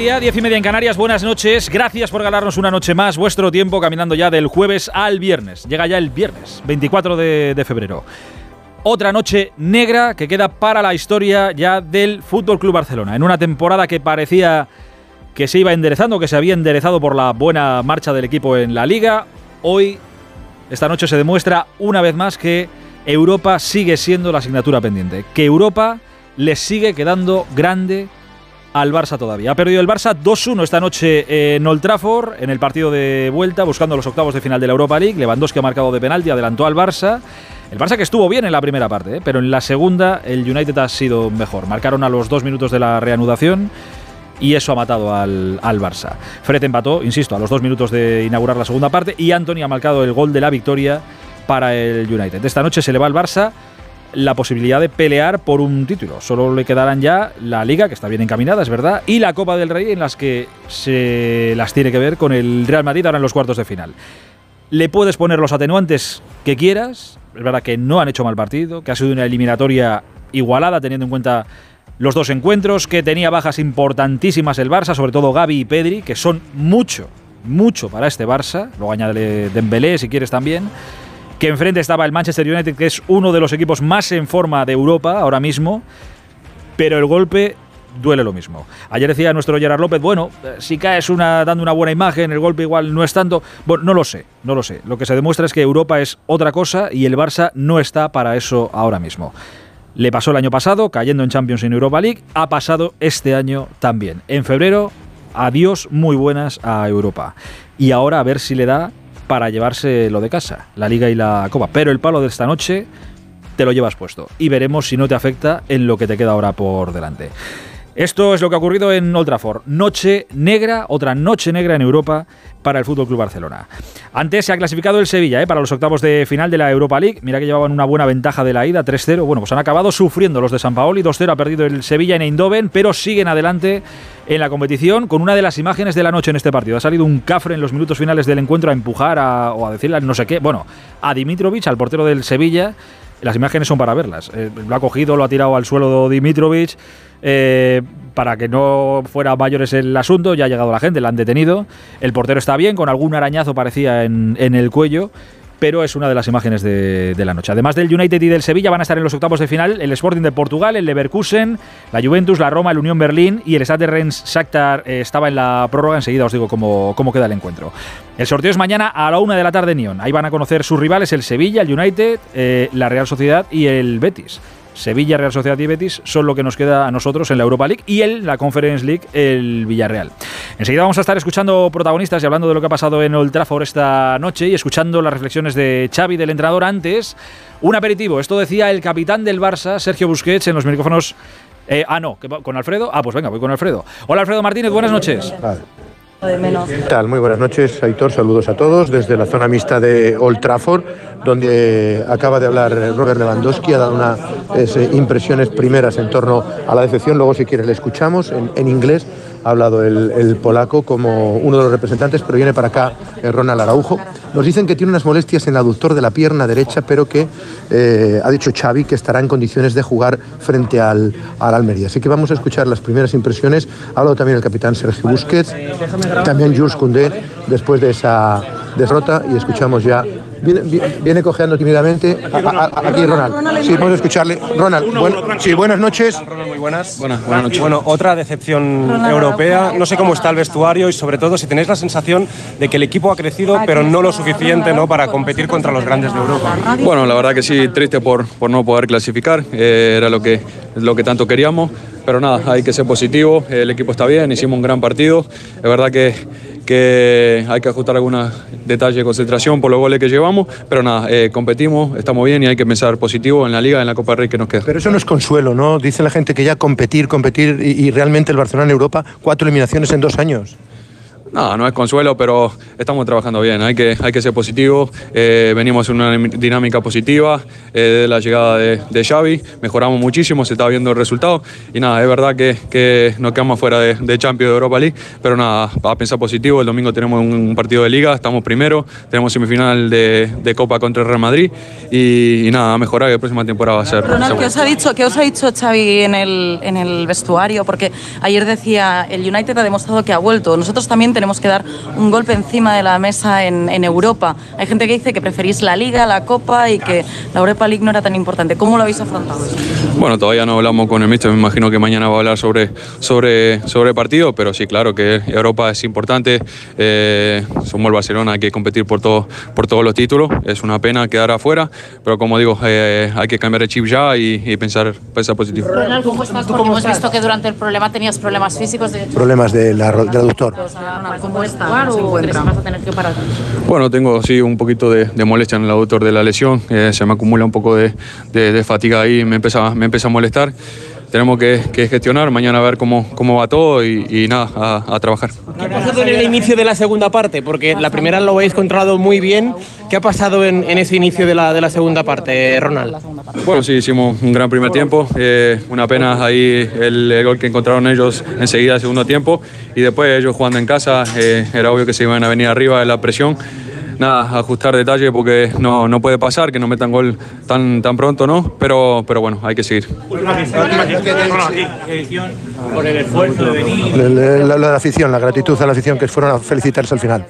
Media, diez y media en Canarias, buenas noches. Gracias por ganarnos una noche más vuestro tiempo caminando ya del jueves al viernes. Llega ya el viernes, 24 de, de febrero. Otra noche negra que queda para la historia ya del Fútbol Club Barcelona. En una temporada que parecía que se iba enderezando, que se había enderezado por la buena marcha del equipo en la liga. Hoy, esta noche se demuestra una vez más que Europa sigue siendo la asignatura pendiente. Que Europa le sigue quedando grande al Barça todavía. Ha perdido el Barça 2-1 esta noche en Old Trafford, en el partido de vuelta, buscando los octavos de final de la Europa League. Lewandowski ha marcado de penalti, adelantó al Barça. El Barça que estuvo bien en la primera parte, ¿eh? pero en la segunda el United ha sido mejor. Marcaron a los dos minutos de la reanudación y eso ha matado al, al Barça. Fred empató, insisto, a los dos minutos de inaugurar la segunda parte y Anthony ha marcado el gol de la victoria para el United. Esta noche se le va al Barça la posibilidad de pelear por un título. Solo le quedarán ya la Liga, que está bien encaminada, es verdad, y la Copa del Rey, en las que se las tiene que ver con el Real Madrid ahora en los cuartos de final. Le puedes poner los atenuantes que quieras, es verdad que no han hecho mal partido, que ha sido una eliminatoria igualada teniendo en cuenta los dos encuentros, que tenía bajas importantísimas el Barça, sobre todo Gaby y Pedri, que son mucho, mucho para este Barça, luego añade Dembélé si quieres también que enfrente estaba el Manchester United, que es uno de los equipos más en forma de Europa ahora mismo, pero el golpe duele lo mismo. Ayer decía nuestro Gerard López, bueno, si caes una, dando una buena imagen, el golpe igual no es tanto. Bueno, no lo sé, no lo sé. Lo que se demuestra es que Europa es otra cosa y el Barça no está para eso ahora mismo. Le pasó el año pasado, cayendo en Champions en Europa League, ha pasado este año también. En febrero, adiós muy buenas a Europa. Y ahora a ver si le da para llevarse lo de casa, la liga y la copa. Pero el palo de esta noche te lo llevas puesto y veremos si no te afecta en lo que te queda ahora por delante. Esto es lo que ha ocurrido en Old Trafford. Noche negra, otra noche negra en Europa para el Fútbol Club Barcelona. Antes se ha clasificado el Sevilla ¿eh? para los octavos de final de la Europa League. Mira que llevaban una buena ventaja de la ida, 3-0. Bueno, pues han acabado sufriendo los de San Paoli. 2-0 ha perdido el Sevilla en Eindhoven, pero siguen adelante en la competición con una de las imágenes de la noche en este partido. Ha salido un cafre en los minutos finales del encuentro a empujar a, o a decirle no sé qué. Bueno, a Dimitrovic, al portero del Sevilla. Las imágenes son para verlas. Eh, lo ha cogido, lo ha tirado al suelo Dimitrovic. Eh, para que no fuera mayores el asunto, ya ha llegado la gente, la han detenido. El portero está bien, con algún arañazo parecía en el cuello pero es una de las imágenes de, la noche. Además del United y del Sevilla van a estar en los octavos de final el Sporting de Portugal, el Leverkusen, la Juventus, la Roma, el Unión Berlín y el Stade Rennes Shakhtar eh, estaba en la prórroga. Enseguida os digo cómo, queda el encuentro. El sorteo es mañana a la una de la tarde en Nyon. Ahí van a conocer sus rivales, el Sevilla, el United, eh, la Real Sociedad y el Betis. Sevilla, Real Sociedad y Betis son lo que nos queda a nosotros en la Europa League y en la Conference League, el Villarreal. Enseguida vamos a estar escuchando protagonistas y hablando de lo que ha pasado en Old Trafford esta noche y escuchando las reflexiones de Xavi, del entrenador, antes. Un aperitivo, esto decía el capitán del Barça, Sergio Busquets, en los micrófonos. Eh, ah, no, ¿con Alfredo? Ah, pues venga, voy con Alfredo. Hola, Alfredo Martínez, buenas noches. ¿Qué tal? Muy buenas noches, Aitor. Saludos a todos desde la zona mixta de Old Trafford, donde acaba de hablar Robert Lewandowski. Ha dado unas eh, impresiones primeras en torno a la decepción. Luego, si quieres, le escuchamos en inglés. Ha hablado el, polaco como uno de los representantes, pero viene para acá eh, Ronald Araujo. Nos dicen que tiene unas molestias en el aductor de la pierna derecha, pero que eh, ha dicho Xavi que estará en condiciones de jugar frente al, al Almería. Así que vamos a escuchar las primeras impresiones. Ha hablado también el capitán Sergio Busquets, también Jules Koundé, después de esa derrota, y escuchamos ya Viene, viene, cojeando tímidamente. A, a, aquí Ronald. Sí, podemos escucharle. Ronald, buen, sí, buenas noches. Muy buenas. Buenas, buenas noches. Bueno, otra decepción europea. No sé cómo está el vestuario y sobre todo si tenéis la sensación de que el equipo ha crecido, pero no lo suficiente ¿no? para competir contra los grandes de Europa. Bueno, la verdad que sí, triste por, por no poder clasificar. Eh, era lo que, lo que tanto queríamos, pero nada, hay que ser positivo, el equipo está bien, hicimos un gran partido, es verdad que, que hay que ajustar algunos detalles de concentración por los goles que llevamos, pero nada, eh, competimos, estamos bien y hay que pensar positivo en la Liga, en la Copa Rey que nos queda. Pero eso no es consuelo, ¿no? Dice la gente que ya competir, competir y, y realmente el Barcelona en Europa, cuatro eliminaciones en dos años. No, no es consuelo, pero estamos trabajando bien. Hay que, hay que ser positivo. Eh, venimos en una dinámica positiva eh, de la llegada de, de, Xavi. Mejoramos muchísimo, se está viendo el resultado. Y nada, es verdad que, que nos quedamos fuera de, de Champions de Europa League, pero nada, a pensar positivo. El domingo tenemos un partido de Liga, estamos primero, tenemos semifinal de, de Copa contra el Real Madrid. Y, y, nada, a mejorar que la próxima temporada va a ser. Ronald, ¿qué os ha dicho, qué os ha dicho Xavi en el, en el vestuario? Porque ayer decía, el United ha demostrado que ha vuelto. Nosotros también tenemos que dar un golpe encima de la mesa en, en, Europa. Hay gente que dice que preferís la Liga, la Copa y que la Europa League no era tan importante. ¿Cómo lo habéis afrontado? Bueno, todavía no hablamos con el míster, me imagino que mañana va a hablar sobre, sobre, sobre partido, pero sí, claro que Europa es importante. Eh, somos el Barcelona, hay que competir por, todo, por todos los títulos. Es una pena quedar afuera, pero como digo, eh, hay que cambiar el chip ya y, y pensar, pensar positivo. Ronald, ¿cómo estás? Porque hemos visto que durante el problema tenías problemas físicos. De. Problemas de del aductor. ¿Cómo está? ¿Se encuentra? ¿Vas a tener que parar? Bueno, tengo sí un poquito de, de molestia en el aductor de la lesión. Eh, se me acumula un poco de, de, de fatiga ahí, me empieza, me empieza a molestar tenemos que, que, gestionar, mañana a ver cómo, cómo va todo y, y nada, a, a, trabajar. ¿Qué ha pasado en el inicio de la segunda parte? Porque la primera lo habéis controlado muy bien. ¿Qué ha pasado en, en ese inicio de la, de la segunda parte, Ronald? Bueno, sí, hicimos un gran primer tiempo. Eh, una pena ahí el, el, gol que encontraron ellos enseguida, el segundo tiempo. Y después ellos jugando en casa, eh, era obvio que se iban a venir arriba de la presión nada, ajustar detalles porque no, no puede pasar que no metan gol tan, tan pronto, ¿no? Pero, pero bueno, hay que seguir. Por el esfuerzo de venir. La, la, la, afición, la gratitud a la afición que fueron a felicitarse al final.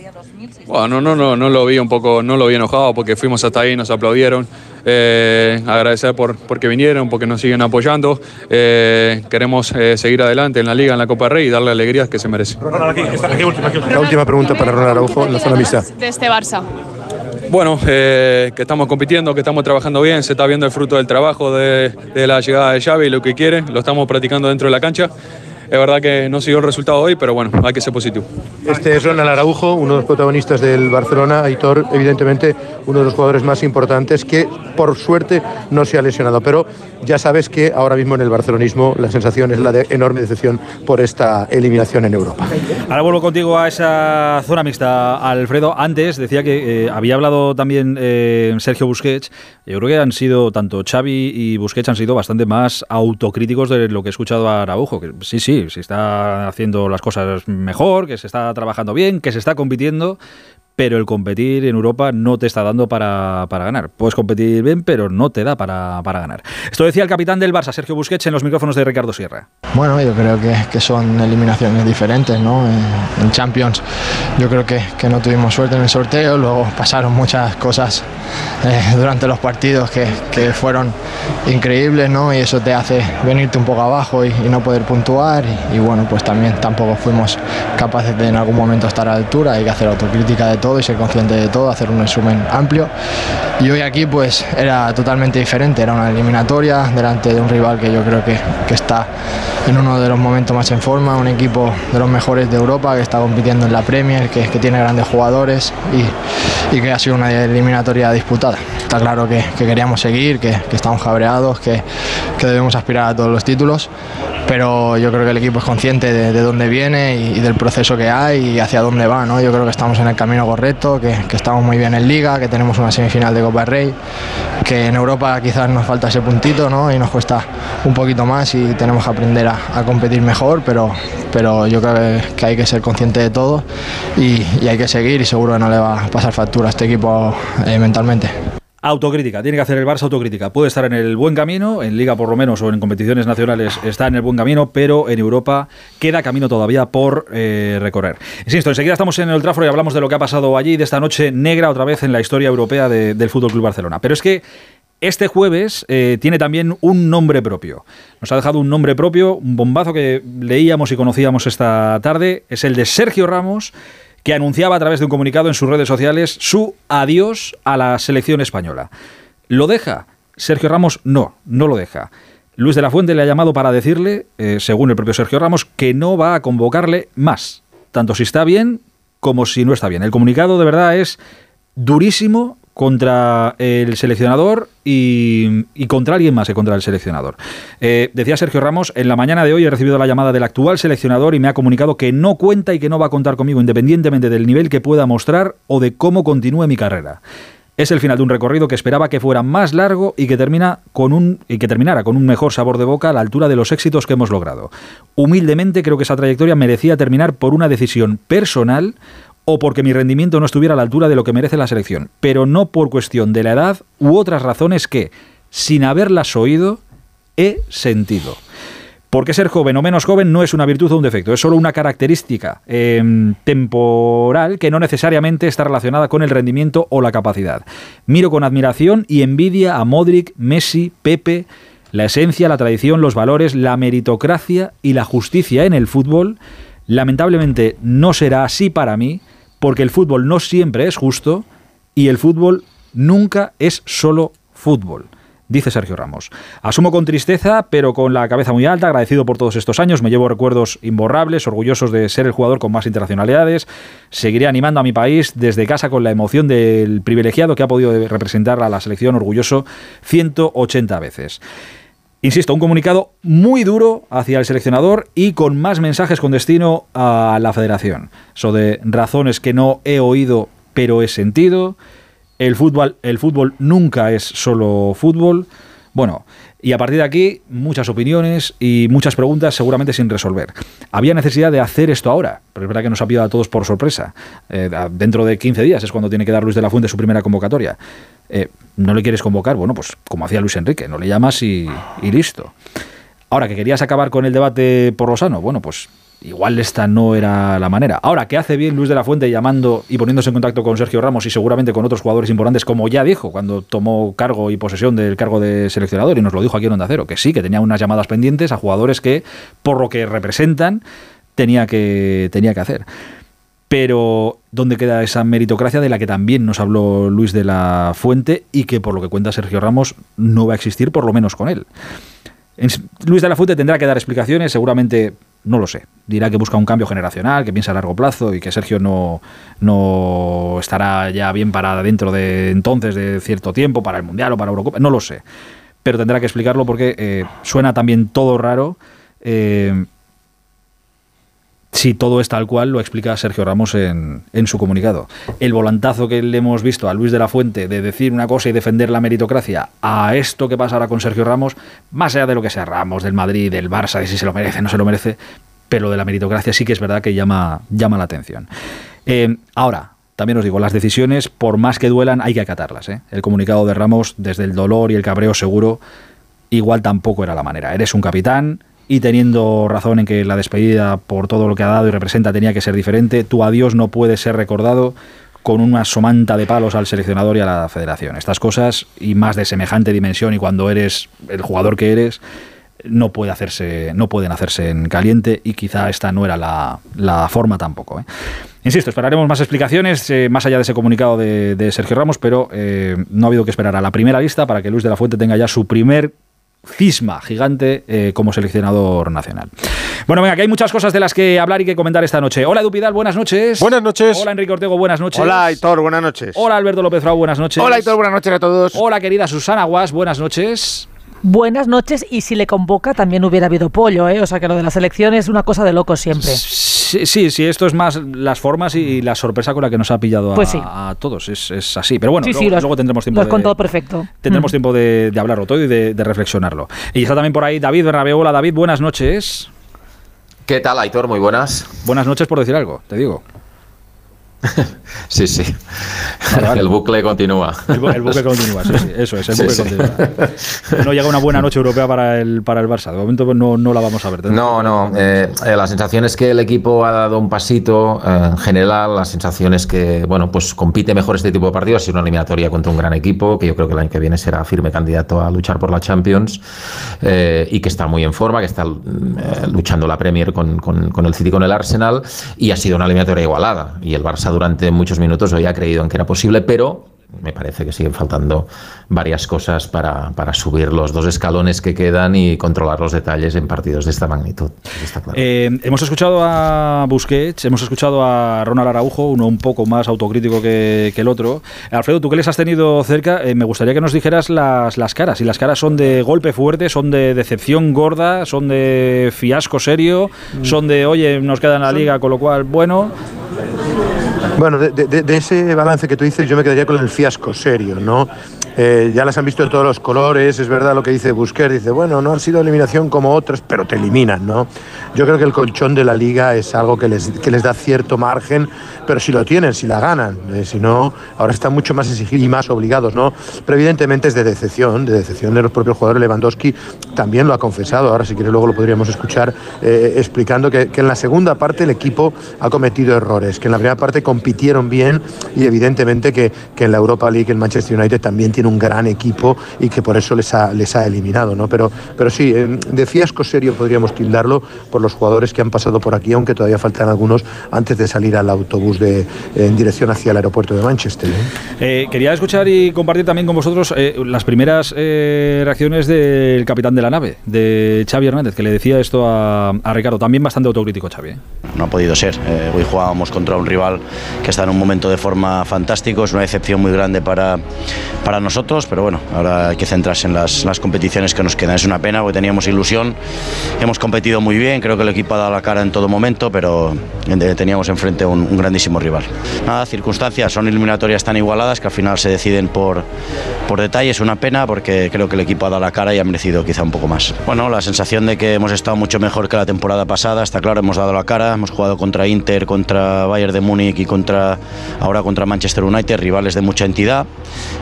Bueno, no, no, no lo vi un poco, no lo vi enojado porque fuimos hasta ahí, nos aplaudieron. Eh, agradecer por porque vinieron, porque nos siguen apoyando. Eh, queremos eh, seguir adelante en la Liga, en la Copa Rey y darle alegrías que se merece. La última pregunta para Ronald Araujo en la zona mixta. De este Barça. Bueno, eh, que estamos compitiendo, que estamos trabajando bien, se está viendo el fruto del trabajo de, de la llegada de Xavi, lo que quiere, lo estamos practicando dentro de la cancha. Es verdad que no siguió el resultado hoy, pero bueno, hay que ser positivo. Este es Ronald Araujo, uno de los protagonistas del Barcelona. Aitor, evidentemente, uno de los jugadores más importantes que, por suerte, no se ha lesionado. Pero ya sabes que ahora mismo en el barcelonismo la sensación es la de enorme decepción por esta eliminación en Europa. Ahora vuelvo contigo a esa zona mixta, Alfredo. Antes decía que eh, había hablado también eh, Sergio Busquets. Yo creo que han sido, tanto Xavi y Busquets han sido bastante más autocríticos de lo que he escuchado a Araujo. Que sí, sí, se está haciendo las cosas mejor, que se está trabajando bien, que se está compitiendo, pero el competir en Europa no te está dando para, para ganar. Puedes competir bien, pero no te da para, para, ganar. Esto decía el capitán del Barça, Sergio Busquets, en los micrófonos de Ricardo Sierra. Bueno, yo creo que, que son eliminaciones diferentes, ¿no? En, en Champions yo creo que, que, no tuvimos suerte en el sorteo, luego pasaron muchas cosas eh, durante los partidos que, que, fueron increíbles, ¿no? Y eso te hace venirte un poco abajo y, y no poder puntuar. Y, y, bueno, pues también tampoco fuimos capaces de en algún momento estar a la altura, hay que hacer autocrítica de todo y ser consciente de todo, hacer un resumen amplio. Y hoy aquí pues era totalmente diferente, era una eliminatoria delante de un rival que yo creo que, que está en uno de los momentos más en forma, un equipo de los mejores de Europa que está compitiendo en la Premier, que, que tiene grandes jugadores y, y, que ha sido una eliminatoria disputada. Está claro que, que queríamos seguir, que, que estamos cabreados, que debemos aspirar a todos los títulos, pero yo creo que el equipo es consciente de, de dónde viene y, y, del proceso que hay y hacia dónde va. ¿no? Yo creo que estamos en el camino correcto, que, que, estamos muy bien en Liga, que tenemos una semifinal de Copa Rey, que en Europa quizás nos falta ese puntito ¿no? y nos cuesta un poquito más y tenemos que aprender a, competir mejor, pero, pero yo creo que hay que ser consciente de todo y, y, hay que seguir y seguro que no le va a pasar factura a este equipo eh, mentalmente. Autocrítica, tiene que hacer el Barça autocrítica. Puede estar en el buen camino, en Liga por lo menos o en competiciones nacionales está en el buen camino, pero en Europa queda camino todavía por eh, recorrer. Insisto, enseguida estamos en el Trafford y hablamos de lo que ha pasado allí, de esta noche negra otra vez en la historia europea de, del Fútbol Club Barcelona. Pero es que este jueves eh, tiene también un nombre propio. Nos ha dejado un nombre propio, un bombazo que leíamos y conocíamos esta tarde. Es el de Sergio Ramos que anunciaba a través de un comunicado en sus redes sociales su adiós a la selección española. ¿Lo deja? Sergio Ramos no, no lo deja. Luis de la Fuente le ha llamado para decirle, eh, según el propio Sergio Ramos, que no va a convocarle más, tanto si está bien como si no está bien. El comunicado de verdad es durísimo contra el seleccionador y, contra alguien más que contra el seleccionador. Eh, decía Sergio Ramos, en la mañana de hoy he recibido la llamada del actual seleccionador y me ha comunicado que no cuenta y que no va a contar conmigo independientemente del nivel que pueda mostrar o de cómo continúe mi carrera. Es el final de un recorrido que esperaba que fuera más largo y que, termina con un, y que terminara con un mejor sabor de boca a la altura de los éxitos que hemos logrado. Humildemente creo que esa trayectoria merecía terminar por una decisión personal o porque mi rendimiento no estuviera a la altura de lo que merece la selección, pero no por cuestión de la edad u otras razones que, sin haberlas oído, he sentido. Porque ser joven o menos joven no es una virtud o un defecto, es solo una característica em, temporal que no necesariamente está relacionada con el rendimiento o la capacidad. Miro con admiración y envidia a Modric, Messi, Pepe, la esencia, la tradición, los valores, la meritocracia y la justicia en el fútbol. Lamentablemente no será así para mí, porque el fútbol no siempre es justo y el fútbol nunca es solo fútbol. Dice Sergio Ramos. Asumo con tristeza, pero con la cabeza muy alta, agradecido por todos estos años. Me llevo recuerdos imborrables, orgullosos de ser el jugador con más internacionalidades. Seguiré animando a mi país desde casa con la emoción del privilegiado que ha podido representar a la selección orgulloso 180 veces. Insisto, un comunicado muy duro hacia el seleccionador y con más mensajes con destino a la federación. Eso de razones que no he oído pero he sentido. El fútbol, el fútbol nunca es solo fútbol. Bueno, y a partir de aquí, muchas opiniones y muchas preguntas seguramente sin resolver. ¿Había necesidad de hacer esto ahora? Pero es verdad que nos ha pillado a todos por sorpresa. Eh, dentro de 15 días es cuando tiene que dar Luis de la Fuente su primera convocatoria. Eh, ¿No le quieres convocar? Bueno, pues como hacía Luis Enrique, no le llamas y, y listo. Ahora, que querías acabar con el debate por lo sano, bueno, pues igual esta no era la manera. Ahora, ¿qué hace bien Luis de la Fuente llamando y poniéndose en contacto con Sergio Ramos y seguramente con otros jugadores importantes, como ya dijo cuando tomó cargo y posesión del cargo de seleccionador y nos lo dijo aquí en Onda Cero, que sí, que tenía unas llamadas pendientes a jugadores que, por lo que representan, tenía que, tenía que hacer. Pero, ¿dónde queda esa meritocracia de la que también nos habló Luis de la Fuente y que, por lo que cuenta Sergio Ramos, no va a existir, por lo menos con él? Luis de la Fuente tendrá que dar explicaciones, seguramente no lo sé. Dirá que busca un cambio generacional, que piensa a largo plazo y que Sergio no, no estará ya bien para dentro de entonces, de cierto tiempo, para el Mundial o para Eurocopa. No lo sé. Pero tendrá que explicarlo porque eh, suena también todo raro. Eh, si todo es tal cual, lo explica Sergio Ramos en, en, su comunicado. El volantazo que le hemos visto a Luis de la Fuente de decir una cosa y defender la meritocracia a esto que pasa ahora con Sergio Ramos, más allá de lo que sea Ramos, del Madrid, del Barça, de si se lo merece, no se lo merece, pero de la meritocracia sí que es verdad que llama, llama la atención. Eh, ahora, también os digo, las decisiones, por más que duelan, hay que acatarlas. ¿eh? El comunicado de Ramos, desde el dolor y el cabreo seguro, igual tampoco era la manera. Eres un capitán y teniendo razón en que la despedida por todo lo que ha dado y representa tenía que ser diferente, tu adiós no puede ser recordado con una somanta de palos al seleccionador y a la federación. Estas cosas, y más de semejante dimensión, y cuando eres el jugador que eres, no, puede hacerse, no pueden hacerse en caliente, y quizá esta no era la, forma tampoco. ¿eh? Insisto, esperaremos más explicaciones eh, más allá de ese comunicado de, Sergio Ramos, pero eh, no ha habido que esperar a la primera lista para que Luis de la Fuente tenga ya su primer cisma gigante eh, como seleccionador nacional. Bueno, venga, que hay muchas cosas de las que hablar y que comentar esta noche. Hola, Dupidal, buenas noches. Buenas noches. Hola, Enrique Ortego, buenas noches. Hola, Aitor, buenas noches. Hola, Alberto López Frau, buenas noches. Hola, Aitor, buenas noches a todos. Hola, querida Susana Guas, buenas noches. Buenas noches y si le convoca también hubiera habido pollo, ¿eh? O sea que lo de la selección es una cosa de loco siempre. Sí, sí, esto es más las formas y la sorpresa con la que nos ha pillado a, pues todos. Es, así. Pero bueno, luego, luego, tendremos tiempo. Lo has contado perfecto. Tendremos mm. tiempo de, hablarlo todo y de, reflexionarlo. Y está también por ahí David Bernabeu. Hola, David, buenas noches. ¿Qué tal, Aitor? Muy buenas. Buenas noches por decir algo, te digo. sí, sí. El bucle continúa. El, bucle continúa, sí, sí. Eso es, el bucle continúa. No llega una buena noche europea para el, para el Barça. De momento pues, no, no la vamos a ver. No, no. Eh, eh, la sensación es que el equipo ha dado un pasito. Eh, en general, la sensación es que, bueno, pues compite mejor este tipo de partidos. Ha una eliminatoria contra un gran equipo, que yo creo que el año que viene será firme candidato a luchar por la Champions. y que está muy en forma, que está luchando la Premier con, con, con el City, con el Arsenal. Y ha sido una eliminatoria igualada. Y el Barça Durante muchos minutos hoy ha creído en que era posible, pero me parece que siguen faltando varias cosas para, para, subir los dos escalones que quedan y controlar los detalles en partidos de esta magnitud. Eh, hemos escuchado a Busquets, hemos escuchado a Ronald Araujo, uno un poco más autocrítico que, que el otro. Alfredo, tú que les has tenido cerca, eh, me gustaría que nos dijeras las, las caras. Y las caras son de golpe fuerte, son de decepción gorda, son de fiasco serio, mm. son de, oye, nos queda en la liga, con lo cual, bueno. Bueno, de, ese balance que tú dices, yo me quedaría con el fiasco serio, ¿no? Eh, ya las han visto de todos los colores, es verdad lo que dice Busquets, dice, bueno, no han sido eliminación como otras, pero te eliminan, ¿no? Yo creo que el colchón de la liga es algo que les, que les da cierto margen, pero si lo tienen, si la ganan, eh, si no, ahora están mucho más exigidos y más obligados, ¿no? Pero evidentemente es de decepción, de decepción de los propios jugadores. Lewandowski también lo ha confesado, ahora si quiere luego lo podríamos escuchar eh, explicando que, que en la segunda parte el equipo ha cometido errores, que en la primera parte compitieron bien y evidentemente que, que en la Europa League el Manchester United también tiene un gran equipo y que por eso les ha, les ha eliminado, ¿no? Pero, pero sí, de fiasco serio podríamos tildarlo por los jugadores que han pasado por aquí, aunque todavía faltan algunos antes de salir al autobús de, en dirección hacia el aeropuerto de Manchester. ¿eh? Eh, quería escuchar y compartir también con vosotros eh, las primeras reacciones del capitán de la nave, de Xavi Hernández, que le decía esto a, a Ricardo, también bastante autocrítico Xavi. No ha podido ser. hoy jugábamos contra un rival que está en un momento de forma fantástico, es una decepción muy grande para, para nosotros, pero bueno, ahora hay que centrarse en las, las, competiciones que nos quedan. Es una pena porque teníamos ilusión, hemos competido muy bien, creo que el equipo ha dado la cara en todo momento, pero teníamos enfrente un, un grandísimo rival. Nada, circunstancias, son eliminatorias tan igualadas que al final se deciden por, por detalle, es una pena porque creo que el equipo ha dado la cara y ha merecido quizá un poco más. Bueno, la sensación de que hemos estado mucho mejor que la temporada pasada, está claro, hemos dado la cara, hemos jugado contra Inter, contra Bayern de Múnich y contra ahora contra Manchester United, rivales de mucha entidad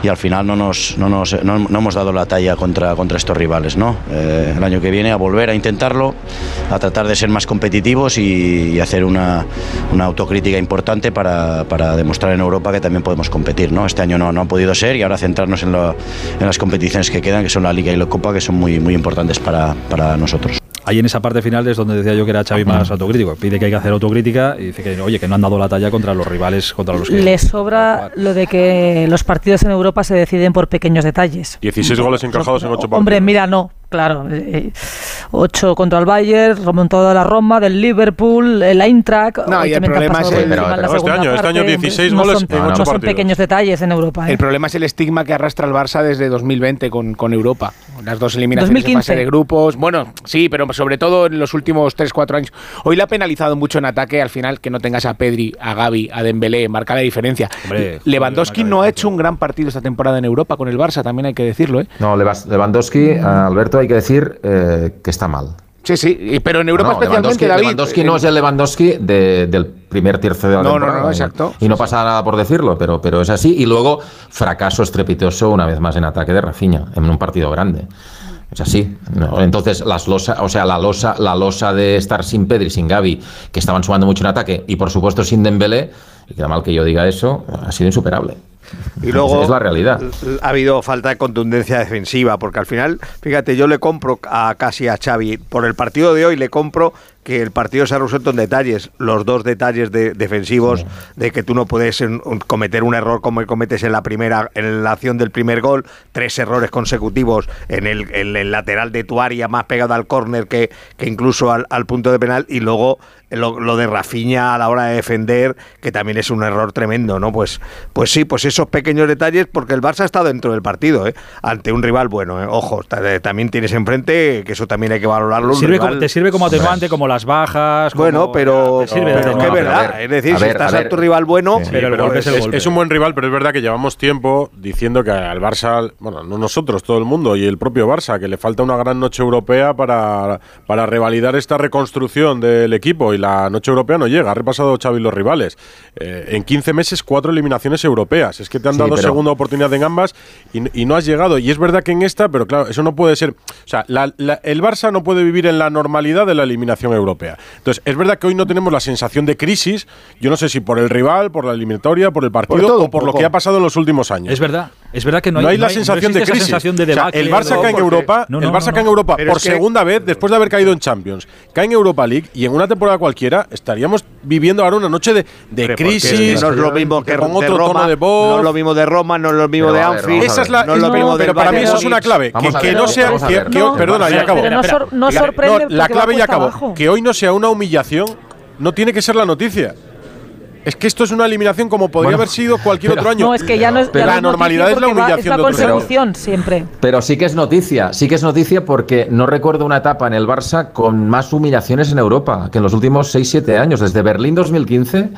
y al final no nos, no nos no, hemos dado la talla contra, contra estos rivales. ¿no? Eh, el año que viene a volver a intentarlo, a tratar de ser más competitivos y, hacer una, una, autocrítica importante para, para, demostrar en Europa que también podemos competir. ¿no? Este año no, no ha podido ser y ahora centrarnos en, las competiciones que quedan, que son la Liga y la Copa, que son muy, muy importantes para, para nosotros ahí en esa parte final es donde decía yo que era Xavi más autocrítico. Pide que hay que hacer autocrítica y dice que, oye, que no han dado la talla contra los rivales contra los que... Le sobra lo de que los partidos en Europa se deciden por pequeños detalles. 16 goles encajados en 8 partidos. Hombre, mira, no, Claro, eh, 8 contra el Bayern, remontado de la Roma, del Liverpool, el Eintracht. No, y el problema es el, pero, pero este año, este año 16 no goles son, en 8 no son pequeños detalles en Europa. ¿eh? El problema es el estigma que arrastra el Barça desde 2020 con, con Europa. Las dos eliminaciones 2015. en fase de grupos. Bueno, sí, pero sobre todo en los últimos 3-4 años. Hoy le ha penalizado mucho en ataque al final que no tengas a Pedri, a Gaby, a Dembélé, marca la diferencia. Hombre, Lewandowski no ha hecho un gran partido esta temporada en Europa con el Barça, también hay que decirlo. ¿eh? No, Lewandowski, Alberto, hay que decir eh, que está mal. Sí, sí, pero en Europa no, especialmente, Lewandowski, David. Lewandowski no es el Lewandowski de, del primer tercio de la No, no, no, exacto. Y no pasa nada por decirlo, pero, pero es así. Y luego, fracaso estrepitoso una vez más en ataque de Rafinha, en un partido grande. Es así. ¿no? Entonces, las losa, o sea, la losa, la losa de estar sin Pedri, sin Gaby, que estaban sumando mucho en ataque, y por supuesto sin Dembélé, y queda mal que yo diga eso, ha sido insuperable. Y luego es la realidad. Ha habido falta de contundencia defensiva, porque al final, fíjate, yo le compro a casi a Xavi, por el partido de hoy le compro que el partido se ha resuelto en detalles, los dos detalles de, defensivos, sí. de que tú no puedes en, un, cometer un error como cometes en la primera, en la acción del primer gol, tres errores consecutivos en el, en el lateral de tu área más pegado al córner que, que, incluso al, al, punto de penal, y luego lo, lo, de Rafinha a la hora de defender, que también es un error tremendo, ¿no? Pues, pues sí, pues esos pequeños detalles, porque el Barça ha estado dentro del partido, ¿eh? ante un rival bueno, ¿eh? ojo, también tienes enfrente, que eso también hay que valorarlo. Sirve rival, como, te sirve como atenuante, como las bajas. Bueno, pero, sirve pero de es verdad. Ver, es decir, si ver, estás a, ver, a, tu rival bueno, sí, pero, pero es, un buen rival, pero es verdad que llevamos tiempo diciendo que al Barça, bueno, no nosotros, todo el mundo y el propio Barça, que le falta una gran noche europea para, para revalidar esta reconstrucción del equipo y la noche europea no llega. Ha repasado Xavi los rivales. Eh, en 15 meses, cuatro eliminaciones europeas. Es que te han dado sí, segunda oportunidad en ambas y, y, no has llegado. Y es verdad que en esta, pero claro, eso no puede ser. O sea, la, la, el Barça no puede vivir en la normalidad de la eliminación europea. Entonces, es verdad que hoy no tenemos la sensación de crisis. Yo no sé si por el rival, por la eliminatoria, por el partido por todo, o por lo que ha pasado en los últimos años. Es verdad. Es verdad que no hay, no hay la no sensación de crisis. sensación de O sea, el Barça no, cae en Europa, No, no, el Barça no, cae en. Europa por es que- segunda vez después de haber caído en Champions. Cae en Europa League y en una temporada cualquiera estaríamos viviendo ahora una noche de, de crisis. no es lo mismo que con de otro Roma, tono de voz. no es lo mismo de Roma, no es lo mismo Pero de Anfield. Esa es la, no es lo no, mismo del pero para mí eso es una clave. Que, a que ver, no sea. vamos a que- ver. que- No, perdona, ya acabo. no sorprende la clave ya acabó. Que hoy no sea una humillación, no tiene que ser la noticia. Es que esto es una eliminación como podría Bueno, haber sido cualquier pero- otro año. No, es que ya no es, Pero ya la normalidad es la humillación Es la consecución siempre. Pero sí que es noticia, sí que es noticia porque no recuerdo una etapa en el Barça con más humillaciones en Europa que en los últimos 6-7 años. Desde Berlín 2015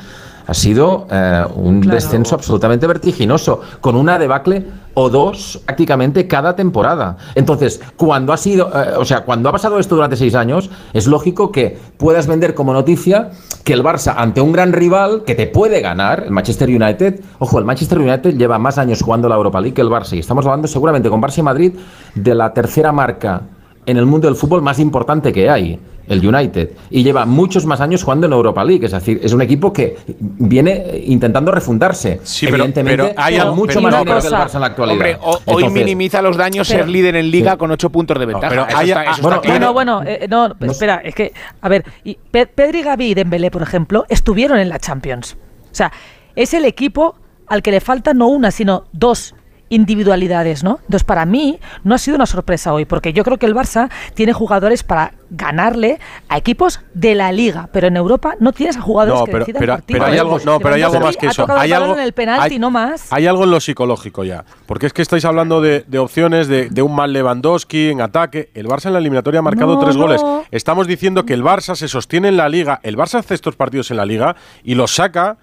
ha sido eh, un descenso absolutamente vertiginoso, con una debacle o dos prácticamente cada temporada. Entonces, cuando ha sido, eh, o sea, cuando ha pasado esto durante seis años, es lógico que puedas vender como noticia que el Barça ante un gran rival que te puede ganar, el Manchester United, ojo, el Manchester United lleva más años jugando la Europa League que el Barça y estamos hablando seguramente con Barça y Madrid de la tercera marca en el mundo del fútbol más importante que hay, el United, y lleva muchos más años jugando en Europa League, es decir, es un equipo que viene intentando refundarse. Sí, pero- Evidentemente, pero hay algo- mucho pero más dinero que el cosa- Barça en la actualidad. Hombre, o- hoy minimiza los daños Pero- ser líder en liga Sí. con 8 puntos de ventaja. pero Eso hay- está- eso está bueno, claro. Bueno, bueno, eh, no, espera, es que, a ver, y Pe- Pedri, Gavi y Dembélé, por ejemplo, estuvieron en la Champions. O sea, es el equipo al que le faltan no una, sino dos individualidades, ¿no? Entonces, para mí, no ha sido una sorpresa hoy, porque yo creo que el Barça tiene jugadores para ganarle a equipos de la Liga, pero en Europa no tienes a jugadores No, que pero, decidan pero, partidos. pero hay algo, no, pero hay algo más que eso. Hay algo, en el penalti, hay, no más. hay algo en lo psicológico ya. Porque es que estáis hablando de, de opciones de, de un mal Lewandowski en ataque. El Barça en la eliminatoria ha marcado No, tres no. goles. Estamos diciendo que el Barça se sostiene en la liga. El Barça hace estos partidos en la liga y los saca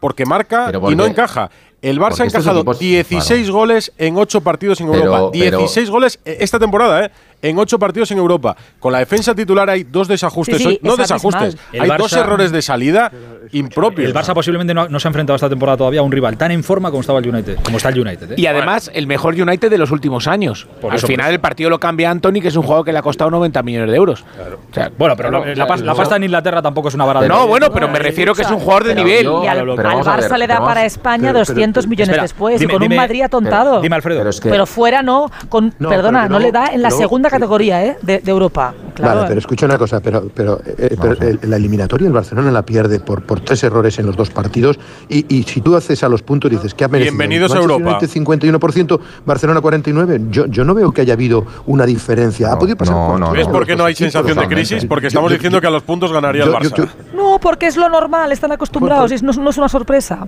porque marca y no encaja. El Barça ha encajado equipos- 16 goles en 8 partidos en Pero- Europa. pero- 16 goles eh, esta temporada, ¿eh? En 8 partidos en Europa. Con la defensa titular hay dos desajustes. Sí, sí, hoy. no es desajustes. Hay dos Barça- errores de salida impropios. El Barça posiblemente no, no se ha enfrentado esta temporada todavía a un rival tan en forma como estaba el United, como está el United. ¿eh? Y además, el mejor United de los últimos años. Por Al eso, final, por eso. el partido lo cambia Anthony, que es un jugador que le ha costado 90 millones de euros. O sea, Bueno, pero la, la pasta en Inglaterra tampoco es una vara de no, bueno, pero me refiero que es un jugador de Pero nivel. yo- Y al, pero al vamos a ver, Barça le da para España pero- 200 millones espera, después dime- y con dime- un Madrid atontado. Dime, Alfredo. Pero es que- Pero fuera no, con, No, perdona, no, no, le da en la luego- segunda categoría ¿eh? de, de Europa. Claro. Vale, pero escucha una cosa, pero, pero, eh, pero, eh, la eliminatoria el Barcelona la pierde por, por tres errores en los dos partidos y, y si tú haces a los puntos dices que ha merecido Bienvenidos a Europa. United 51%, Barcelona 49, yo, yo no veo que haya habido una diferencia. ha No, podido pasar no, no, ¿Ves por qué no hay sensación de crisis? Porque estamos yo- diciendo que a los puntos ganaría el Barça. yo- No, porque es lo normal, están acostumbrados, y no, no es una sorpresa.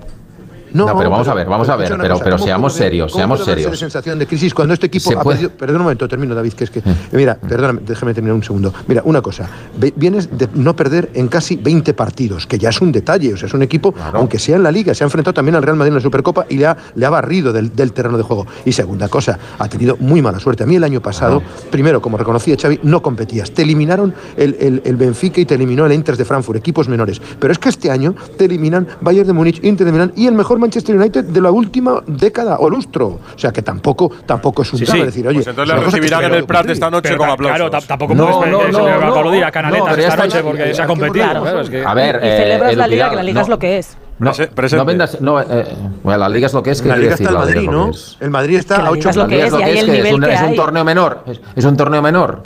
No, pero vamos a ver, vamos a ver, pero- cosa, pero ¿cómo seamos puede serios, seamos serios. sensación de crisis cuando este equipo ha perdido. Perdón un momento, termino, David, que es que. Mira, perdóname, déjame terminar un segundo. Mira, una cosa. Vienes de no perder en casi 20 partidos, que ya es un detalle. O sea, es un equipo, aunque sea en la Liga, se ha enfrentado también al Real Madrid en la Supercopa y le ha, le ha barrido del, del terreno de juego. Y segunda cosa, ha tenido muy mala suerte. A mí el año pasado, primero, como reconocía Xavi, no competías. Te eliminaron el, el, el Benfica y te eliminó el Inter de Frankfurt, equipos menores. Pero es que este año te eliminan Bayern de Múnich, Inter de Milán y el mejor Manchester United de la última década o lustro. O sea que tampoco, tampoco es un Sí, sí. decir, oye, Pues entonces es le recibirán se en el Prat esta noche Pero con aplausos. Claro, ta- tampoco No, puedes no, no, no. a No, canaletas esta noche porque se ha competido. Claro. claro, es que- A ver, y eh, celebras la liga, que la liga no. es lo que es. No, no vendas, no, eh, bueno, la liga es lo que es, que la Liga está el Madrid, ¿no? El Madrid está a Liga 8 es es, es, es un, torneo menor. Es, es un torneo menor.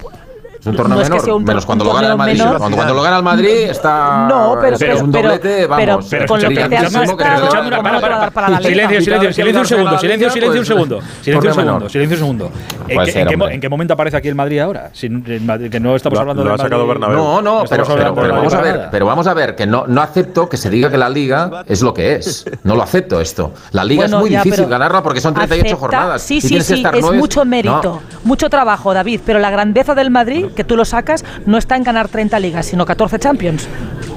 Es un torneo No es que un menos cuando lo gana el Madrid. Cuando, cuando lo gana el Madrid está. No, pero- es, pero- un pero- doblete, pero- vamos. pero con lo que te has para. Silencio, silencio, silencio un segundo, silencio, silencio un segundo. Silencio un segundo, silencio un segundo. ¿En qué, momento aparece aquí el Madrid ahora? Que no estamos hablando sacado. Bernabéu. No, no, pero, pero, hablando pero de vamos a ver, pero vamos a ver que no, no acepto que se diga que la liga es lo que es. No lo acepto esto. La liga Bueno, es muy ya, difícil ganarla porque son 38 acepta- jornadas. Sí, sí, sí, es nueve- mucho mérito, No. mucho trabajo, David, pero la grandeza del Madrid, que tú lo sacas, no está en ganar 30 ligas, sino 14 Champions.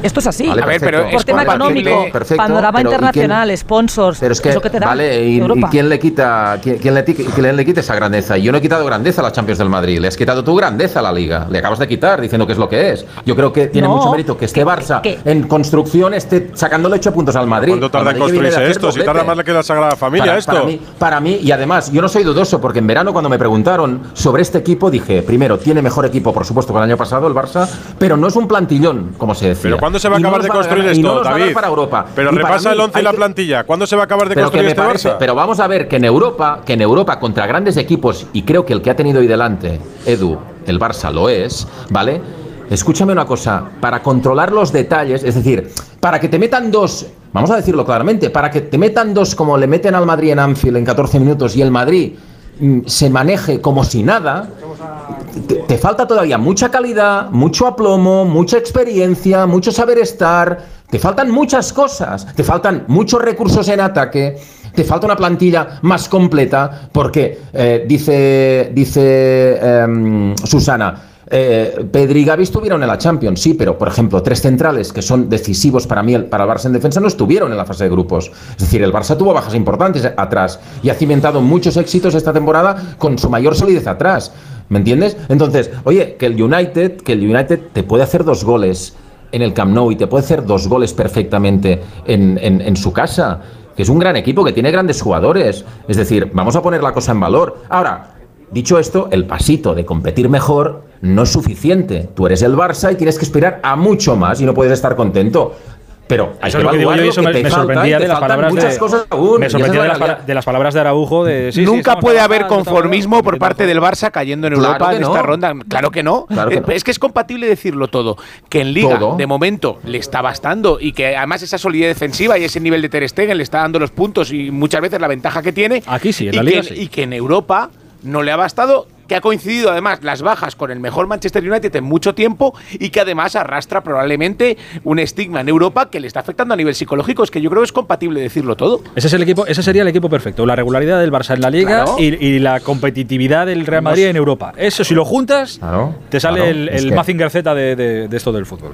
Esto es así. Vale, A ver, pero. Por tema económico, perfecto, panorama pero ¿y quién- internacional, sponsors, Pero es que, eso que te da vale, y, Europa. y quién le quita quién, quién le, ti- quién le quita esa grandeza? Yo no he quitado grandeza a la Champions del Madrid, le has quitado tu grandeza a la Liga, le acabas de quitar diciendo que es lo que es. Yo creo que tiene No, mucho mérito que este que- Barça que- en construcción esté sacándole 8 puntos al Madrid. ¿Cuánto tarda en construirse esto? Si tarda más que la Sagrada Familia para, esto. Para mí, para mí, y además, yo no soy dudoso porque en verano cuando me preguntaron sobre este equipo dije, primero, tiene mejor equipo, por supuesto, que el año pasado, el Barça, pero no es un plantillón, como se decía. Pero ¿cuándo ¿cuándo se va a acabar de construir y esto, no nos va David? para Europa. Pero Y repasa mí el 11 y la que- plantilla. ¿Cuándo se va a acabar de pero construir me este parece, Barça? pero vamos a ver que en Europa, que en Europa contra grandes equipos y creo que el que ha tenido hoy delante Edu, el Barça lo es, ¿vale? Escúchame una cosa, para controlar los detalles, es decir, para que te metan dos, vamos a decirlo claramente, para que te metan dos como le meten al Madrid en Anfield en 14 minutos y el Madrid se maneje como si nada, te, te falta todavía mucha calidad, mucho aplomo, mucha experiencia, mucho saber estar. Te faltan muchas cosas. Te faltan muchos recursos en ataque. Te falta una plantilla más completa. Porque eh, dice, dice em, Susana. Eh, Pedri y Gavi estuvieron en la Champions, sí, pero por ejemplo, tres centrales que son decisivos para mí, para el Barça en defensa, no estuvieron en la fase de grupos. Es decir, el Barça tuvo bajas importantes atrás y ha cimentado muchos éxitos esta temporada con su mayor solidez atrás. ¿Me entiendes? Entonces, oye, que el United, que el United te puede hacer dos goles en el Camp Nou y te puede hacer dos goles perfectamente en, en- en su casa. Que es un gran equipo, que tiene grandes jugadores. Es decir, vamos a poner la cosa en valor. Ahora, Dicho esto, el pasito de competir mejor no es suficiente. Tú eres el Barça y tienes que aspirar a mucho más y no puedes estar contento. Pero hay Eso que es lo que digo evaluar yo y lo eso que me, me sorprendía de las palabras muchas de, cosas aún. me sorprendía de la de las palabras de Araujo de sí, Nunca puede haber conformismo por parte del Barça cayendo en Europa en no. esta ronda. Claro que no. Claro que Eh, no. Es que es compatible decirlo todo. Que en Liga, Todo. de momento, le está bastando y que además esa solidez defensiva y ese nivel de Ter Stegen le está dando los puntos y muchas veces la ventaja que tiene. Aquí sí, en la Liga que, sí. y que en Europa no le ha bastado. Que ha coincidido además las bajas con el mejor Manchester United en mucho tiempo y que además arrastra probablemente un estigma en Europa que le está afectando a nivel psicológico. Es que yo creo que es compatible decirlo todo. Ese es el equipo, ese sería el equipo perfecto. La regularidad del Barça en la Liga Claro. y, y la competitividad del Real Madrid en Europa. Eso si lo juntas, Claro, te sale claro, el, el que- Mazinger Z de, de- de esto del fútbol.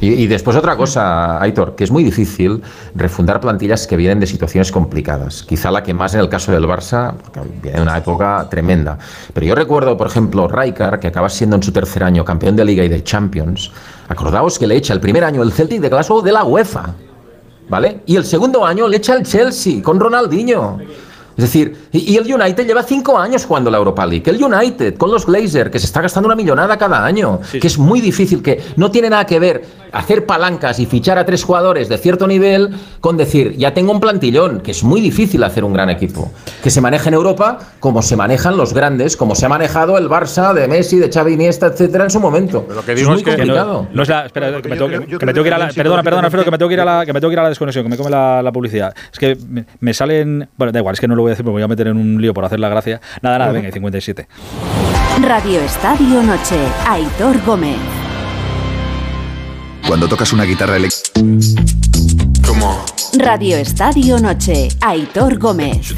Y, y después otra cosa, Aitor, que es muy difícil refundar plantillas que vienen de situaciones complicadas. Quizá la que más en el caso del Barça, porque viene de una época tremenda. Pero yo recuerdo, por ejemplo, Rijkaard, que acaba siendo en su tercer año campeón de Liga y de Champions. Acordaos que le echa el primer año el Celtic de Glasgow de la UEFA. ¿Vale? Y el segundo año le echa el Chelsea con Ronaldinho. Es decir, y, y el United lleva cinco años jugando la Europa League. El United con los Glazer, que se está gastando una millonada cada año. que es muy difícil, que no tiene nada que ver hacer palancas y fichar a tres jugadores de cierto nivel con decir, ya tengo un plantillón, que es muy difícil hacer un gran equipo. Que se maneje en Europa como se manejan los grandes, como se ha manejado el Barça de Messi, de Xavi Iniesta, etcétera, en su momento. Lo que digo es es muy que complicado. No, no es la, espera, que me tengo, ir a la, perdona, perdona, Alfredo, que me tengo que ir a la, psicológicamente- que me tengo que ir a la desconexión, que me come la, la publicidad. Es que me, me salen, bueno, da igual, es que no lo voy a decir me voy a meter en un lío por hacer la gracia. Nada, nada, venga, y 57. Radio Estadio Noche. Aitor Gómez. Cuando tocas una guitarra eléctrica. Radio Estadio Noche. Aitor Gómez.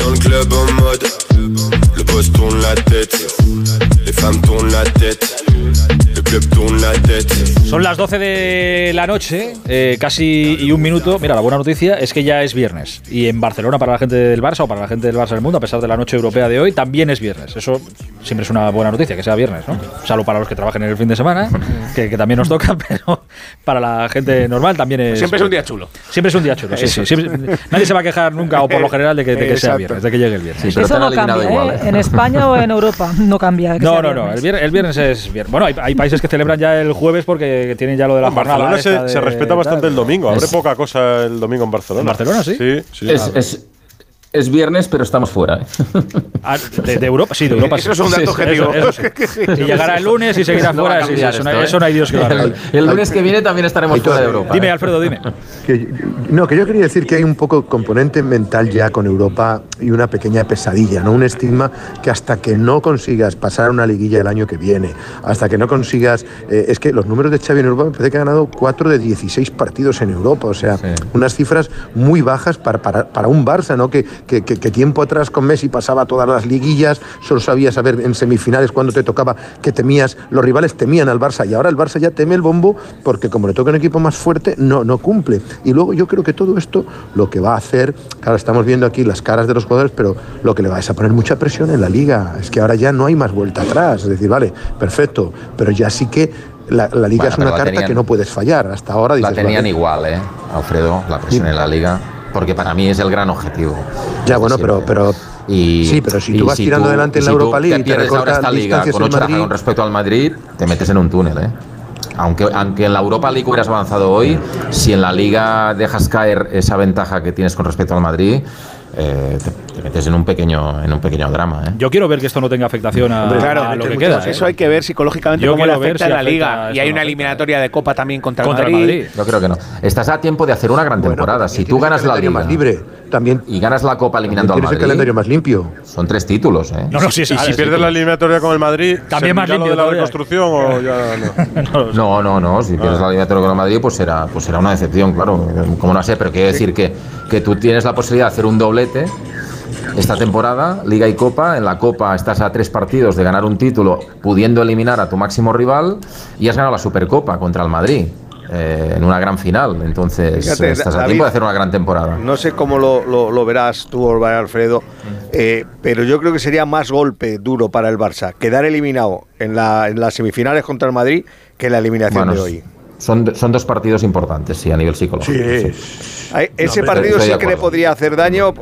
Son las 12 de la noche, eh, casi y un minuto. Mira, la buena noticia es que ya es viernes. Y en Barcelona, para la gente del Barça o para la gente del Barça del mundo, a pesar de la noche europea de hoy, también es viernes. Eso siempre es una buena noticia, que sea viernes, ¿no? Salvo para los que trabajen en el fin de semana, que, que también nos toca, pero para la gente normal también es. Siempre es un día chulo. Siempre es un día chulo, sí, sí. Siempre- nadie se va a quejar nunca, o por lo general, de que, de que sea viernes, de que llegue el viernes. Sí, pero Eso no cambia, igual, ¿eh? ¿eh? En España o en Europa no cambia. No, no, no. El viernes, el viernes es viernes. Bueno, hay, hay países que celebran ya el jueves porque tienen ya lo de la En jornada. Barcelona se, de se respeta bastante tal. el domingo. Abre Es- poca cosa el domingo en Barcelona. ¿En Barcelona, sí? Sí, sí. Es, es- es viernes, pero estamos fuera. ¿eh? Ah, de, de Europa, sí, de Europa. Eso es un dato Sí, objetivo. Eso, eso sí. Y llegará el lunes y seguirá No fuera. sí, eso, no, ¿eh? eso no hay Dios que lo el, arregle. el lunes que viene también estaremos fuera de Europa. Dime, ¿eh? Alfredo, dime. Que- no, que yo quería decir que hay un poco componente mental ya con Europa y una pequeña pesadilla, ¿no? Un estigma que hasta que no consigas pasar una liguilla el año que viene, hasta que no consigas. eh, es que los números de Xavi en Europa me parece que ha ganado 4 de 16 partidos en Europa, o sea, unas cifras muy bajas para, para, para un Barça, ¿no? Que, que, que- que tiempo atrás con Messi pasaba todas las liguillas, solo sabías saber en semifinales cuando te tocaba que temías, los rivales temían al Barça y ahora el Barça ya teme el bombo porque como le toca un equipo más fuerte, no, no cumple. Y luego yo creo que todo esto lo que va a hacer, claro, estamos viendo aquí las caras de los jugadores, pero lo que le va es a poner mucha presión en la liga. Es que ahora ya no hay más vuelta atrás. Es decir, vale, perfecto, pero ya sí que la, la liga Bueno, es una carta tenían- que no puedes fallar. Hasta ahora dices, La tenían vale, igual, ¿eh? Alfredo, la presión en la liga. Porque para mí es el gran objetivo. Ya, bueno, pero, siempre. pero Y, Sí, pero si tú vas tirando adelante en la si tú Europa League te y te pierdes ahora recortas esta liga con en ocho Madrid- con respecto al Madrid, te metes en un túnel, ¿eh? aunque, aunque en la Europa League hubieras avanzado hoy, si en la Liga dejas caer esa ventaja que tienes con respecto al Madrid, eh, te, te metes en un pequeño en un pequeño drama. ¿eh? Yo quiero ver que esto no tenga afectación a, claro, a lo que queda. ¿eh? Eso hay que ver psicológicamente Yo cómo le afecta si en la liga. Y hay una eliminatoria de Copa también contra, Contra el Madrid. Madrid. Yo creo que no. Estás a tiempo de hacer una gran temporada. Si tú ganas el la calendario Liga más libre, también y ganas la Copa eliminando al tienes el Madrid, calendario más limpio. son tres títulos. ¿eh? No, no, sí, y si pierdes la eliminatoria con el Madrid, También más ¿servirá lo limpio de la reconstrucción o ya no? No, no, no. Si pierdes la eliminatoria con el Madrid, pues será, pues será una decepción, claro. Como no sé, pero quiero decir que, que tú tienes la posibilidad de hacer un doblete esta temporada, Liga y Copa. En la Copa estás a tres partidos de ganar un título, pudiendo eliminar a tu máximo rival, y has ganado la Supercopa contra el Madrid. eh, en una gran final, entonces Fíjate, eh, estás a tiempo de hacer una gran temporada. No sé cómo lo, lo- lo verás tú, Alfredo, eh, pero yo creo que sería más golpe duro para el Barça quedar eliminado en, la- en las semifinales contra el Madrid que la eliminación Bueno, de hoy. Son, son dos partidos importantes, sí, a nivel psicológico. sí. Ay, Ese partido sí que le podría hacer daño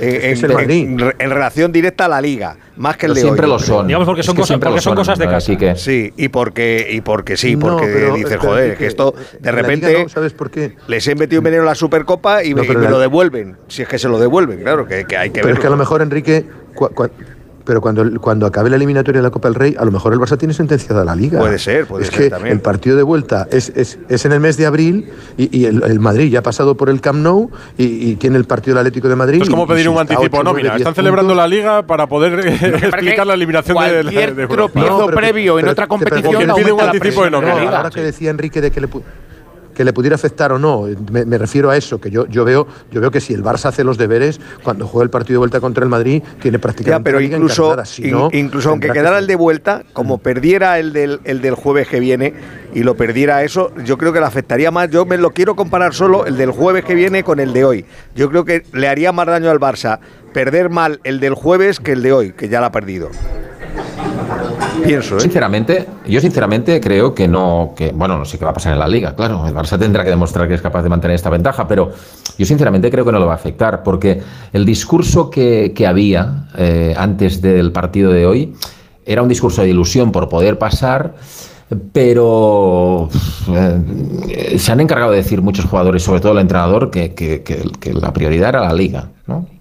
en, relación directa a la liga, más que el Pero de siempre hoy. lo son. Digamos porque Es son que cosas- porque son cosas de casa. Así que Sí, y porque, y porque sí, No, porque pero- dices, pero joder, Enrique, que esto de repente no, ¿sabes por qué? les he metido un veneno en la Supercopa y, No, me, y pero me la- lo devuelven. Si es que se lo devuelven, claro, que, que hay que Pero ver. es que a lo mejor, Enrique, cua- cua- pero cuando, cuando acabe la eliminatoria de la Copa del Rey, a lo mejor el Barça tiene sentenciada la Liga. Puede ser, puede es ser que también. el partido de vuelta es, es, es en el mes de abril y, y el, el Madrid ya ha pasado por el Camp Nou y, y tiene el partido del Atlético de Madrid. Es como pedir un anticipo de nómina. nueve, Están celebrando puntos- la liga para poder eh, explicar la eliminación de, la- de Europa. tropiezo No, pero- previo en otra pero competición pide un anticipo de nómina. No, ahora que decía Enrique de que le, que le pudiera afectar o no, me, me refiero a eso, que yo, yo, veo, yo veo que si el Barça hace los deberes, cuando juega el partido de vuelta contra el Madrid, tiene Ya, prácticamente pero la Liga incluso, encarnada. Si in- no, incluso aunque que quedara el de vuelta, como perdiera el del, el del jueves que viene y lo perdiera eso, yo creo que le afectaría más. Yo me lo quiero comparar solo el del jueves que viene con el de hoy. Yo creo que le haría más daño al Barça perder mal el del jueves que el de hoy, que ya lo ha perdido. Pienso, ¿eh? Sinceramente, yo sinceramente creo que no, que bueno, no sé qué va a pasar en la liga, claro, el Barça tendrá que demostrar que es capaz de mantener esta ventaja, pero yo sinceramente creo que no lo va a afectar, porque el discurso que, había eh, antes del partido de hoy era un discurso de ilusión por poder pasar, pero eh, se han encargado de decir muchos jugadores, sobre todo el entrenador, que la prioridad era la liga, ¿no?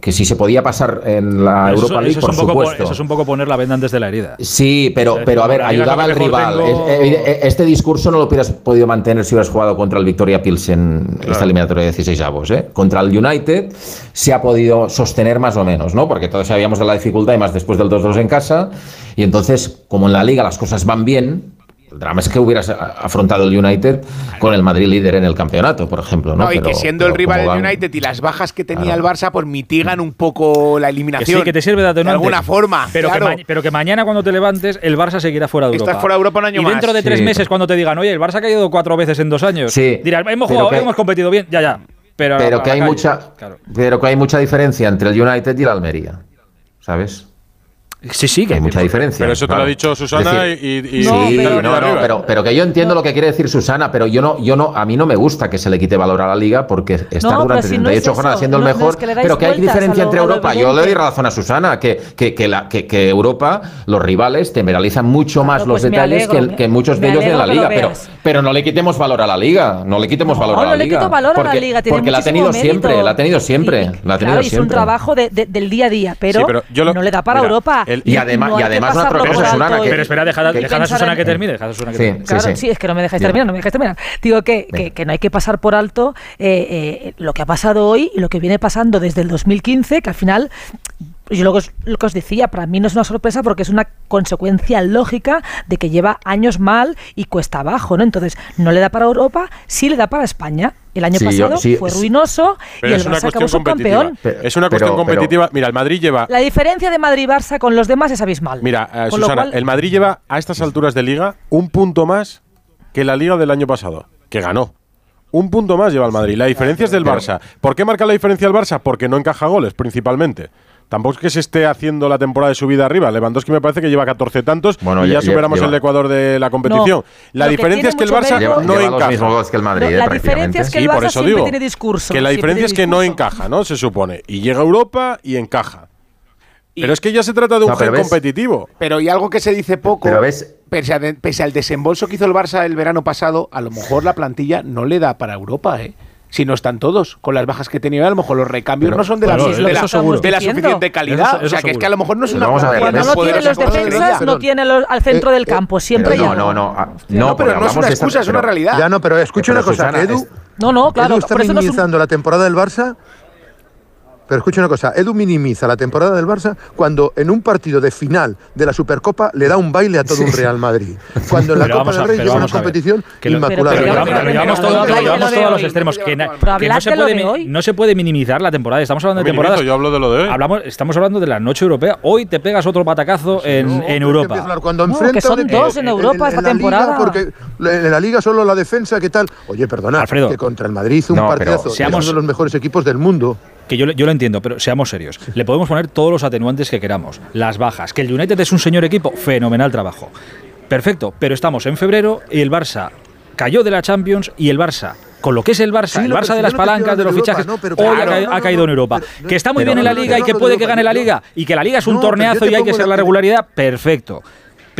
Que si se podía pasar en la Eso, Europa League, eso es por un poco, pon- supuesto. eso es un poco poner la venda antes de la herida. Sí, pero, Es pero a ver, ayudaba es al rival. tengo- Es- eh, eh, Este discurso no lo hubieras podido mantener si hubieras jugado contra el Victoria Pilsen esta eliminatoria de 16 avos. ¿eh? Contra el United se ha podido sostener más o menos, ¿no? Porque todos sabíamos de la dificultad y más después del 2-2 en casa. Y entonces, como en la liga las cosas van bien. El drama es que hubieras afrontado el United con el Madrid líder en el campeonato, por ejemplo. No, No, y que siendo el rival del United y las bajas que tenía Claro. el Barça, pues mitigan un poco la Que eliminación. sí, que te sirve de atenuante. alguna forma. Pero, claro. que pero que mañana cuando te levantes, el Barça seguirá fuera de Europa. Estás fuera de Europa un año y dentro más. de tres Sí. meses, cuando te digan, oye, el Barça ha caído cuatro veces en dos años, Sí, dirás, hemos jugado, que- hemos competido bien, ya, ya. Pero, pero que hay calle. mucha Claro. pero que hay mucha diferencia entre el United y el Almería sabes Sí, sí, que hay mucha diferencia Pero eso te lo claro. ha dicho Susana decir, y, y- y- sí, y- no, no, pero, pero que yo entiendo lo que quiere decir Susana, pero yo no, yo no, a mí no me gusta que se le quite valor a la liga porque estar No, durante pero si no 38 es jornadas siendo el no- no mejor, es que le pero que hay diferencia lo- entre lo Europa. Yo le doy razón a Susana, que, que, que, la- que- que Europa, los rivales, te penalizan mucho más Claro, los pues detalles alegro, que, que muchos de ellos en la liga. lo Pero, pero no le quitemos valor a la liga, no le quitemos No, valor a no la le liga. quito valor a la porque, liga, porque la ha tenido siempre, la ha tenido siempre, la ha claro, tenido y es un siempre. trabajo de- de- del día a día, pero, pero lo- no le da para Europa. El- Y además- no y que además otra pasarlo cosa, por Susana, que- y- Pero espera, dejad, y dejad a Susana en- que termine. Dejad a Susana que Sí, termine. Claro, sí. sí, es que no me dejáis terminar, no me dejáis terminar. Digo que, que, que no hay que pasar por alto eh, eh, lo que ha pasado hoy y lo que viene pasando desde el 2015, que al final, yo lo que, os, lo que os decía, para mí no es una sorpresa porque es una consecuencia lógica de que lleva años mal y cuesta abajo, ¿no? Entonces, no le da para Europa, sí le da para España. El año Sí, yo- pasado sí, fue es- ruinoso Pero y el Barça acabó subcampeón. Es una cuestión pero- competitiva. Mira, el Madrid lleva. La diferencia de Madrid-Barça con los demás es abismal. Mira, eh, Susana, cual- el Madrid lleva a estas alturas de liga un punto más que la liga del año pasado, que ganó. Un punto más lleva el Madrid. La diferencia es del Barça. ¿Por qué marca la diferencia el Barça? Porque no encaja goles, principalmente tampoco es que se esté haciendo la temporada de subida arriba. Lewandowski me parece que lleva 14 tantos bueno, y ya, ya superamos lleva. el Ecuador de la competición. La diferencia es que el Barça lleva, no lleva encaja. Los que el Madrid, la diferencia es que el Barça sí, tiene discurso. Que la diferencia es que no encaja, ¿no? Se supone. Y llega a Europa y encaja. Pero es que ya se trata de un no, gen competitivo. Pero y algo que se dice poco. Pese al desembolso que hizo el Barça el verano pasado, a lo mejor la plantilla no le da para Europa, ¿eh? si no están todos, con las bajas que he a lo mejor los recambios no son de, la, de, la, suficiente calidad. O sea, que es que a lo mejor no es una. Vamos a ver, no, no tiene los defensas, no tiene los, al centro eh, del campo, eh, siempre no. No, no, no. Ah, pero no es una excusa, es una realidad. Ya no, pero escucha una cosa, Edu. No, no, claro. Edu está minimizando la temporada del Barça pero escucha una cosa, Edu minimiza la temporada del Barça cuando en un partido de final de la Supercopa le da un baile a todo un Real Madrid. Cuando en la Copa del Rey lleva una competición que inmaculada. Llevamos todo, a los extremos. No, se puede, minimizar la temporada. Estamos hablando de temporadas. Yo hablo de lo de hoy. Hablamos, estamos hablando de la noche europea. Hoy te pegas otro patacazo pues en, en Europa. Cuando no, son dos en Europa esta temporada. Porque en la Liga solo la defensa, ¿qué tal? Oye, perdona, que contra el Madrid un partidazo. Seamos de los mejores equipos del mundo que yo, yo lo entiendo, pero seamos serios. Le podemos poner todos los atenuantes que queramos, las bajas, que el United es un señor equipo, fenomenal trabajo. Perfecto, pero estamos en febrero y el Barça cayó de la Champions y el Barça con lo que es el Barça, el Barça de las palancas, de los fichajes, hoy ha, caído en Europa. Que está muy bien en la Liga y que puede que gane la Liga y que la Liga es un torneazo y hay que ser la regularidad, perfecto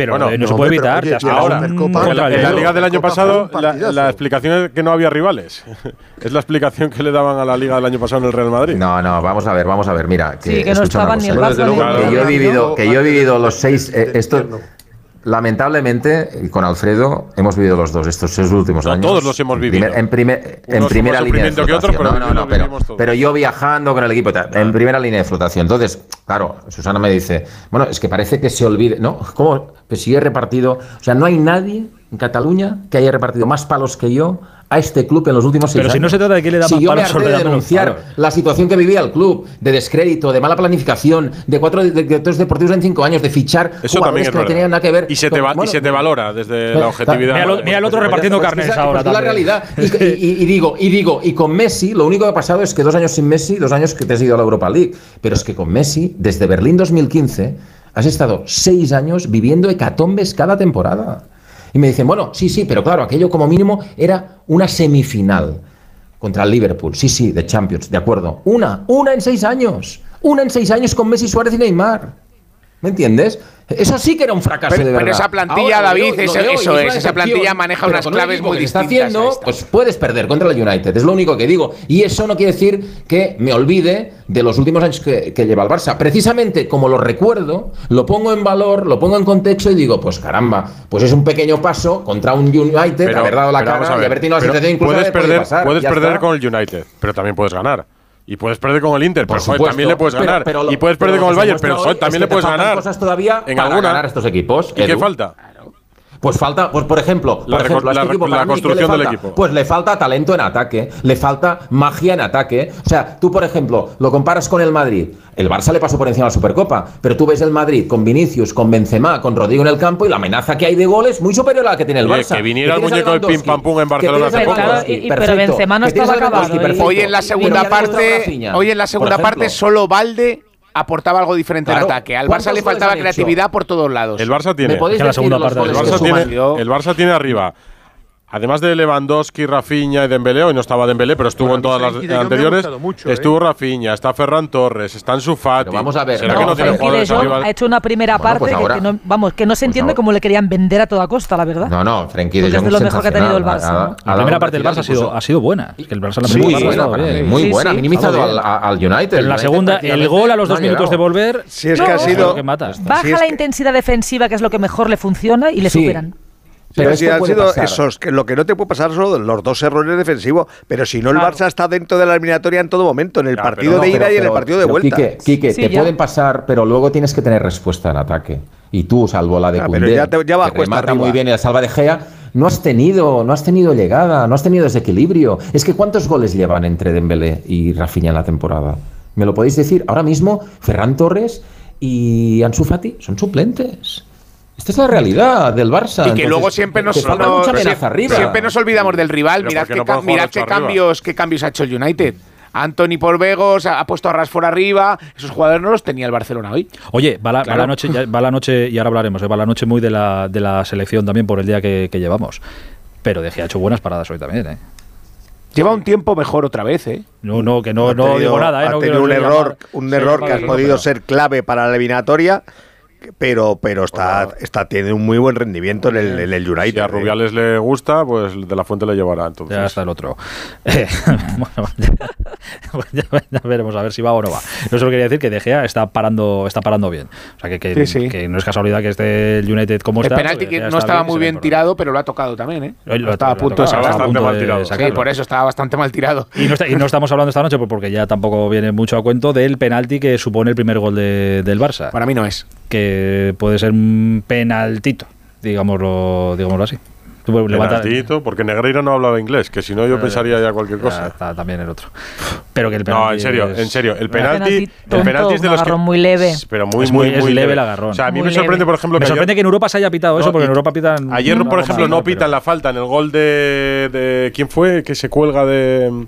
pero bueno, eh, no, se puede evitar. Ahora, en, la, Liga del año pasado, la, explicación es que no había rivales. es la explicación que le daban a la Liga del año pasado en el Real Madrid. No, no, vamos a ver, vamos a ver. Mira, que, sí, no estaban ni ¿eh? que, yo he vivido, que yo he vivido los seis. Eh, esto, lamentablemente, con Alfredo hemos vivido los dos estos seis últimos años. Todos los hemos vivido. en, en primera línea de flotación. Pero, no, no, pero, yo viajando con el equipo, en primera línea de flotación. Entonces, claro, Susana me dice, bueno, es que parece que se olvide, ¿no? ¿Cómo? Pues si he repartido, o sea, no hay nadie en Cataluña que haya repartido más palos que yo a este club en los últimos seis Pero años. Pero si no se trata de que le da si más yo me de denunciar la situación que vivía el club, de descrédito, de mala planificación, de cuatro directores deportivos en cinco años, de fichar Eso jugadores que no tenían nada que ver. Y se te, y se te valora desde la objetividad. Mira, lo, mira el otro repartiendo carnes ahora. Es la realidad. Y, y, digo, y digo, y con Messi, lo único que ha pasado es que dos años sin Messi, dos años que te has ido a la Europa League. Pero es que con Messi, desde Berlín 2015, has estado seis años viviendo hecatombes cada temporada. Y me dicen, bueno, sí, sí, pero claro, aquello como mínimo era una semifinal contra el Liverpool. Sí, sí, de Champions, de acuerdo. Una, una en seis años. Una en seis años con Messi, Suárez y Neymar. ¿Me entiendes? Eso sí que era un fracaso pero, de verdad. Pero esa plantilla, Ahora, David, veo, eso, veo, eso es. Esa plantilla maneja unas claves muy distintas. Está haciendo, pues puedes perder contra el United, es lo único que digo. Y eso no quiere decir que me olvide de los últimos años que, que, lleva el Barça. Precisamente como lo recuerdo, lo pongo en valor, lo pongo en contexto y digo, pues caramba, pues es un pequeño paso contra un United, pero, haber dado la cara y haber tenido la sensación incluso Puedes de perder, puedes perder con el United, pero también puedes ganar. Y puedes perder con el Inter, pero también le puedes ganar. Pero, y puedes perder con el Bayern, pero joder, también le puedes ganar. cosas todavía en para alguna. ganar estos equipos. ¿Y qué falta? Pues falta, pues por ejemplo, la, la, este construcción del equipo. Pues le falta talento en ataque, le falta magia en ataque. O sea, tú, por ejemplo, lo comparas con el Madrid. El Barça le pasó por encima a la Supercopa, pero tú ves el Madrid con Vinicius, con Benzema, con Rodrigo en el campo y la amenaza que hay de goles muy superior a la que tiene el Barça. que viniera el muñeco del pim pam pum en Barcelona hace poco. Pero Benzema no estaba acabado. ¿eh? Hoy en la segunda parte, hoy en la segunda parte solo Valde aportaba algo diferente claro. en ataque. Al Barça le faltaba creatividad por todos lados. El Barça tiene. ¿Me podéis el Barça, tiene, el Barça tiene arriba Además de Lewandowski, Rafinha y Dembélé, hoy no estaba Dembélé, pero estuvo en todas las anteriores. Estuvo eh. Rafinha, está Ferran Torres, está Ansu Fati. Vamos a ver. ¿Será no, que? Ha hecho una primera pues parte que, no, vamos, que no se pues entiende cómo le querían vender a toda costa, la verdad. No, no, Frenkie de pues Jong es lo mejor que ha tenido el Barça. ¿no? la primera parte del Barça ha sido, ha sido buena. Que el Barça buena, muy buena, ha minimizado al, United. En la segunda, el gol a los dos minutos de volver. Si es que ha sido. Baja la intensidad defensiva, que es lo que mejor le funciona, y le superan. Pero si han sido pasar. esos. Que lo que no te puede pasar son los dos errores defensivos. Pero si no, el. Barça está dentro de la eliminatoria en todo momento, en el partido de ida y en el partido de vuelta. Quique, Quique te pueden pasar, pero luego tienes que tener respuesta en ataque. Y tú, salvo la de ah, te, ya que remata muy bien y la salva de Gea, no has tenido, no has tenido llegada, no has tenido desequilibrio. Es que ¿cuántos goles llevan entre Dembélé y Rafinha en la temporada? ¿Me lo podéis decir? Ahora mismo, Ferran Torres y Ansu Fati son suplentes. Esta es la realidad del Barça. Y que luego siempre nos, siempre, nos olvidamos del rival. Mirad, qué, qué cambios, qué cambios ha hecho el United. Anthony Porvegos ha puesto a Rashford arriba. Esos jugadores no los tenía el Barcelona hoy. Oye, va la, noche, ya, va la noche, y ahora hablaremos, eh, va la noche muy de la, de la selección también por el día que, llevamos. Pero De ha hecho buenas paradas hoy también. Eh. Lleva un tiempo mejor otra vez, ¿eh? No, no, que no, no tenido, digo nada, ¿eh? Ha tenido un error, un error que ha podido ser clave para la eliminatoria pero, pero está, está tiene un muy buen rendimiento en el, en el United. Si a eh. Rubiales le gusta, pues de la fuente le llevará. Entonces. Ya está el otro. Eh, bueno, ya, ya, veremos a ver si va o no va. Yo solo quería decir que Degea está parando, está parando bien. O sea, que, que, no es casualidad que esté el United como el está. El penalti pues que no estaba muy bien tirado, pero lo ha tocado también. ¿eh? Lo, estaba a punto, estaba bastante mal tirado. Sí, por eso estaba bastante mal tirado. Y no, está, y no estamos hablando esta noche pues, porque ya tampoco viene mucho a cuento del penalti que supone el primer gol de, del Barça. Para mí no es. Que eh, puede ser un penaltito, digámoslo, digámoslo así. Penaltito, porque Negreira no hablaba inglés, que si no yo eh, pensaría ya cualquier cosa. También el otro. Pero que el penalti No, en serio, en serio. El penalti, el penalti, es de los que... muy leve. Pero muy, muy, leve, el agarrón. O sea, a mí me sorprende, por ejemplo... Me que sorprende que en Europa se haya pitado eso, porque en Europa pitan... Ayer, por ejemplo, no pitan la falta en el gol de, de... ¿Quién fue? Que se cuelga de...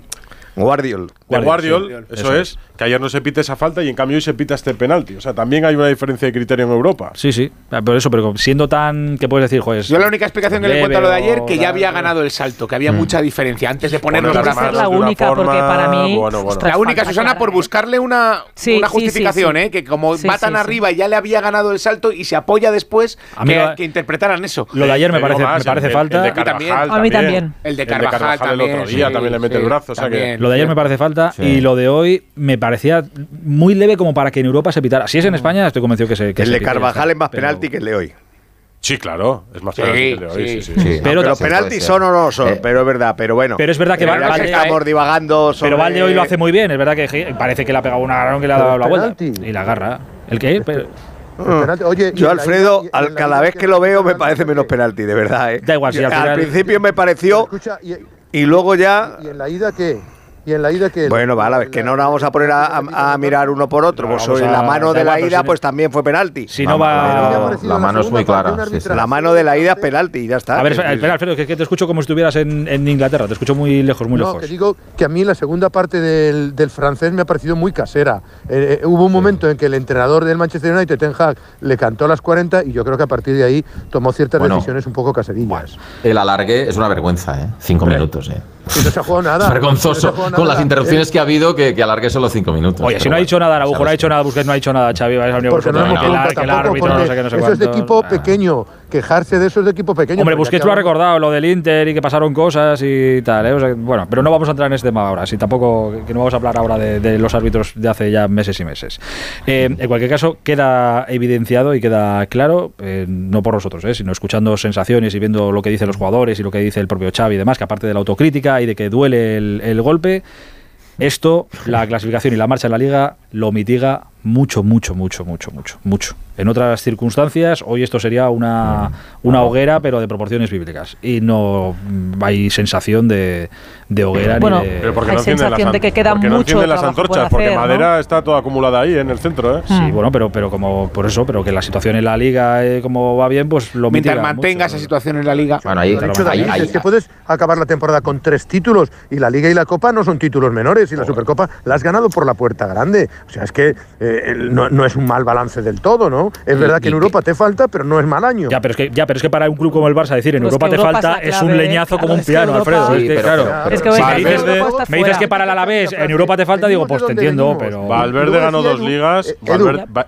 Guardiol. Guardiol, Guardiol eso, es, que ayer no se pita esa falta y en cambio hoy se pita este penalti. O sea, también hay una diferencia de criterio en Europa. Sí, sí, ah, pero eso, pero siendo tan, ¿qué puedes decir, juez? Yo la única explicación que le encuentro a lo de ayer, que ya había ganado el salto, que había mm. mucha diferencia antes de ponernos Debe ser la única, forma, porque para mí... Bueno, bueno. La única, Susana, por buscarle una, una justificación, ¿eh? que como va tan arriba y ya le había ganado el salto y se apoya después, a que, interpretaran eso. Lo de ayer me parece, más, me parece falta. El de Carvajal, a mí también. El de Carvajal, también. El de Carvajal, otro también le mete el brazo, o sea que... Lo de ayer me parece falta y lo de hoy me parecía muy leve como para que en Europa se pitara. Si es en mm. España, estoy convencido que se. Que el de Carvajal es más penalti que el de hoy. Sí, claro, es más penalti que el de hoy. Sí, sí, sí. sí. Pero, penaltis son o no son, pero es verdad, pero bueno. Pero es verdad que, Valde, Pero Valde hoy lo hace muy bien, es verdad que parece que le ha pegado una gran que le ha dado la vuelta. Y la agarra. ¿El qué? Pero, ah. Oye, yo Alfredo, cada vez que lo veo me parece menos penalti, de verdad. ¿eh? Da igual, si al, final, al, principio me pareció y, y, luego ya. ¿Y en la ida qué? y en la ida que... Bueno, vale, a ver, que no nos vamos a poner a, mirar uno por otro, pues la mano de la ida pues también fue penalti. Si no va... La, mano es muy clara. La mano de la ida es penalti, ya está. A ver, espera, Alfredo, que, que te escucho como si estuvieras en, Inglaterra, te escucho muy lejos, muy lejos. no, lejos. que digo que a mí la segunda parte del, francés me ha parecido muy casera. Eh, eh, hubo un momento en que el entrenador del Manchester United, Ten Hag, le cantó a las 40 y yo creo que a partir de ahí tomó ciertas decisiones un poco caserillas. El alargue es una vergüenza, ¿eh? Cinco minutos, ¿eh? Si no se ha jugado nada. Vergonzoso. No con las interrupciones eh. que ha habido, que, que alargue solo cinco minutos. Oye, si no ha dicho nada Araujo, no ha dicho nada Busquets, no ha dicho nada Xavi. Porque no hemos que el árbitro, no sé qué, no sé Eso es de equipo pequeño quejarse de esos de equipos pequeños. Hombre, Busquets lo ha recordado, lo del Inter y que pasaron cosas y tal. ¿eh? Bueno, pero no vamos a entrar en este tema ahora, si tampoco que no vamos a hablar ahora de, los árbitros de hace ya meses y meses. Eh, en cualquier caso, queda evidenciado y queda claro, eh, no por nosotros, ¿eh? sino escuchando sensaciones y viendo lo que dicen los jugadores y lo que dice el propio Xavi y demás, que aparte de la autocrítica y de que duele el, golpe, esto, la clasificación y la marcha en la liga lo mitiga mucho, mucho, mucho, mucho, mucho, mucho. En otras circunstancias, hoy esto sería una, una hoguera, pero de proporciones bíblicas. Y no hay sensación de, de hoguera ni de. Pero hay no sensación de que queda mucho. Las antorchas, porque madera está toda acumulada ahí en el centro. ¿eh? Sí, bueno, pero, pero como por eso, pero que la situación en la liga, eh, como va bien, pues lo Mientras mantenga mucho, esa situación en la liga. Bueno, ahí, de ahí, es que puedes acabar la temporada con tres títulos y la liga y la copa no son títulos menores y la supercopa la has ganado por la puerta grande. O sea, es que. Eh, no, es un mal balance del todo, ¿no? Es verdad que en Europa te falta, pero no es mal año. Ya, pero es que, ya, pero es que para un club como el Barça decir en Europa te falta es, un leñazo como un piano, Alfredo. Claro. Me dices que para el Alavés en Europa te falta, digo, pues te entiendo, pero. Valverde ganó dos ligas.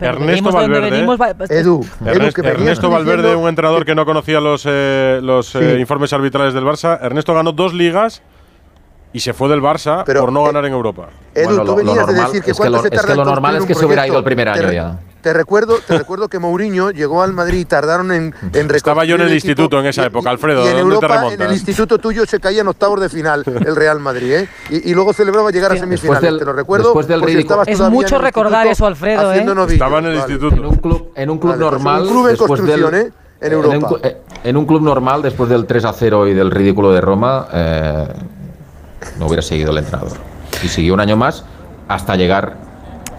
Ernesto Valverde. ¿eh? Edu, Ernesto Valverde, un entrenador que no conocía los, eh, los eh, informes arbitrales del Barça. Ernesto ganó dos ligas y se fue del Barça Pero, por no eh, ganar en Europa. Edu, bueno, tú venías normal, de decir que es que lo, se tarda es que lo normal es que se hubiera ido el primer año te, ya. Te recuerdo, te recuerdo que Mourinho llegó al Madrid y tardaron en, en Estaba yo en el, el instituto en esa y, época, Alfredo. Y en ¿dónde Europa, te remontas? En el instituto tuyo se caía en octavos de final el Real Madrid, ¿eh? Y, y luego celebraba llegar a semifinales, del, te lo recuerdo. Después del ridículo. Es mucho recordar eso, Alfredo, ¿eh? Estaba en el instituto. En un club, en un club pues, normal. Un club en construcción, ¿eh? En Europa. Eh, en un, club normal, después del 3 a 0 y del ridículo de Roma, eh, no hubiera seguido el entrenador. Y siguió un año más hasta llegar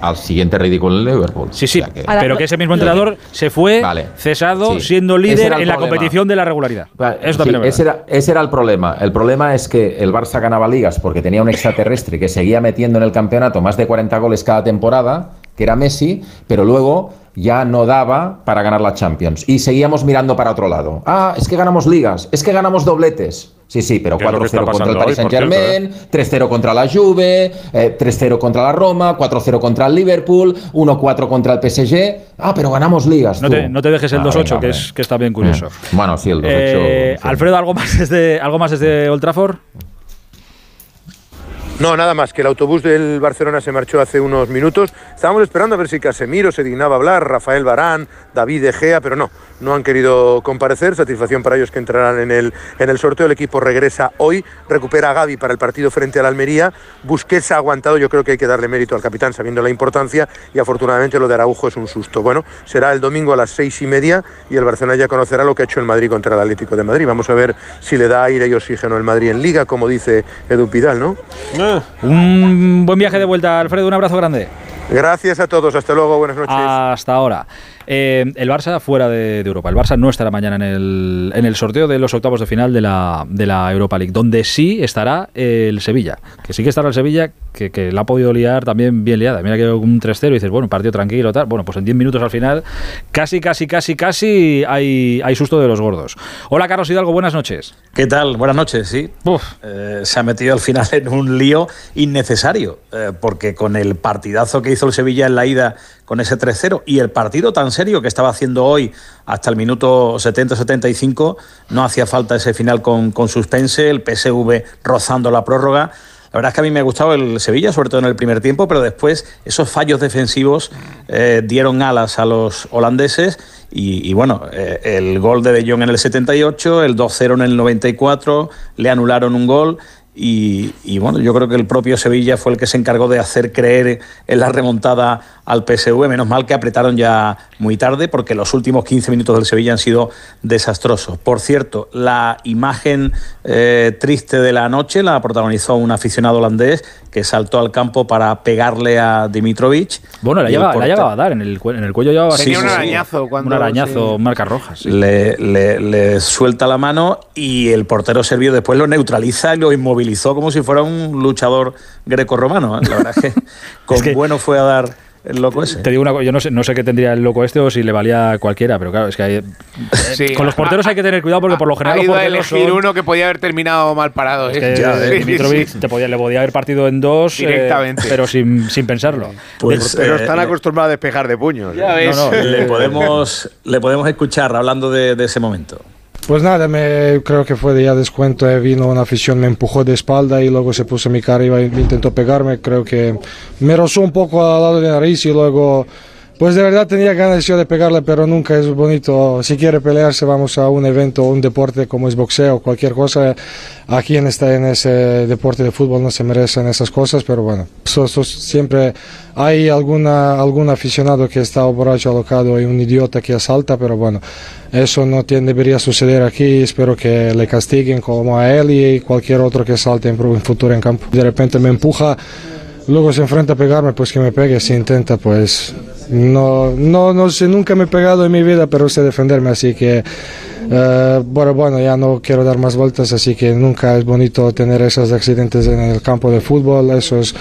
al siguiente ridículo en Liverpool. Sí, sí, pero que ese mismo entrenador se fue cesado siendo líder en la competición de la regularidad. Eso ese, era, ese, era, el problema. El problema es que el Barça ganaba ligas porque tenía un extraterrestre que seguía metiendo en el campeonato más de 40 goles cada temporada, que era Messi, pero luego ya no daba para ganar la Champions y seguíamos mirando para otro lado. Ah, es que ganamos ligas, es que ganamos dobletes. Sí, sí, pero ¿Qué es lo que está 4-0 contra el Paris hoy, por Saint Germain, 3-0 contra la Juve, eh, 3-0 contra la Roma, 4-0 contra el Liverpool, 1-4 contra el PSG. Ah, pero ganamos ligas. No te, no te dejes el Ah, 2-8, venga, que, es, que está bien curioso. Mm. Bueno, sí, el 2-8. Eh, sí. Alfredo, ¿algo más, desde, ¿algo más desde Old Trafford? No, nada más, que el autobús del Barcelona se marchó hace unos minutos. Estábamos esperando a ver si Casemiro se dignaba hablar, Rafael Barán, David De Gea, pero no, no han querido comparecer. Satisfacción para ellos que entrarán en el, en el sorteo. El equipo regresa hoy, recupera a Gaby para el partido frente al Almería. Busquets ha aguantado, yo creo que hay que darle mérito al capitán sabiendo la importancia y afortunadamente lo de Araujo es un susto. Bueno, será el domingo a las seis y media y el Barcelona ya conocerá lo que ha hecho el Madrid contra el Atlético de Madrid. Vamos a ver si le da aire y oxígeno el Madrid en Liga, como dice Edu Pidal, ¿no? Un buen viaje de vuelta, Alfredo. Un abrazo grande. Gracias a todos, hasta luego, buenas noches. Hasta ahora. Eh, el Barça fuera de, de Europa. El Barça no estará mañana en el, en el sorteo de los octavos de final de la, de la Europa League, donde sí estará el Sevilla. Que sí que estará el Sevilla, que, que la ha podido liar también bien liada. Mira que un 3-0 y dices, bueno, partido tranquilo, tal. Bueno, pues en 10 minutos al final, casi, casi, casi, casi hay, hay susto de los gordos. Hola, Carlos Hidalgo, buenas noches. ¿Qué tal? Buenas noches, sí. Eh, se ha metido al final en un lío innecesario, eh, porque con el partidazo que hizo el Sevilla en la ida con ese 3-0 y el partido tan serio que estaba haciendo hoy hasta el minuto 70-75, no hacía falta ese final con, con suspense, el PSV rozando la prórroga. La verdad es que a mí me ha gustado el Sevilla, sobre todo en el primer tiempo, pero después esos fallos defensivos eh, dieron alas a los holandeses y, bueno, eh, el gol de De Jong en el 78, el 2-0 en el 94, le anularon un gol y, y, bueno, yo creo que el propio Sevilla fue el que se encargó de hacer creer en la remontada al PSV. Menos mal que apretaron ya muy tarde porque los últimos 15 minutos del Sevilla han sido desastrosos. Por cierto, la imagen eh, triste de la noche la protagonizó un aficionado holandés que saltó al campo para pegarle a Dimitrovic. Bueno, la, la portero- llevaba a dar, en el, en el cuello llevaba un sí, sí. arañazo cuando Un arañazo, se- marca rojas. sí. le, le- le suelta la mano y el portero serbio después lo neutraliza y lo inmovilizó como si fuera un luchador grecorromano. ¿eh? La verdad es que con bueno fue a dar el loco ese. Te digo una cosa, yo no sé, no sé qué tendría el loco este o si le valía a cualquiera, pero claro, es que hay- Sí, con los porteros hay que tener cuidado porque por lo general Ha los ido a porteros elegir son- uno que podía haber terminado mal parado. es ¿eh? que sí. te podía, le podía haber partido en dos, eh, Directamente. pero sin, sin pensarlo. Pues, pero eh, están acostumbrados a despejar de puños. No, ¿eh? no, le, podemos, le podemos escuchar hablando de, de ese momento. Pues nada, me, creo que fue de ya descuento, eh, vino una afición, me empujó de espalda y luego se puso mi cara y intentó pegarme, creo que me rozó un poco al lado de la nariz y luego, pues de verdad tenía ganas de pegarle, pero nunca es bonito, si quiere pelearse vamos a un evento un deporte como es boxeo o cualquier cosa, aquí en, esta, en ese deporte de fútbol no se merecen esas cosas, pero bueno, siempre hay alguna, algún aficionado que está borracho, alocado y un idiota que asalta, pero bueno, eso no tiene, debería suceder aquí. Espero que le castiguen como a él y cualquier otro que salte en, en futuro en campo. De repente me empuja, luego se enfrenta a pegarme, pues que me pegue. Si intenta, pues no, no, no sé, nunca me he pegado en mi vida, pero sé defenderme, así que. eh, bueno, bueno, ya no quiero dar más vueltas, así que nunca es bonito tener esos accidentes en el campo de fútbol, eso es,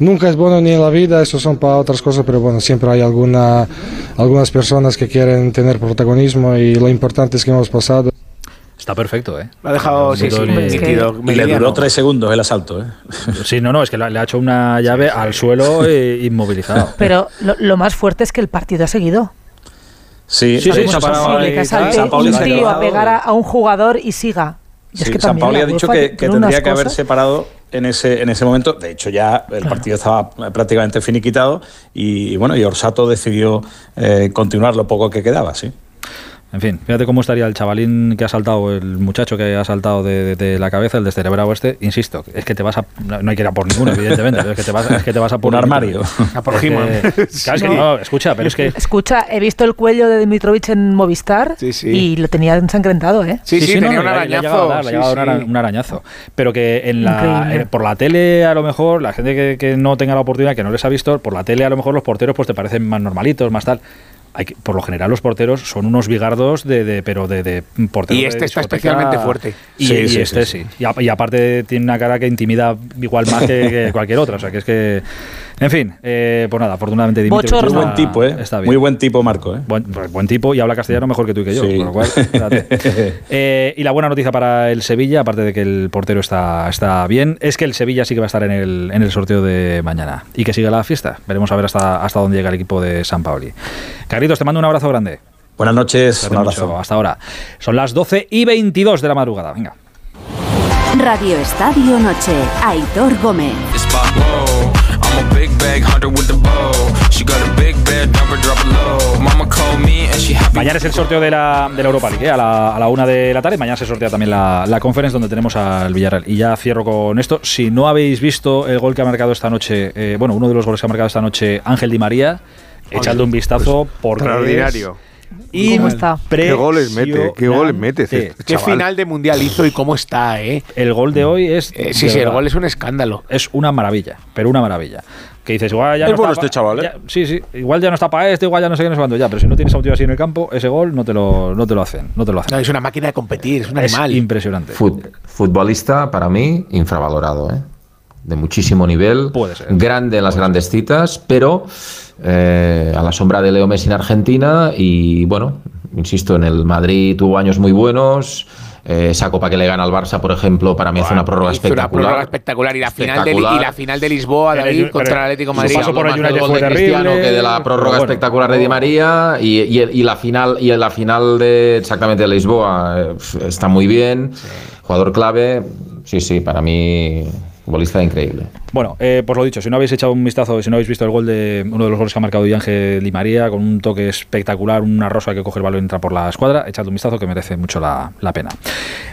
nunca es bueno ni en la vida, eso son para otras cosas, pero bueno, siempre hay alguna, algunas personas que quieren tener protagonismo y lo importante es que hemos pasado. Está perfecto, ¿eh? Lo ha dejado, sí, sí, Ni- nítido. Y le duró tres segundos el asalto. ¿eh? Sí, no, no, es que le ha hecho una llave al suelo e inmovilizado. Pero lo, lo más fuerte es que el partido ha seguido. Sí, Sí, sí, ¿Cómo se ha es parado posible ahí, que salte San Pauli un tío a pegar a, a un jugador y siga? Y es que San Pauli ha dicho que, tendría que cosas. haberse parado en ese, en ese momento. De hecho, ya el partido estaba prácticamente finiquitado y, y bueno, y Orsato decidió eh, continuar lo poco que quedaba, sí. En fin, fíjate cómo estaría el chavalín que ha saltado, el muchacho que ha saltado de, de- de la cabeza, el descerebrado este. Insisto, es que te vas a. No no hay que ir a por ninguno, evidentemente, pero es que te vas, es que te vas a por Un armario. A por Claro, es que no, escucha, pero es que. Escucha, he visto el cuello de Dimitrovic en Movistar y lo tenía ensangrentado, ¿eh? no, no, le ha- le ha llegado a dar, le un ara- un arañazo. Pero que en la, Increíble. eh, por la tele, a lo mejor, la gente que, que no tenga la oportunidad, que no les ha visto, por la tele, a lo mejor los porteros pues te parecen más normalitos, más tal. Hay que- por lo general, los porteros son unos bigardos, de, de- pero de, de porteros. Y de este está especialmente fuerte. Y, Sí, y sí, este sí, sí. Y, a- y aparte tiene una cara que intimida igual más que, que cualquier otra. O sea, que es que En fin, eh, pues nada, afortunadamente Dimitri Muy está- buen tipo, ¿eh? está bien. Muy buen tipo, Marco, ¿eh? Buen, pues, buen tipo y habla castellano mejor que tú y que yo, Sí. con lo cual. Eh, y la buena noticia para el Sevilla, aparte de que el portero está, está bien, es que el Sevilla sí que va a estar en el, en el sorteo de mañana y que siga la fiesta. Veremos a ver hasta, hasta dónde llega el equipo de San Paoli. Carlitos, te mando un abrazo grande. Buenas noches, un abrazo. mucho. Hasta ahora. Son las 12 y 22 de la madrugada. Venga. Radio Estadio Noche. Aitor Gómez. Bag hunter with the bow. She got a big bed, number drop it low. Mama called me and she happy. Mañana es el sorteo de la, de la Europa League, ¿eh? a, la, a la una de la tarde. Mañana se sortea también la, la conference donde tenemos al Villarreal. Y ya cierro con esto. Si no habéis visto el gol que ha marcado esta noche, eh, bueno, uno de los goles que ha marcado esta noche Ángel Di María, echadle un vistazo porque extraordinario. es ¿Cómo está? ¿Qué goles mete? ¿Qué goles mete este impresionante. Qué final de mundial hizo y cómo está, ¿eh? El gol de hoy es. Eh, sí, sí, el gol es un escándalo. Es una maravilla, pero una maravilla. Que dices, igual ya Es no bueno está este pa- chaval, ¿eh? ya- sí, sí. Igual ya no está para este, igual ya no sé qué, no sé cuándo ya. Pero si no tienes a un tío así en el campo, ese gol no te lo, no te lo hacen. No te lo hacen. No, es una máquina de competir, es un Es animal. impresionante. Fut- futbolista, para mí, infravalorado, ¿eh? De muchísimo nivel. Puede ser. Grande en las grandes citas, pero eh, a la sombra de Leo Messi en Argentina y, bueno, insisto, en el Madrid tuvo años muy buenos. Eh, esa copa que le gana al Barça, por ejemplo, para mí hace una prórroga Hizo una espectacular. prórroga espectacular y la final de, Espectacular. y la final de Lisboa, Pero- David, pero- contra el Atlético de Madrid. Su paso por el United fue de Cristiano, que de la prórroga espectacular de Di María y, y- y la final y la final de exactamente de Lisboa eh, está muy bien, jugador clave, sí sí, para mí futbolista increíble. Bueno, eh, pues lo dicho, si no habéis echado un vistazo, si no habéis visto el gol de uno de los goles que ha marcado Di Ángel Di María, con un toque espectacular, una rosa que coge el balón y entra por la escuadra, echad un vistazo que merece mucho la, la pena.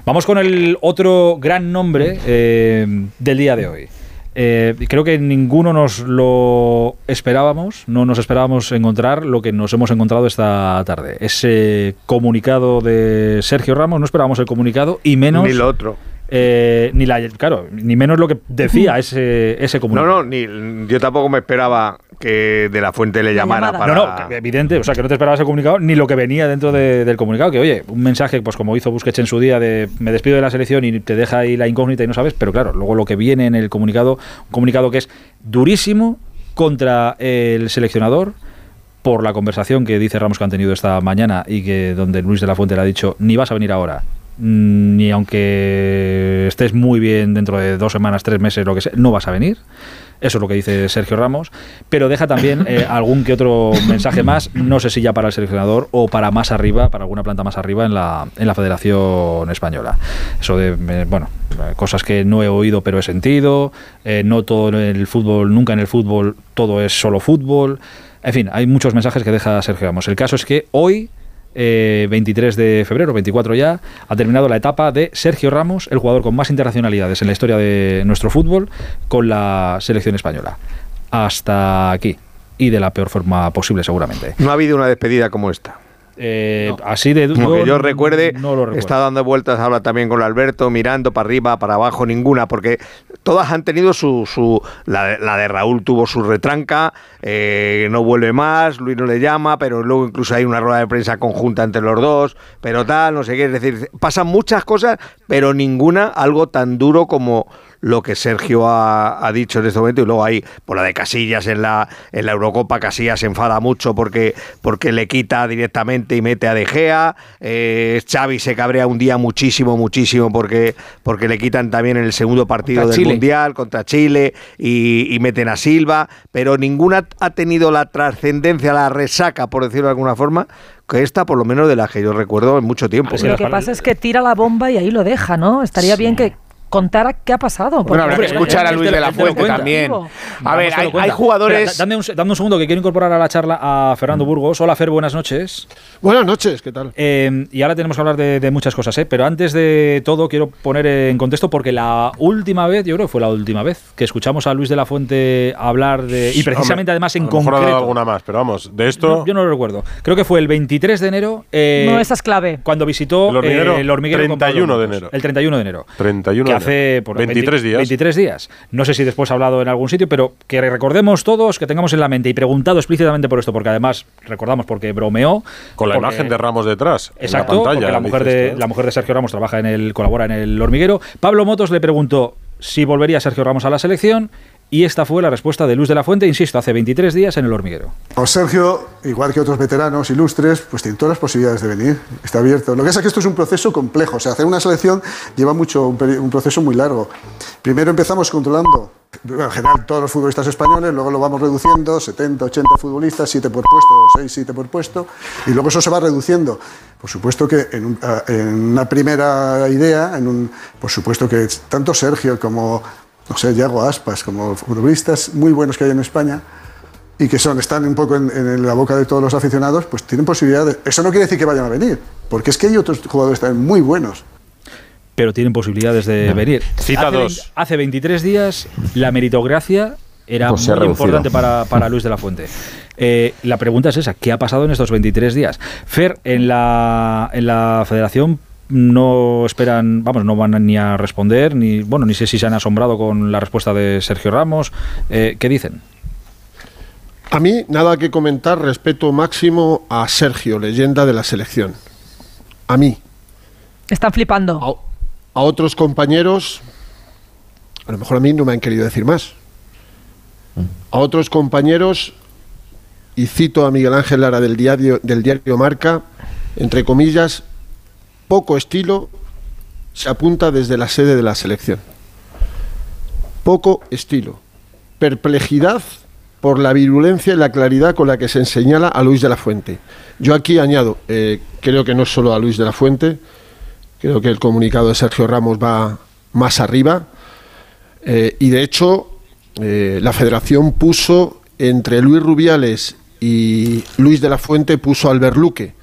Vamos con el otro gran nombre eh, del día de hoy. Eh, creo que ninguno nos lo esperábamos, no nos esperábamos encontrar lo que nos hemos encontrado esta tarde. Ese comunicado de Sergio Ramos, no esperábamos el comunicado y menos... Ni lo otro. Eh, ni la, claro, ni menos lo que decía ese, ese No, comunicado. no, ni, yo tampoco me esperaba que de la fuente le llamara para. No, no, evidente, o sea, que no te esperabas el comunicado ni lo que venía dentro de- del comunicado, que oye, un mensaje, pues como hizo Busquets en su día de me despido de la selección y te deja ahí la incógnita y no sabes, pero claro, luego lo que viene en el comunicado, un comunicado que es durísimo contra el seleccionador por la conversación que dice Ramos que han tenido esta mañana y que donde Luis de la Fuente le ha dicho ni vas a venir ahora ni aunque estés muy bien dentro de dos semanas, tres meses, lo que sea, no vas a venir. Eso es lo que dice Sergio Ramos, pero deja también eh, algún que otro mensaje más, no sé si ya para el seleccionador o para más arriba, para alguna planta más arriba en la, en la Federación Española. Eso de, eh, bueno, cosas que no he oído pero he sentido, eh, no todo en el fútbol, nunca en el fútbol todo es solo fútbol. En fin, hay muchos mensajes que deja Sergio Ramos. El caso es que hoy eh, 23 de febrero, 24 ya, ha terminado la etapa de Sergio Ramos, el jugador con más internacionalidades en la historia de nuestro fútbol, con la selección española. Hasta aquí. Y de la peor forma posible, seguramente. No ha habido una despedida como esta. Eh, Así de Como que yo no- recuerde, no lo recuerdo. está dando vueltas ahora también con Alberto, mirando para arriba, para abajo, ninguna, porque todas han tenido su... su la, de- la de Raúl tuvo su retranca, eh, no vuelve más, Luis no le llama, pero luego incluso hay una rueda de prensa conjunta entre los dos, pero tal, no sé qué, es decir, pasan muchas cosas, pero ninguna algo tan duro como lo que Sergio ha, ha dicho en este momento y luego ahí por la de Casillas en la en la Eurocopa Casillas se enfada mucho porque porque le quita directamente y mete a De Gea eh, Xavi se cabrea un día muchísimo muchísimo porque porque le quitan también en el segundo partido Contra del Chile. mundial contra Chile y, y meten a Silva pero ninguna ha tenido la trascendencia la resaca por decirlo de alguna forma que esta por lo menos de la que yo recuerdo en mucho tiempo Lo que pasa es que tira la bomba y ahí lo deja, ¿no? Estaría bien que contara qué ha pasado. Bueno, habrá que escuchar a Luis de la Fuente también. A ver, hay, hay jugadores. Espera, dame, un, se- dame un segundo que quiero incorporar a la charla a Fernando Burgos. Hola, Fer, buenas noches. Buenas noches, ¿qué tal? Eh, y ahora tenemos que hablar de, de muchas cosas, ¿eh? pero antes de todo quiero poner en contexto porque la última vez, yo creo que fue la última vez, que escuchamos a Luis de la Fuente hablar de... Y precisamente Hombre, además en a lo mejor ha concreto... alguna más, pero vamos, de esto. No, yo no lo recuerdo. Creo que fue el 23 de enero. eh, No, esa es clave. Cuando visitó El hormiguero, eh, el hormiguero con Pablo 31 de enero. El 31 de enero. 31 que de hace enero. por 23 días. 23 días. No sé si después ha hablado en algún sitio, pero que recordemos todos, que tengamos en la mente y preguntado explícitamente por esto, porque además recordamos porque bromeó. Con la porque- imagen de Ramos detrás. Exacto, en la pantalla. porque la mujer, de, la mujer de Sergio Ramos trabaja en el, colabora en el hormiguero. Pablo Motos le preguntó si volvería Sergio Ramos a la selección Y esta fue la respuesta de Luis de la Fuente, insisto, hace 23 días en el hormiguero. O Sergio, igual que otros veteranos ilustres, pues tiene todas las posibilidades de venir. Está abierto. Lo que pasa es que esto es un proceso complejo. O sea, hacer una selección lleva mucho, un, proceso muy largo. Primero empezamos controlando, en general, todos los futbolistas españoles, luego lo vamos reduciendo, 70, 80 futbolistas, 7 por puesto, 6, 7 por puesto, y luego eso se va reduciendo. Por supuesto que en, un- a- en una primera idea, en un, por supuesto que tanto Sergio como, no sé, Yago Aspas, como futbolistas muy buenos que hay en España, y que son, están un poco en, en la boca de todos los aficionados, pues tienen posibilidad de... Eso no quiere decir que vayan a venir, porque es que hay otros jugadores también muy buenos. Pero tienen posibilidades de venir. Cita hace, dos. hace 23 días la meritocracia era Pues muy importante para, para Luis de la Fuente. Eh, la pregunta es esa, ¿qué ha pasado en estos 23 días? Fer, en la, en la federación no esperan, vamos, no van ni a responder, ni bueno, ni sé si se han asombrado con la respuesta de Sergio Ramos. Eh, ¿Qué dicen? A mí nada que comentar, respeto máximo a Sergio, leyenda de la selección. A mí. Están flipando. A otros compañeros, a lo mejor a mí no me han querido decir más. A otros compañeros, y cito a Miguel Ángel Lara del diario, del diario Marca, entre comillas, poco estilo se apunta desde la sede de la selección. Poco estilo. Perplejidad por la virulencia y la claridad con la que se señala a Luis de la Fuente. Yo aquí añado, eh, creo que no es solo a Luis de la Fuente, creo que el comunicado de Sergio Ramos va más arriba, eh, y de hecho eh, la federación puso entre Luis Rubiales y Luis de la Fuente puso a Albert Luque,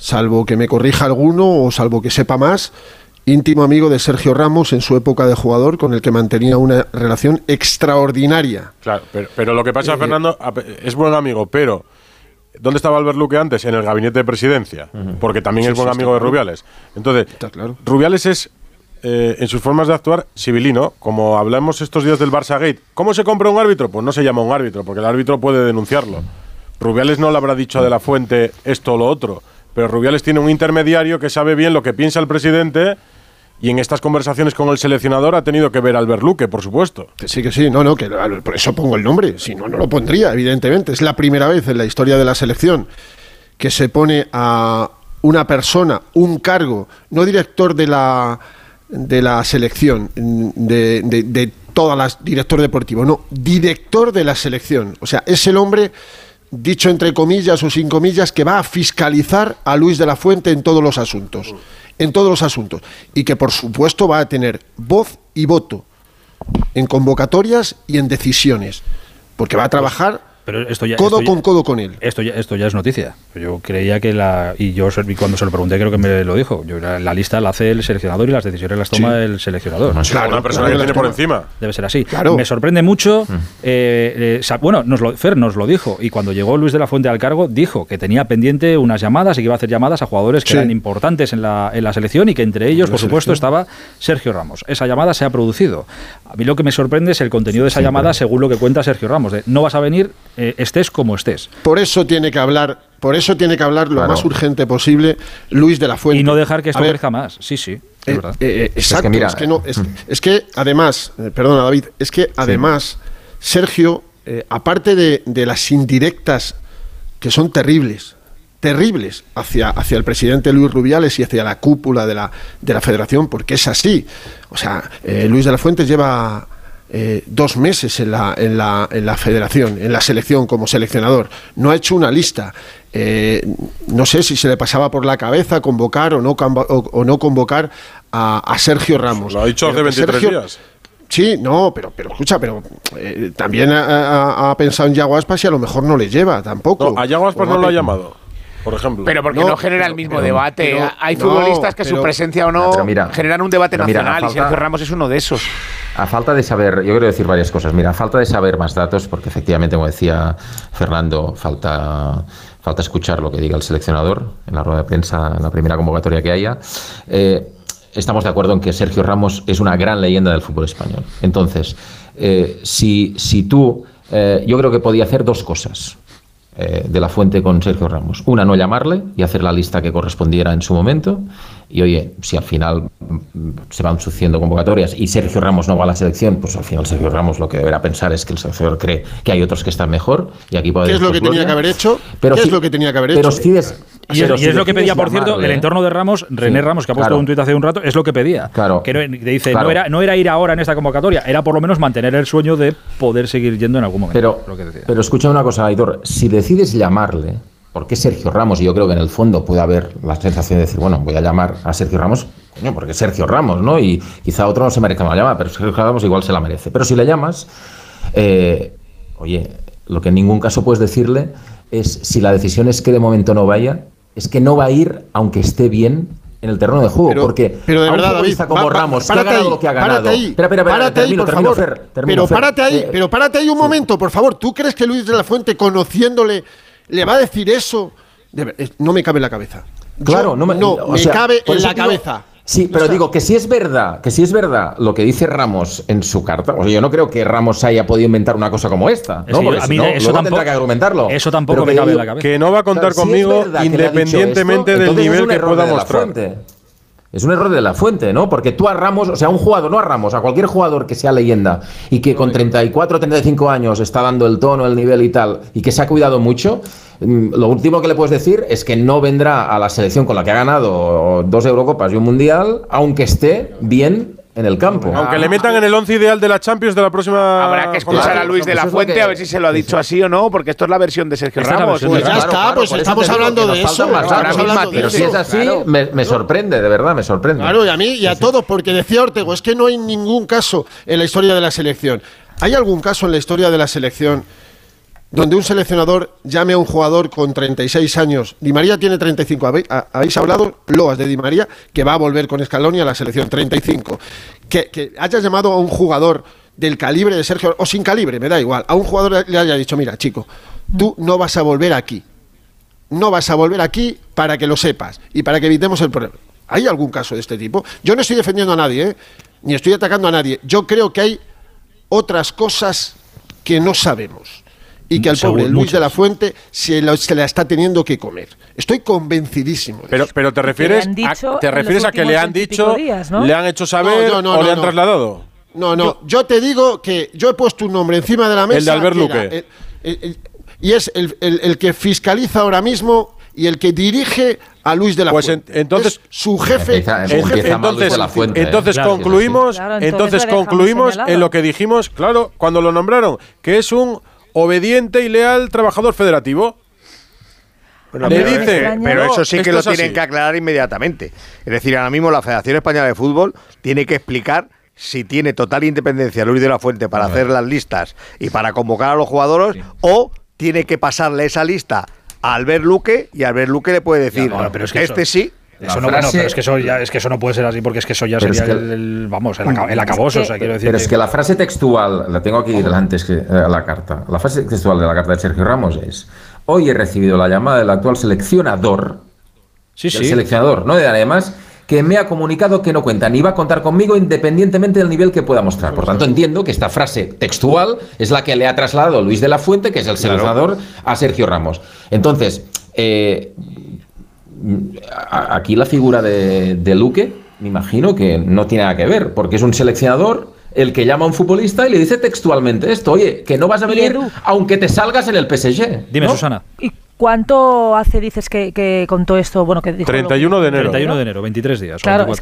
salvo que me corrija alguno o salvo que sepa más, íntimo amigo de Sergio Ramos en su época de jugador con el que mantenía una relación extraordinaria. Claro, pero, pero lo que pasa, Eh, Fernando, a- es buen amigo, pero ¿dónde estaba Albert Luque antes? En el gabinete de presidencia, porque también Sí, es buen sí, amigo de claro. Rubiales. Entonces, Rubiales es, eh, en sus formas de actuar, civilino. Como hablamos estos días del Barça Gate, ¿cómo se compra un árbitro? Pues no se llama un árbitro, porque el árbitro puede denunciarlo. Rubiales no le habrá dicho de la fuente esto o lo otro, pero Rubiales tiene un intermediario que sabe bien lo que piensa el presidente. Y en estas conversaciones con el seleccionador ha tenido que ver Albert Luque, por supuesto. Sí, que sí, no, no, que por eso pongo el nombre, si no, no lo pondría, evidentemente. Es la primera vez en la historia de la selección que se pone a una persona, un cargo, no director de la, de la selección, de, de, de todas las, director deportivo, no, director de la selección. O sea, es el hombre, dicho entre comillas o sin comillas, que va a fiscalizar a Luis de la Fuente en todos los asuntos. En todos los asuntos. Y que, por supuesto, va a tener voz y voto en convocatorias y en decisiones. Porque va a trabajar Pero esto ya, codo esto ya- con codo con él. Esto ya, esto ya es noticia. Yo creía que la. Y yo cuando se lo pregunté, creo que me lo dijo. Yo, la, la lista la hace el seleccionador y las decisiones las toma Sí. el seleccionador. Claro, una persona que tiene por encima. Debe ser así. Claro. Me sorprende mucho. eh, eh, sa- bueno, nos lo, Fer nos lo dijo. Y cuando llegó Luis de la Fuente al cargo, dijo que tenía pendiente unas llamadas y que iba a hacer llamadas a jugadores que Sí. eran importantes en la, en la selección y que entre ellos, por supuesto, selección. estaba Sergio Ramos. Esa llamada se ha producido. A mí lo que me sorprende es el contenido de esa llamada, según lo que cuenta Sergio Ramos. De, no vas a venir, eh, estés como estés. Por eso tiene que hablar, por eso tiene que hablar lo Claro. más urgente posible Luis de la Fuente. Y no dejar que esto crezca más. Sí, sí. Es Eh, verdad. eh, exacto, es que, mira, no, es, es que además, eh, perdona David, es que además Sergio, eh, aparte de, de las indirectas que son terribles, terribles hacia, hacia el presidente Luis Rubiales y hacia la cúpula de la, de la federación, porque es así. O sea, eh, Luis de la Fuente lleva eh, dos meses en la, en, la, en la federación, en la selección como seleccionador. No ha hecho una lista. Eh, no sé si se le pasaba por la cabeza convocar o no, o, no convocar a, a Sergio Ramos. Lo ha dicho hace Pero que 23 Sergio- días. Sí, no, pero, pero escucha, pero eh, también ha, ha- ha pensado en Yago Aspas y a lo mejor no le lleva tampoco. No, a Yago Aspas O no lo ha llamado, por ejemplo. Pero porque no, genera el mismo debate. pero- Hay no, futbolistas que su presencia o no mira, generan un debate mira, nacional y Sergio Ramos es uno de esos. A falta de saber, yo quiero decir varias cosas. Mira, a falta de saber más datos, porque efectivamente, como decía Fernando, falta, falta escuchar lo que diga el seleccionador en la rueda de prensa, en la primera convocatoria que haya. Eh, estamos de acuerdo en que Sergio Ramos es una gran leyenda del fútbol español. Entonces, eh, si, si tú, eh, yo creo que podía hacer dos cosas eh, de la fuente con Sergio Ramos. Una, no llamarle y hacer la lista que correspondiera en su momento. Y oye, si al final mm, se van sucediendo convocatorias y Sergio Ramos no va a la selección, pues al final Sergio Ramos lo que deberá pensar es que el seleccionador cree que hay otros que están mejor y aquí puede ¿Qué es lo que tenía que haber hecho? Pero ¿Qué si- es lo que tenía que haber pero hecho? si des- Y es, y es lo que pedía, por cierto, el entorno de Ramos, René Sí, Ramos, que ha puesto claro. un tuit hace un rato, es lo que pedía. Claro. Que no, dice, Claro. no, era, no era ir ahora en esta convocatoria, era por lo menos mantener el sueño de poder seguir yendo en algún momento. Pero, lo que decía. pero escucha una cosa, Aitor. Si decides llamarle, porque Sergio Ramos, y yo creo que en el fondo puede haber la sensación de decir, bueno, voy a llamar a Sergio Ramos, coño, porque Sergio Ramos, ¿no? Y quizá otro no se merezca una llamada, pero Sergio Ramos igual se la merece. Pero si le llamas, eh, oye, lo que en ningún caso puedes decirle es, si la decisión es que de momento no vaya, es que no va a ir aunque esté bien en el terreno de juego, Pero- porque pero de verdad, David, como va- Ramos, que ha párate ganado ahí, lo que ha párate ganado. ahí, espera, espera, espera, párate ahí, termino, por termino, favor. Fer, termino, pero Fer. párate ahí, Eh, pero párate ahí un momento, por favor. ¿Tú crees que Luis de la Fuente, conociéndole, le va a decir eso? De no me cabe en la cabeza. Yo- Claro, no me, o me sea, cabe en la digo- cabeza. Sí, pero digo que si es verdad, que si es verdad lo que dice Ramos en su carta, o sea, yo no creo que Ramos haya podido inventar una cosa como esta, Es ¿no? Porque a si mí no, eso luego tampoco- tendrá que argumentarlo. eso tampoco Pero me cabe en la cabeza. Que no va a contar Claro, conmigo independientemente esto, del nivel que pueda de la mostrar. Es un error de la fuente, ¿no? Porque tú a Ramos, o sea, un jugador, no a Ramos, a cualquier jugador que sea leyenda y que con 34 35 años está dando el tono, el nivel y tal, y que se ha cuidado mucho, mm, lo último que le puedes decir es que no vendrá a la selección con la que ha ganado dos Eurocopas y un Mundial, aunque esté bien en el campo. Aunque le metan en el once ideal de la Champions de la próxima. Habrá que escuchar a Luis de la eso es lo Fuente a ver si se lo ha dicho así o no, porque esto es la versión de Sergio la Ramos. Pues ya está, pues estamos hablando de eso. Pero si es así, me sorprende, de verdad, me sorprende. Claro, y a mí y a todos, porque decía Ortego, es que no hay ningún caso en la historia de la selección. ¿Hay algún caso en la historia de la selección donde un seleccionador llame a un jugador con 36 años? Di María tiene 35. ¿Habéis, ha- habéis hablado, loas de Di María, que va a volver con Scaloni a la selección? 35. Que, que hayas llamado a un jugador del calibre de Sergio, o sin calibre, me da igual, a un jugador le haya dicho, mira, chico, tú no vas a volver aquí no vas a volver aquí para que lo sepas y para que evitemos el problema. ¿Hay algún caso de este tipo? Yo no estoy defendiendo a nadie, ¿eh? ni estoy atacando a nadie. Yo creo que hay otras cosas que no sabemos y que al Seguro, pobre Luis muchas. de la Fuente se, lo- se la está teniendo que comer. Estoy convencidísimo. de Pero, eso. pero te refieres, a, te en refieres a que le han dicho, días, ¿no? le han hecho saber No, no, o no, le han no. trasladado. No, no, yo te digo que yo he puesto un nombre encima de la mesa. El de Albert que era Luque. el- el- el- y es el, el- el que fiscaliza ahora mismo y el que dirige a Luis de la Pues en- Fuente. entonces- Es su jefe. Empieza- su empieza jefe. mal Luis de la Fuente, entonces Claro, concluimos, Claro, entonces entonces concluimos en lo que dijimos, claro, cuando lo nombraron, que es un obediente y leal trabajador federativo. Bueno, Le pero, dice, pero eso sí que lo así. tienen que aclarar inmediatamente. Es decir, ahora mismo la Federación Española de Fútbol tiene que explicar si tiene total independencia Luis de la Fuente para hacer las listas y para convocar a los jugadores o tiene que pasarle esa lista a Albert Luque y Albert Luque le puede decir, no, pero es que este eso- sí. Eso no, bueno, frase- pero es que eso ya es que eso no puede ser así porque es que eso ya es sería que- el, el- vamos, el, aca- el acaboso, o sea, quiero decir. Pero es que la frase textual, la tengo aquí delante, es que, eh, la carta. La frase textual de la carta de Sergio Ramos es: Hoy he recibido la llamada del actual seleccionador, sí, del sí. seleccionador, no de además, que me ha comunicado que no cuenta ni va a contar conmigo independientemente del nivel que pueda mostrar. Por tanto, entiendo que esta frase textual es la que le ha trasladado Luis de la Fuente, que es el seleccionador, a Sergio Ramos. Entonces, eh, aquí la figura de, de Luque, me imagino que no tiene nada que ver, porque es un seleccionador el que llama a un futbolista y le dice textualmente esto, oye, que no vas a venir aunque te salgas en el PSG. Dime, ¿no? Susana. ¿Y cuánto hace, dices, que, que contó esto? Bueno, que dijo 31 de enero. 31 de enero, 23 días. Claro, 24. es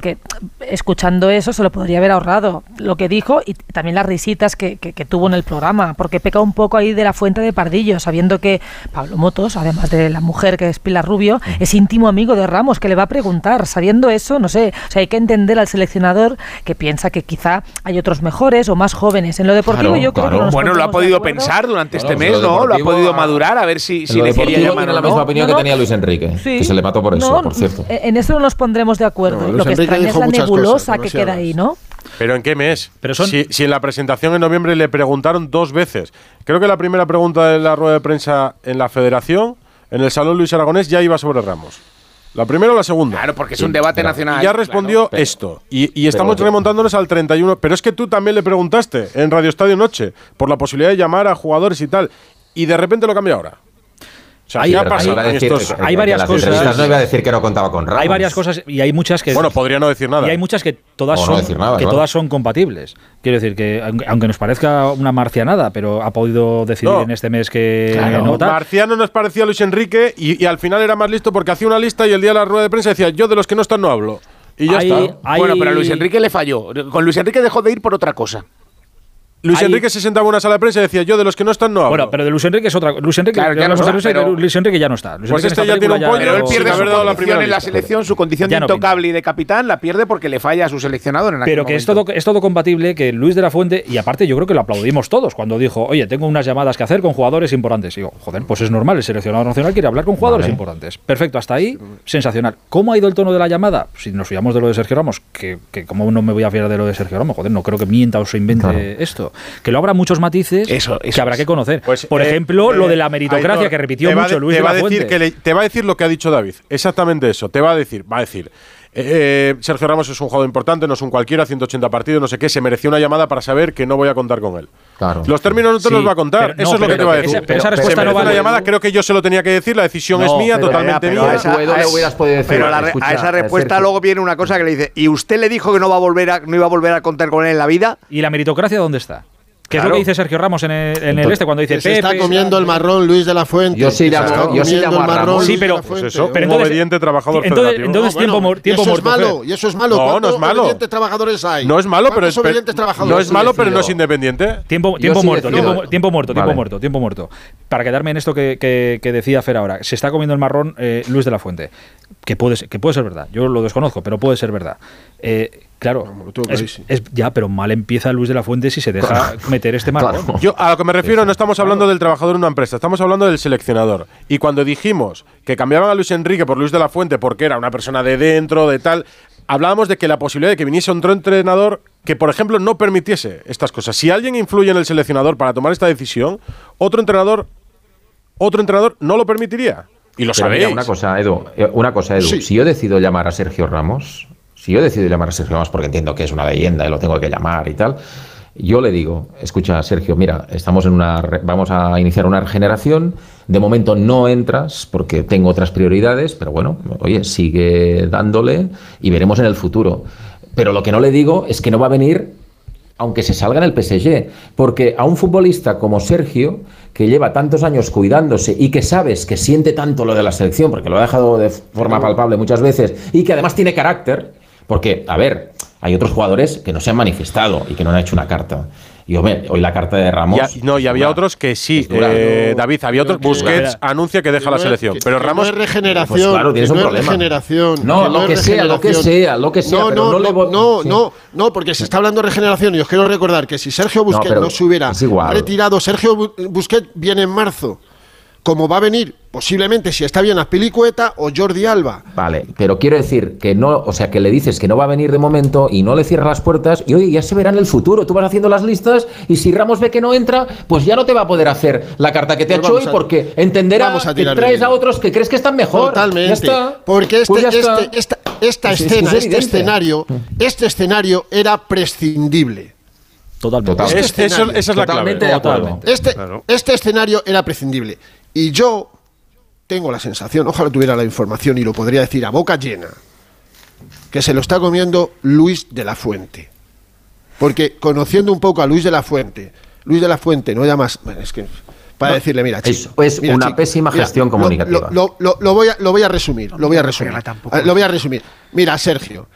que escuchando eso se lo podría haber ahorrado. Lo que dijo y también las risitas que, que- que tuvo en el programa, porque peca un poco ahí de la fuente de Pardillo, sabiendo que Pablo Motos, además de la mujer que es Pilar Rubio, es íntimo amigo de Ramos, que le va a preguntar. Sabiendo eso, no sé, o sea, hay que entender al seleccionador que piensa que quizá hay otros mejores o más jóvenes. En lo deportivo Claro, yo creo claro. que no nos Bueno, lo ha podido pensar durante Claro, este mes, ¿no? Lo ha podido madurar a ver si, si le quería tiene la misma opinión que tenía Luis Enrique, Sí. que se le mató por eso, No, por cierto. En eso no nos pondremos de acuerdo. No, Luis lo que Enrique extraña es la cosas, nebulosa que queda ahí, ¿no? ¿Pero en qué mes? Pero son- si, si en la presentación en noviembre le preguntaron dos veces. Creo que la primera pregunta de la rueda de prensa en la federación, en el Salón Luis Aragonés, ya iba sobre Ramos. ¿La primera o la segunda? Claro, porque es un debate nacional. Y ya respondió Pero- esto. Y, y estamos pero- remontándonos al 31. Pero es que tú también le preguntaste en Radio Estadio Noche por la posibilidad de llamar a jugadores y tal. Y de repente lo cambia ahora. Sea, hay, ¿qué ha hay- pasado Iba a en decir- estos- que- hay que varias cosas- No iba a decir que no contaba con Ramos. hay varias cosas y hay muchas que Bueno, podría no decir nada. y hay muchas que todas O son decir nada, que claro. todas son compatibles. Quiero decir que aunque aunque nos parezca una marcianada, pero ha podido decidir No. en este mes que Claro. no tal. Marciano nos parecía a Luis Enrique y, y al final era más listo porque hacía una lista y el día de la rueda de prensa decía, yo de los que no están no hablo. Y ya Hay- está. hay- Bueno, pero a Luis Enrique le falló. Con Luis Enrique dejó de ir por otra cosa. Luis Enrique se sentaba en una sala de prensa y decía, yo de los que no están no hablo. Bueno, pero de Luis Enrique es otra Luis Enrique, Claro, ya no está, Luis pero- Luis Enrique ya no está. Luis Pues Enrique este ya tiene un pollo, Pero él pierde su dado la condición primera en la selección, su condición Ya de no intocable y de capitán la pierde porque le falla a su seleccionador en Pero que es todo, es todo compatible que Luis de la Fuente, y aparte yo creo que lo aplaudimos todos cuando dijo, oye, tengo unas llamadas que hacer con jugadores importantes. Y digo, joder, pues es normal, el seleccionador nacional quiere hablar con jugadores Vale. importantes. Perfecto, hasta ahí, sensacional. ¿Cómo ha ido el tono de la llamada? Si nos fiamos de lo de Sergio Ramos, que, que como no me voy a fiar de lo de Sergio Ramos, joder, no creo que mienta o se invente Claro. Que lo habrá muchos matices Eso- que habrá que conocer. Pues, Por eh, ejemplo, lo eh, de la meritocracia Aitor, que repitió mucho de- Luis te de va la decir que le- Te va a decir lo que ha dicho David. Exactamente eso. Te va a decir, va a decir. eh, eh, Sergio Ramos es un jugador importante, no es un cualquiera, 180 partidos, no sé qué. Se mereció una llamada para saber que no voy a contar con él. Claro. Los términos no te Sí, los va a contar. pero- eso no, es lo que te va a esa- decir. pero esa respuesta no vale. una llamada, creo que yo se lo tenía que decir. La decisión es mía, pero- totalmente pero mía. a esa- Tú, Edu, le hubieras podido decir, Pero la escucha, a esa respuesta Sergio. luego viene una cosa que le dice, ¿y usted le dijo que no va a volver a, no iba a volver a contar con él en la vida? ¿Y la meritocracia dónde está? ¿Qué es lo que dice Sergio Ramos en el, en el este cuando dice Que se está Pepe, comiendo el marrón Luis de la Fuente. Yo sí Que está yo sí comiendo llamo a el marrón Ramos. Sí, pero- la Pues Fuente. eso, Pero un entonces- obediente trabajador entonces- federativo. entonces- No, tiempo bueno, tiempo y eso muerto, es malo, y eso es malo. No, no ¿Cuántos es malo. obedientes trabajadores hay? No es malo, pero es, ¿Cuántos obedientes trabajadores no es malo, pero no es independiente. Tiempo, tiempo sí muerto, tiempo, tiempo muerto, tiempo Vale. muerto, tiempo muerto. Para quedarme en esto que, que- que decía Fer ahora, se está comiendo el marrón eh, Luis de la Fuente, que puede, ser, que puede ser verdad, yo lo desconozco, pero puede ser verdad. Eh, claro, es, ya, pero mal empieza Luis de la Fuente si se deja meter este marrón. Claro. Yo a lo que me refiero no estamos hablando del trabajador en una empresa, estamos hablando del seleccionador. Y cuando dijimos que cambiaban a Luis Enrique por Luis de la Fuente porque era una persona de dentro, de tal, hablábamos de que la posibilidad de que viniese otro entrenador que, por ejemplo, no permitiese estas cosas. Si alguien influye en el seleccionador para tomar esta decisión, otro entrenador, otro entrenador no lo permitiría. Y lo Pero sabéis. mira, una cosa, Edu, eh, una cosa, Edu. Sí. Si yo decido llamar a Sergio Ramos, si yo decido llamar a Sergio Ramos porque entiendo que es una leyenda y lo tengo que llamar y tal, yo le digo, escucha, Sergio, mira, estamos en una, vamos a iniciar una regeneración. De momento no entras porque tengo otras prioridades, pero bueno, oye, sigue dándole y veremos en el futuro. Pero lo que no le digo es que no va a venir aunque se salga en el PSG, porque a un futbolista como Sergio, que lleva tantos años cuidándose y que sabes que siente tanto lo de la selección, porque lo ha dejado de forma palpable muchas veces, y que además tiene carácter, porque, a ver, hay otros jugadores que no se han manifestado y que no han hecho una carta. Y hombre, hoy la carta de Ramos... Ya- no, y había dura. otros que sí. Dura. eh, David, había otros. Busquets anuncia que deja Que la no es- selección. que- pero que Ramos. No es regeneración. Pues claro, tienes que un no problema. regeneración. No, que lo es que sea, lo que sea, lo que sea, No, pero no, no le no, voy- no, sí. no, no, porque se está hablando de regeneración y os quiero recordar que si Sergio Busquets no, se hubiera retirado, Sergio Bu- Busquets viene en marzo. Como va a venir, posiblemente, si está bien Azpilicueta o Jordi Alba. Vale, pero quiero decir que no, o sea, que le dices que no va a venir de momento y no le cierras las puertas y oye, ya se verá en el futuro. Tú vas haciendo las listas y si Ramos ve que no entra, pues ya no te va a poder hacer la carta que te ha Pues hecho hoy a- porque entenderá vamos a que traes a otros que crees que están mejor. Totalmente. Ya está. Porque este, Pues ya está. este- esta, esta Pues es escena, es este escenario, este escenario era prescindible. Totalmente. Total. Este Es- esa es la clave. Totalmente de acuerdo. Totalmente. Este, Claro. este escenario era prescindible. Y yo tengo la sensación, ojalá tuviera la información y lo podría decir a boca llena, que se lo está comiendo Luis de la Fuente. Porque conociendo un poco a Luis de la Fuente, Luis de la Fuente no llamas. Bueno, es que. Para No, decirle, mira, es- chico, es mira, una chico, pésima gestión comunicativa. Lo, lo- lo voy a, lo voy a resumir, lo voy a resumir. Lo voy a resumir. Mira, Sergio,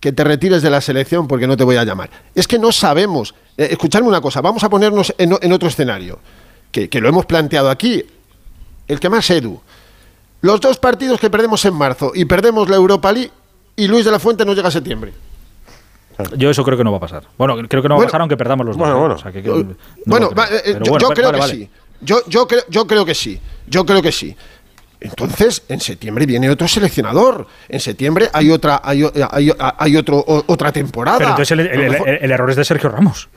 que te retires de la selección porque no te voy a llamar. Es que no sabemos. Eh, escuchadme una cosa, vamos a ponernos en, en otro escenario, que, que lo hemos planteado aquí. El que más Edu. Los dos partidos que perdemos en marzo y perdemos la Europa League y Luis de la Fuente no llega a septiembre. Yo eso creo que no va a pasar. Bueno, creo que no va Bueno, a pasar aunque perdamos los dos. bueno, ¿eh? bueno. O sea, que- que no bueno, va, eh, yo, bueno, yo creo vale, que vale. sí. Yo, yo, creo, yo creo que sí. Yo creo que sí. Entonces, en septiembre viene otro seleccionador. En septiembre hay otra, hay, hay- hay otro, otra temporada. Pero entonces el, el- el- el error es de Sergio Ramos.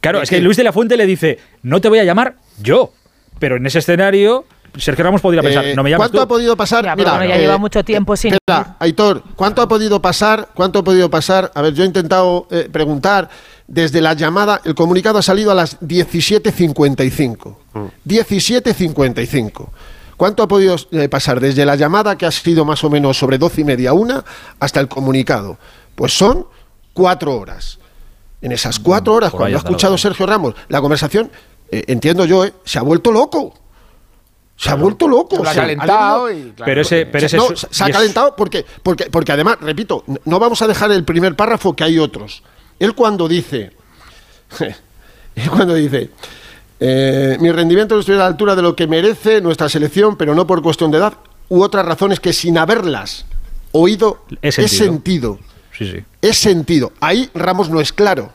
Claro, Es es que que- Luis de la Fuente le dice, no te voy a llamar yo. Pero en ese escenario, Sergio Ramos podría pensar, Eh, no me llames ¿Cuánto tú. ha podido pasar? Ya, Mira, bueno, ya eh, lleva mucho tiempo sin. Espera, Aitor, ¿cuánto ha podido pasar? ¿Cuánto ha podido pasar? A ver, yo he intentado eh, preguntar desde la llamada, el comunicado ha salido a las 17.55. 17.55. ¿Cuánto ha podido eh, pasar desde la llamada, que ha sido más o menos sobre 12 y media, una, hasta el comunicado? Pues son cuatro horas. En esas cuatro horas, por ahí cuando ha escuchado Sergio Ramos la conversación, eh, entiendo yo, eh, se ha vuelto loco. Se ha vuelto loco. Lo ha calentado y, claro, Pero ese, pero ese no, es- se ha calentado porque, porque, porque además, repito, no vamos a dejar el primer párrafo que hay otros. Él cuando dice, él cuando dice, eh, mi rendimiento no estoy a la altura de lo que merece nuestra selección, pero no por cuestión de edad, u otras razones que sin haberlas oído He he sentido. Sentido. Sí, sí. He sentido. Ahí Ramos no es claro.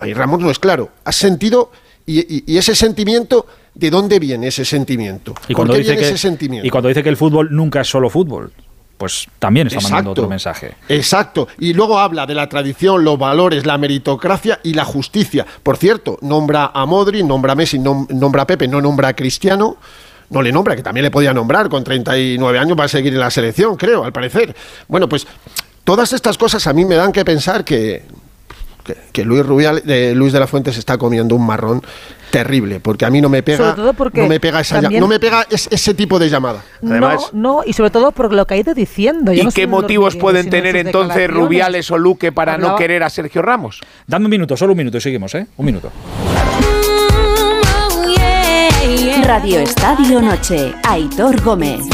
Ahí Ramos no es claro. Has sentido y, y- y ese sentimiento, ¿de dónde viene ese sentimiento? Y cuando, ¿Por qué dice viene que, ese sentimiento? y cuando dice que el fútbol nunca es solo fútbol, pues también está mandando Exacto. otro mensaje. Exacto. Y luego habla de la tradición, los valores, la meritocracia y la justicia. Por cierto, nombra a Modri, nombra a Messi, nom- nombra a Pepe, no nombra a Cristiano. No le nombra, que también le podía nombrar, con 39 años va a seguir en la selección, creo, al parecer. Bueno, pues todas estas cosas a mí me dan que pensar que, que, que Luis, Rubial, eh, Luis de la Fuente se está comiendo un marrón terrible, porque a mí no me pega, Sobre todo porque no me pega, esa, no me pega es- ese tipo de llamada. no, no, y sobre todo por lo que ha ido diciendo. Yo ¿Y no qué motivos pueden tener entonces. Rubiales o Luque para no querer a Sergio Ramos? Dame un minuto, solo un minuto y seguimos, ¿eh? Un minuto. Radio Estadio Noche. Aitor Gómez.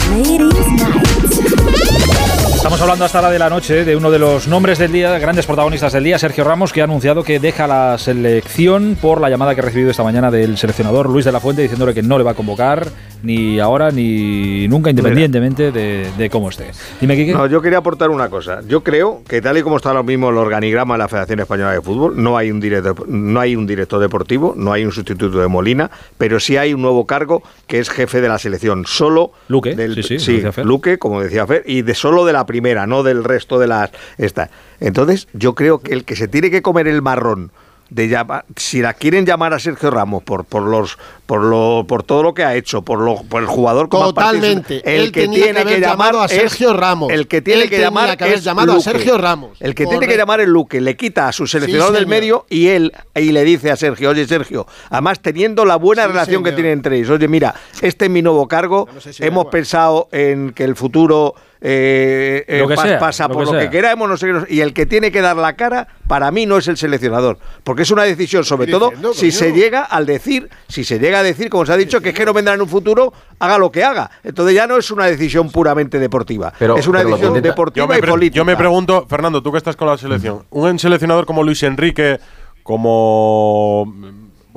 Estamos hablando hasta ahora de la noche de uno de los nombres del día, grandes protagonistas del día, Sergio Ramos, que ha anunciado que deja la selección por la llamada que ha recibido esta mañana del seleccionador Luis de la Fuente diciéndole que no le va a convocar ni ahora ni nunca, independientemente de, de cómo esté. Dime. No, yo quería aportar una cosa. Yo creo que tal y como está ahora mismo el organigrama de la Federación Española de Fútbol, no hay un director, no hay un director deportivo, no hay un sustituto de Molina, pero sí hay un nuevo cargo que es jefe de la selección, solo Luque, del sí. Luque, como decía Fer, y de solo de la primera, no del resto de las esta. Entonces, yo creo que el que se tiene que comer el marrón de llamar, si la quieren llamar a Sergio Ramos por por los por lo por todo lo que ha hecho, por lo por el jugador partidos, Totalmente. el Él que tenía tiene que haber que llamar a es- Sergio Ramos. El que tiene Él que llamar que haber es llamado a Luque. Sergio Ramos. El que tiene que llamar es Luque, le quita a su seleccionador Sí, del señor. medio y él y le dice a Sergio, oye Sergio, además teniendo la buena Sí, relación que tienen entre ellos, oye mira, este es mi nuevo cargo, hemos pensado en que el futuro eh, eh, Lo que pas- sea, pasa lo por que lo sea. que queramos, no sé qué, y el que tiene que dar la cara, para mí no es el seleccionador, porque es una decisión, sobre todo, diciendo, si coño? se llega al decir, si se llega a decir, como se ha dicho, que es que no vendrá en un futuro, haga lo que haga. Entonces ya no es una decisión puramente deportiva, Pero- es una pero decisión intenta- deportiva y política. yo me pregunto, Fernando, tú que estás con la selección, un seleccionador como Luis Enrique, como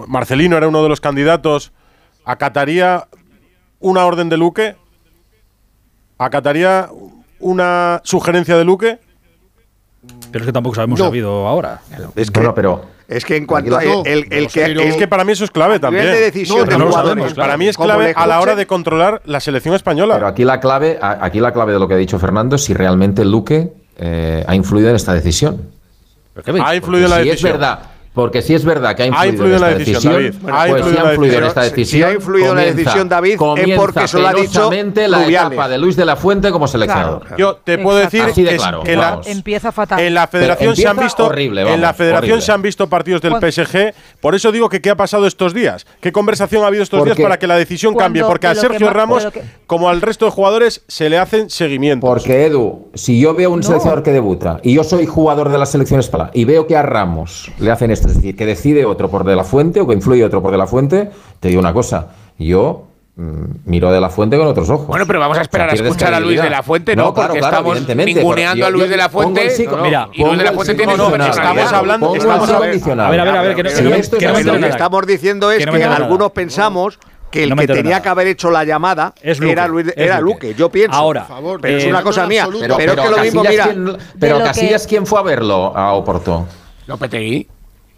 Marcelino era uno de los candidatos, ¿acataría una orden de Luque? ¿Acataría una sugerencia de Luque? Pero es que tampoco sabemos si ha habido ahora. Es que, Bueno, pero es que en cuanto a el, el que es que para mí eso es clave también. de decisión No, de pero no sabemos, claro. Para mí es clave a la hora de controlar la selección española. Pero aquí la clave, aquí la clave de lo que ha dicho Fernando es si realmente Luque eh, ha influido en esta decisión. ha influido en la si es decisión. verdad, porque si es verdad que ha influido, influido en la decisión, David. pues si ha influido en esta decisión. si ha influido en la decisión, David, es porque se lo ha dicho la Rubiales. etapa de Luis de la Fuente como seleccionador. Yo te puedo Exacto. decir de que, claro, que la-. Empieza fatal. en la federación se han visto horrible, en la federación horrible. se han visto partidos del Cuando- PSG, por eso digo que qué ha pasado estos días, qué conversación ha habido estos días para que la decisión Cuando- cambie, porque a que Sergio Ramos que- como al resto de jugadores se le hacen seguimientos. Porque Edu, si yo veo un seleccionador que debuta y yo soy jugador de la selección española y veo que a Ramos le hacen es decir, que decide otro por de la fuente o que influye otro por de la fuente, te digo una cosa, yo mm, miro de la fuente con otros ojos. Bueno, pero vamos a esperar O sea, a escuchar a Luis de la Fuente, ¿no? claro, Porque claro, estamos ninguneando pero a Luis de la Fuente. psico- No, no. Mira, y Luis de la Fuente tiene su no, no, estamos hablando- estamos psico hablando- condicional. A ver, a ver, a ver, que no- Pero que no esto no es lo que estamos diciendo es Que no algunos pensamos que el No que tenía nada. que haber hecho la llamada Es Luque, era, Luis, es era Luque. Luque. Yo pienso. Ahora, Por favor, pero es eh, una cosa mía. absoluto. Pero, Pero, es que lo mismo, Casillas, mira. ¿quién- pero Casillas, ¿quién fue a verlo a Oporto? Lopetegui.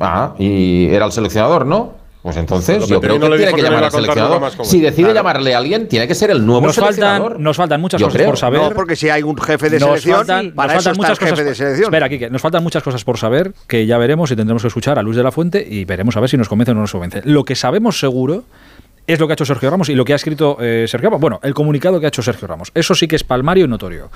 Ah, y era el seleccionador, ¿no? Pues entonces yo creo que le tiene que llamar al seleccionador. Si decide Claro. llamarle a alguien, tiene que ser el nuevo Nos seleccionador. faltan, nos faltan muchas Yo cosas creo. por saber. No, porque si hay un jefe de Nos selección, faltan, para nos eso faltan está el muchas jefe cosas. de selección. Espera, Kike, nos faltan muchas cosas por saber que ya veremos y tendremos que escuchar a Luis de la Fuente y veremos a ver si nos convence o no nos convence. Lo que sabemos seguro es lo que ha hecho Sergio Ramos y lo que ha escrito eh, Sergio Ramos. Bueno, el comunicado que ha hecho Sergio Ramos. Eso sí que es palmario y notorio.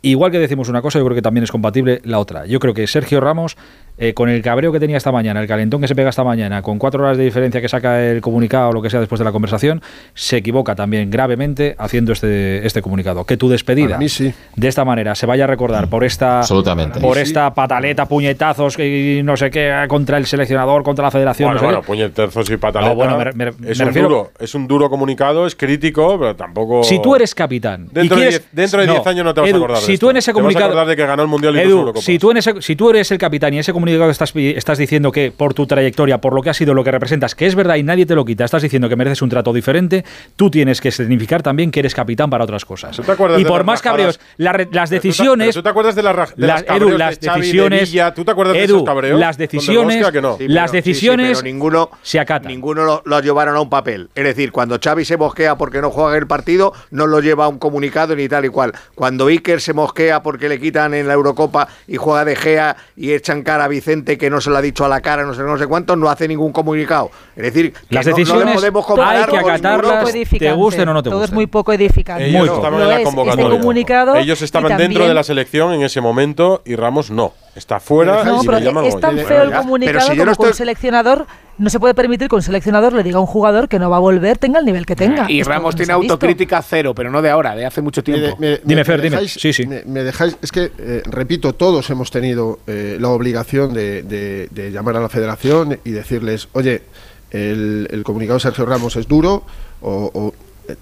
Igual que decimos una cosa, yo creo que también es compatible la otra. Yo creo que Sergio Ramos, eh, con el cabreo que tenía esta mañana, el calentón que se pega esta mañana, con cuatro horas de diferencia que saca el comunicado o lo que sea después de la conversación, se equivoca también gravemente haciendo este, este comunicado. Que tu despedida de esta manera se vaya a recordar por esta, Absolutamente. por Sí, esta pataleta, puñetazos y no sé qué contra el seleccionador, contra la federación. Bueno, no sé bueno, qué. puñetazos y pataletas. No, bueno, me- me- es, me un refiero- duro, es un duro comunicado, es crítico, pero tampoco. Si tú eres capitán. y Dentro de quieres- diez- dentro de 10 años no te vas a acordar Si tú en ese Te vas a comunicado. de que ganó el Mundial y Edu, si tú, en ese, si tú eres el capitán y ese comunicado estás, diciendo que por tu trayectoria, por lo que has sido, lo que representas, que es verdad y nadie te lo quita, estás diciendo que mereces un trato diferente, tú tienes que significar también que eres capitán para otras cosas. te acuerdas Y por más cabreos, la las Pero tú te- decisiones. ¿Tú te acuerdas de, las raj- de las- las cabreos Edu, las de Xavi, de decisiones. Villa? ¿Tú te acuerdas de esos cabreos? Las decisiones. Bosque, ¿a que no? Sí, las pero- sí, sí, decisiones. pero ninguno se acatan. Ninguno lo, lo llevaron a un papel. Es decir, cuando Xavi se mosquea porque no juega el partido, no lo lleva a un comunicado ni tal y cual. Cuando Iker se mosquea porque le quitan en la Eurocopa y juega de Gea y echan cara a Vicente que no se lo ha dicho a la cara, no sé, no sé cuánto, no hace ningún comunicado. Es decir, que Las no- no le decisiones podemos hay comparar que con ninguno. acatarlas, te gusten o no te Todo es muy poco edificante. Ellos Muy estaban Lo en la es, convocatoria. este comunicado Ellos estaban dentro de la selección en ese momento y Ramos no. Está fuera No, y pero le llaman es tan feo el comunicado Pero si yo como no que un seleccionador no se puede permitir que un seleccionador le diga a un jugador que no va a volver, tenga el nivel que tenga. Y Esto Ramos no tiene autocrítica cero, pero no de ahora, de hace mucho tiempo. Me- me- Dime, me Fer, dime. dejáis- Sí, sí. Me, me dejáis, es que, eh, repito, todos hemos tenido eh, la obligación de, de- de llamar a la federación y decirles, oye, el, el comunicado de Sergio Ramos es duro, o, o,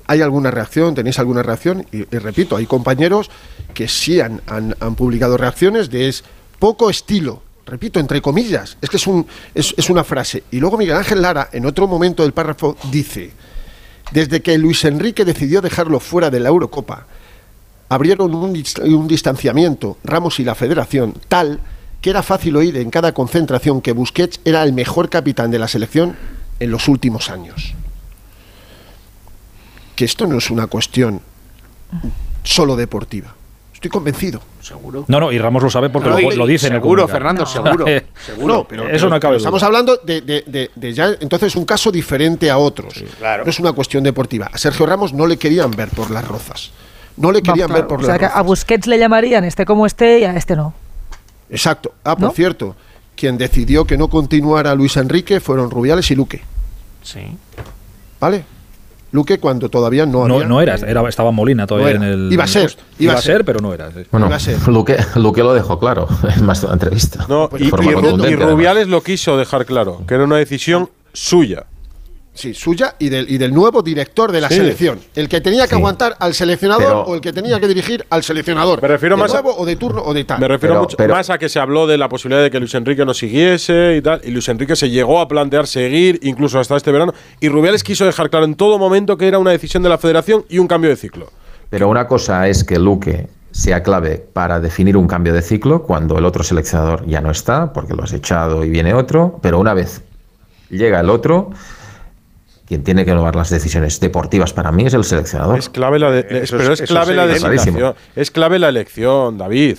¿hay alguna reacción? ¿Tenéis alguna reacción? Y, y repito, hay compañeros que sí han, han- han publicado reacciones de es poco estilo. Repito, entre comillas, es que es, un, es, una frase. Y luego Miguel Ángel Lara, en otro momento del párrafo, dice, desde que Luis Enrique decidió dejarlo fuera de la Eurocopa, abrieron un, un distanciamiento, Ramos y la federación, tal que era fácil oír en cada concentración que Busquets era el mejor capitán de la selección en los últimos años. Que esto no es una cuestión solo deportiva. Estoy convencido. Seguro. No, no, y Ramos lo sabe porque No, lo, lo dice en el seguro. Fernando, seguro, seguro. pero, eso pero- no duda. Estamos hablando de, de- de- de ya, entonces, un caso diferente a otros. claro. No es una cuestión deportiva. A Sergio Ramos no le querían ver por las rozas. No le querían ver por O sea, las que rozas. a Busquets le llamarían este como esté y a este no. Exacto. Ah, por ¿No? cierto, quien decidió que no continuara Luis Enrique fueron Rubiales y Luque. Sí. ¿Vale? Luque cuando todavía no No, había... no era, era, estaba Molina todavía No en el. Iba a ser, iba Iba a ser, ser. pero no era. sí. Bueno, Iba a ser. Luque, Luque lo dejó claro en más de una entrevista. No, Pues y, y y además. Rubiales lo quiso dejar claro, que era una decisión suya. Sí, suya y del, y del nuevo director de la Sí. selección. El que tenía que Sí. aguantar al seleccionador Pero- o el que tenía que dirigir al seleccionador. Me refiero de más a- o de turno o de tal. Me refiero Pero- mucho pero- más a que se habló de la posibilidad de que Luis Enrique no siguiese y tal. Y Luis Enrique se llegó a plantear seguir, incluso hasta este verano. Y Rubiales quiso dejar claro en todo momento que era una decisión de la federación y un cambio de ciclo. Pero una cosa es que Luque sea clave para definir un cambio de ciclo cuando el otro seleccionador ya no está, porque lo has echado y viene otro, pero una vez llega el otro, quien tiene que tomar las decisiones deportivas para mí es el seleccionador. Es clave la, de- es- Eso pero es- es eso clave es la designación. Es clave la elección, David.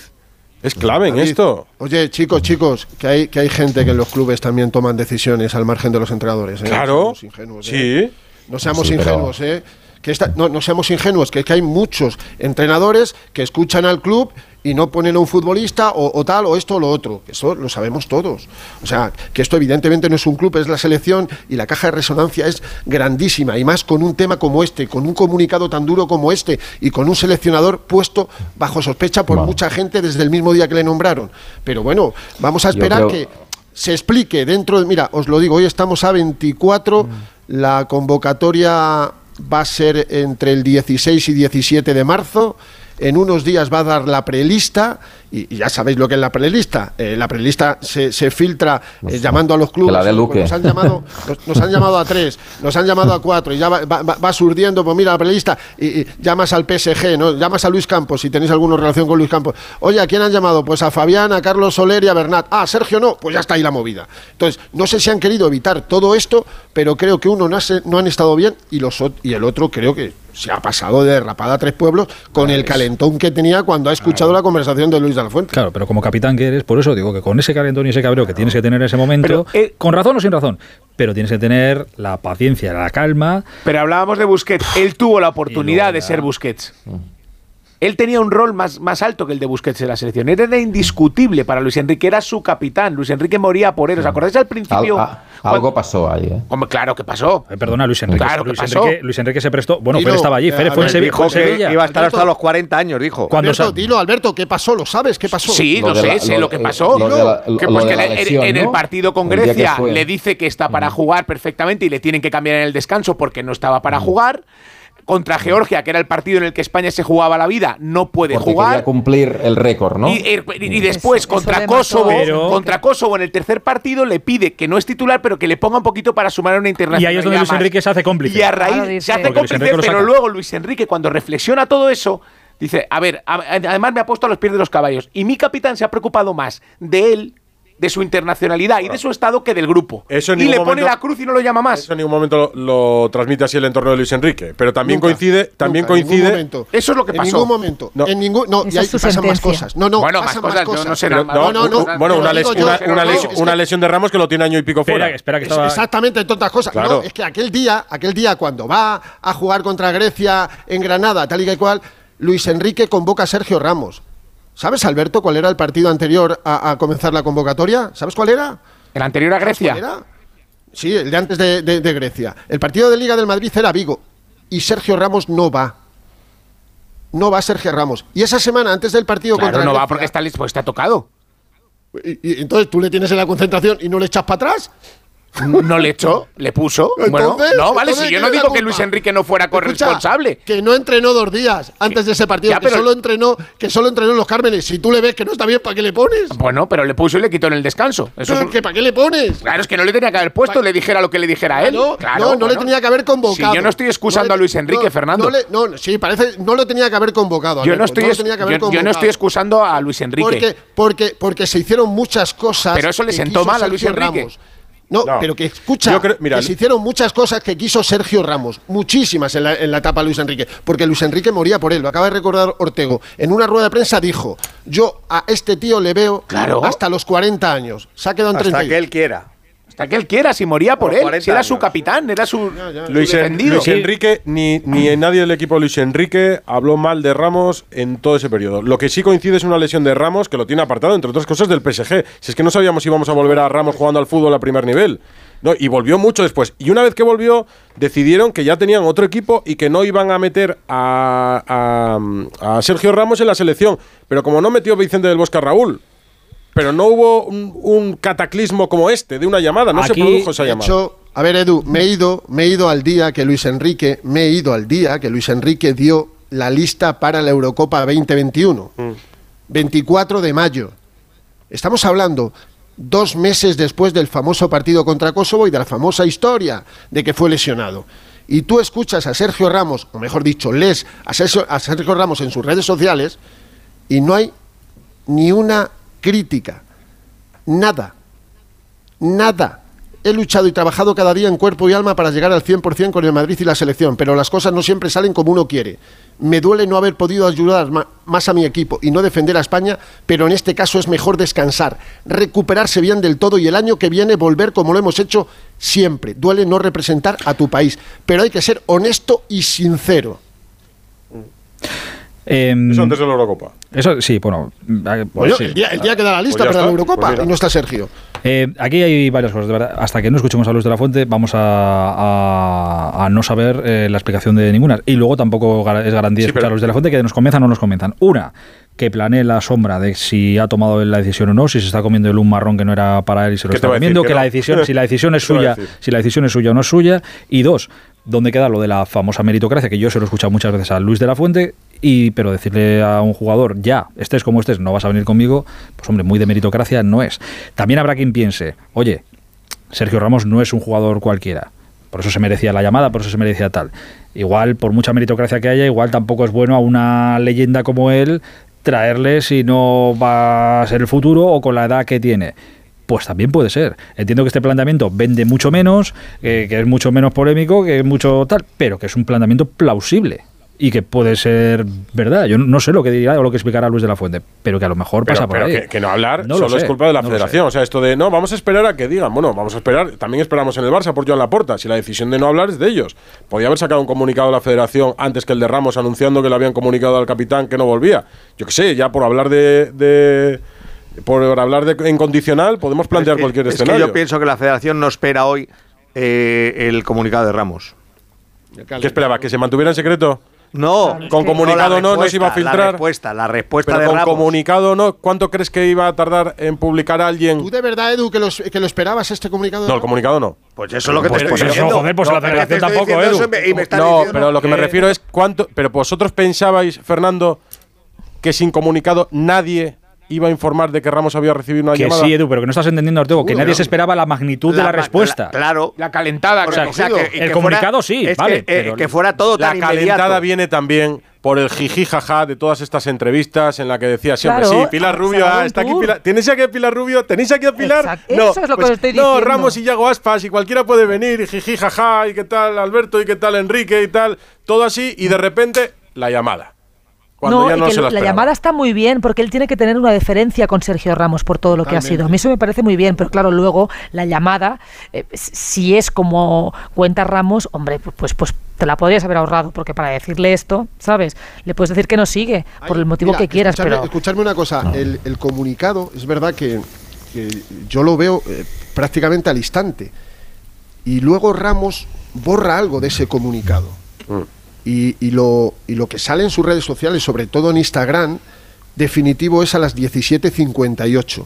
Es clave en David, esto. Oye, chicos, chicos, que hay, que hay gente que en los clubes también toman decisiones al margen de los entrenadores. ¿eh? Claro. No seamos ingenuos, ¿eh? Sí. No seamos Sí, pero- ingenuos, ¿eh? Que esta- no, no seamos ingenuos, que, es que hay muchos entrenadores que escuchan al club y no ponen a un futbolista o, o tal o esto o lo otro. Eso lo sabemos todos. O sea, que esto evidentemente no es un club, es la selección y la caja de resonancia es grandísima. Y más con un tema como este, con un comunicado tan duro como este y con un seleccionador puesto bajo sospecha por Bueno. mucha gente desde el mismo día que le nombraron. Pero bueno, vamos a esperar creo- que se explique dentro de. Mira, os lo digo, hoy estamos a 24, la convocatoria va a ser entre el 16 y 17 de marzo. En unos días va a dar la prelista, y, y ya sabéis lo que es la prelista. Eh, la prelista se, se filtra eh, llamando a los clubes. la de Pues Luque. Nos han, llamado, nos, nos han llamado a tres, nos han llamado a cuatro, y ya va, va- va- surdiendo, pues mira la prelista, y, y llamas al PSG, ¿no? llamas a Luis Campos, si tenéis alguna relación con Luis Campos. Oye, ¿a quién han llamado? Pues a Fabián, a Carlos Soler y a Bernat. Ah, Sergio no, pues ya está ahí la movida. Entonces, no sé si han querido evitar todo esto, pero creo que uno no, ha- no han estado bien y, los, y el otro creo que se ha pasado de derrapada a tres pueblos con el calentón que tenía cuando ha escuchado la conversación de Luis de la Fuente. Claro, pero como capitán que eres, por eso digo que con ese calentón y ese cabreo que tienes que tener en ese momento, eh, con razón o sin razón, pero tienes que tener la paciencia, la calma. Pero hablábamos de Busquets. Él tuvo la oportunidad de ser Busquets. Él tenía un rol más, más alto que el de Busquets en la selección. Era indiscutible para Luis Enrique, era su capitán. Luis Enrique moría por él. ¿Os acordáis al principio? Al- a- algo pasó ahí, ¿eh? Hombre, claro que pasó. Eh, perdona, Luis Enrique. Claro que Luis, pasó. Enrique Luis Enrique se prestó. Bueno, Fer estaba allí. eh, Fer fue en que Sevilla. Iba a estar hasta Alberto. los 40 años, dijo. Cuando Alberto, dilo, Alberto, ¿qué pasó? ¿Lo sabes? ¿Qué pasó? Sí, Lo sé, la- sé lo- lo que eh, pasó. lo la- que pues que la en- lesión, en el ¿no? partido con El que Grecia le dice que está para jugar perfectamente y le tienen que cambiar en el descanso porque no estaba para jugar. Contra Georgia, que era el partido en el que España se jugaba la vida, no puede Porque jugar. quería cumplir el récord, ¿no? Y, y- y después Eso- contra eso. Kosovo, Pero- contra Kosovo en el tercer partido le pide que no es titular, pero que le ponga un poquito para sumar a una Y internacional. ahí es donde Luis Enrique se hace cómplice. Y a raíz Claro, se hace cómplice, pero luego Luis Enrique cuando reflexiona todo eso dice, a ver, a- además me ha puesto a los pies de los caballos y mi capitán se ha preocupado más de él, de su internacionalidad y de su estado que del grupo. Eso en y le pone momento- la cruz y no lo llama más. Eso en ningún momento lo, lo transmite así el entorno de Luis Enrique. Pero también Nunca, coincide, también nunca, en ningún coincide. momento. Eso es lo que en pasó. ningún momento. No. En ningún, no, y ahí pasan más cosas. No, no, Bueno, pasan más cosas, no no, no, bueno, una, les- lesión de Ramos que lo tiene año y pico Espera, fuera. espera, que Es-. Exactamente, en tantas cosas. Claro. No, es que aquel día, aquel día cuando va a jugar contra Grecia en Granada, tal y que cual, Luis Enrique convoca a Sergio Ramos. ¿Sabes, Alberto, cuál era el partido anterior a, a comenzar la convocatoria? ¿Sabes cuál era? El anterior a Grecia. ¿Cuál era? Sí, el de antes de, de- de Grecia. El partido de Liga del Madrid era Vigo. Y Sergio Ramos no va. No va Sergio Ramos. Y esa semana antes del partido Claro, contra no va porque está, pues está tocado. y, y entonces tú le tienes en la concentración y no le echas para atrás. No le echó, le puso. bueno, no, vale, si yo ¿quién no digo que? Luis Enrique no fuera Escucha, corresponsable. que no entrenó dos días antes de ese partido, Ya, que pero- solo entrenó, que solo entrenó en los Cármenes. Si tú le ves que no está bien, ¿para qué le pones? Bueno, pero le puso y le quitó en el descanso. Eso es un- que ¿Para qué le pones? Claro, es que no le tenía que haber puesto, le dijera lo que le dijera a él. No, Claro, no, no le tenía que haber convocado. Si yo no estoy excusando le- a Luis Enrique, no, Fernando. No, le- no, sí, parece, no lo tenía que haber convocado. yo, no estoy, tenía que yo, haber yo no convocado. estoy excusando a Luis Enrique. Porque, porque, porque se hicieron muchas cosas. Pero eso le sentó mal a Luis Enrique. No, No. pero que escucha, Yo creo- mira, que se hicieron muchas cosas que quiso Sergio Ramos, muchísimas en la, en la etapa Luis Enrique, porque Luis Enrique moría por él, lo acaba de recordar Ortego. En una rueda de prensa dijo, yo a este tío le veo Claro. hasta los 40 años, se ha quedado en Hasta 30 que él quiera. Hasta que él quiera, si moría por Por él. 40 Si era su capitán, era su, Luis, su En- defendido. Luis Enrique, ni, ni en nadie del equipo de Luis Enrique habló mal de Ramos en todo ese periodo. Lo que sí coincide es una lesión de Ramos que lo tiene apartado, entre otras cosas, del PSG. Si es que no sabíamos si íbamos a volver a Ramos jugando al fútbol a primer nivel. No, y volvió mucho después. Y una vez que volvió, decidieron que ya tenían otro equipo y que no iban a meter a, a- a Sergio Ramos en la selección. Pero como no metió Vicente del Bosque a Raúl, pero no hubo un, un cataclismo como este, de una llamada, no se produjo esa De llamada. hecho, a ver, Edu, me he ido, me he ido al día que Luis Enrique, me he ido al día que Luis Enrique dio la lista para la Eurocopa 2021. 24 de mayo. Estamos hablando dos meses después del famoso partido contra Kosovo y de la famosa historia de que fue lesionado. Y tú escuchas a Sergio Ramos, o mejor dicho, lees a Sergio, a Sergio Ramos en sus redes sociales y no hay ni una crítica. Nada. Nada. He luchado y trabajado cada día en cuerpo y alma para llegar al 100% con el Madrid y la selección, pero las cosas no siempre salen como uno quiere. Me duele no haber podido ayudar más a mi equipo y no defender a España, pero en este caso es mejor descansar, recuperarse bien del todo y el año que viene volver como lo hemos hecho siempre. Duele no representar a tu país, pero hay que ser honesto y sincero. Em, Eso antes de la Eurocopa. Eso sí, bueno. eh, pues sí. el, día, el día que da la lista Pues para la Eurocopa pues y no está Sergio. Eh, aquí hay varias cosas, de verdad. Hasta que no escuchemos a Luis de la Fuente, vamos a, a- a no saber eh, la explicación de ninguna. Y luego tampoco es garantía Sí, escuchar pero- a Luis de la Fuente que nos convenzan o no nos convenzan. Una, que planee la sombra de si ha tomado él la decisión o no, si se está comiendo el un marrón que no era para él y se lo ¿Qué te está comiendo, Que que la decisión, si la decisión es ¿Qué te va a suya, si la decisión es suya o no es suya. Y dos, ¿dónde queda lo de la famosa meritocracia? Que yo se lo he escuchado muchas veces a Luis de la Fuente, y, pero decirle a un jugador, ya, estés como estés, no vas a venir conmigo, pues hombre, muy de meritocracia no es. También habrá quien piense, oye, Sergio Ramos no es un jugador cualquiera. Por eso se merecía la llamada, por eso se merecía tal. Igual, por mucha meritocracia que haya, igual tampoco es bueno a una leyenda como él traerle si no va a ser el futuro o con la edad que tiene. Pues también puede ser. Entiendo que este planteamiento vende mucho menos, eh, que es mucho menos polémico, que es mucho tal, pero que es un planteamiento plausible. Y que puede ser verdad. Yo no sé lo que dirá o lo que explicará Luis de la Fuente, pero que a lo mejor Pero, pasa por pero ahí. que, que no hablar No lo solo es culpa de la no federación. O sea, esto de no, vamos a esperar a que digan. Bueno, vamos a esperar. También esperamos en el Barça por Joan Laporta. Si la decisión de no hablar es de ellos. Podía haber sacado un comunicado de la federación antes que el de Ramos anunciando que le habían comunicado al capitán que no volvía. Yo qué sé, ya por hablar de. de- por hablar de incondicional, podemos plantear Es que- cualquier es escenario. que yo pienso que la federación no espera hoy eh, el comunicado de Ramos. ¿Qué esperaba? ¿Que se mantuviera en secreto? No, con comunicado no, no se iba a filtrar. La respuesta, la respuesta Pero de con Ramos. comunicado no, ¿cuánto crees que iba a tardar en publicar a alguien? ¿Tú de verdad, Edu, que, los- que lo esperabas este comunicado? No, el comunicado no. Pues eso es lo que Pues- te pues estoy eso, diciendo. joder, pues la No, pero federación tampoco, Edu. eso me No, diciendo pero lo que me refiero es cuánto. Pero vosotros pensabais, Fernando, que sin comunicado nadie iba a informar de que Ramos había recibido una Que llamada. sí, Edu, pero que no estás entendiendo, Artego, que Uy, nadie no. se esperaba la magnitud de La la respuesta. la- claro. La calentada O sea, que o sea, ha cogido. que- el comunicado sí, es que, vale. eh, pero- que fuera todo La tan calentada inmediato. viene también por el jiji jaja de todas estas entrevistas en la que decía siempre, Claro, sí, Pilar Rubio, ah, está aquí. Pilar. ¿Tenéis aquí a Pilar Rubio? ¿Tenéis aquí a Pilar? Exacto, No, eso es lo que pues, os estoy No, diciendo. Ramos y Yago Aspas y cualquiera puede venir y jiji jaja y qué tal Alberto y qué tal Enrique y tal, todo así y de repente la llamada. Cuando no, ya y no que se la llamada está muy bien porque él tiene que tener una deferencia con Sergio Ramos por todo lo que ha sido. A mí eso me parece muy bien, pero claro, luego la llamada, eh, si es como cuenta Ramos, hombre, pu- pues, pues te la podrías haber ahorrado, porque para decirle esto, ¿sabes? Le puedes decir que no sigue, por el motivo Mira, que quieras, escuchadme, pero... escuchadme una cosa, el, el comunicado, es verdad que, que yo lo veo eh, prácticamente al instante. Y luego Ramos borra algo de ese comunicado. Y, y lo, y lo que sale en sus redes sociales, sobre todo en Instagram, definitivo es a las 17.58.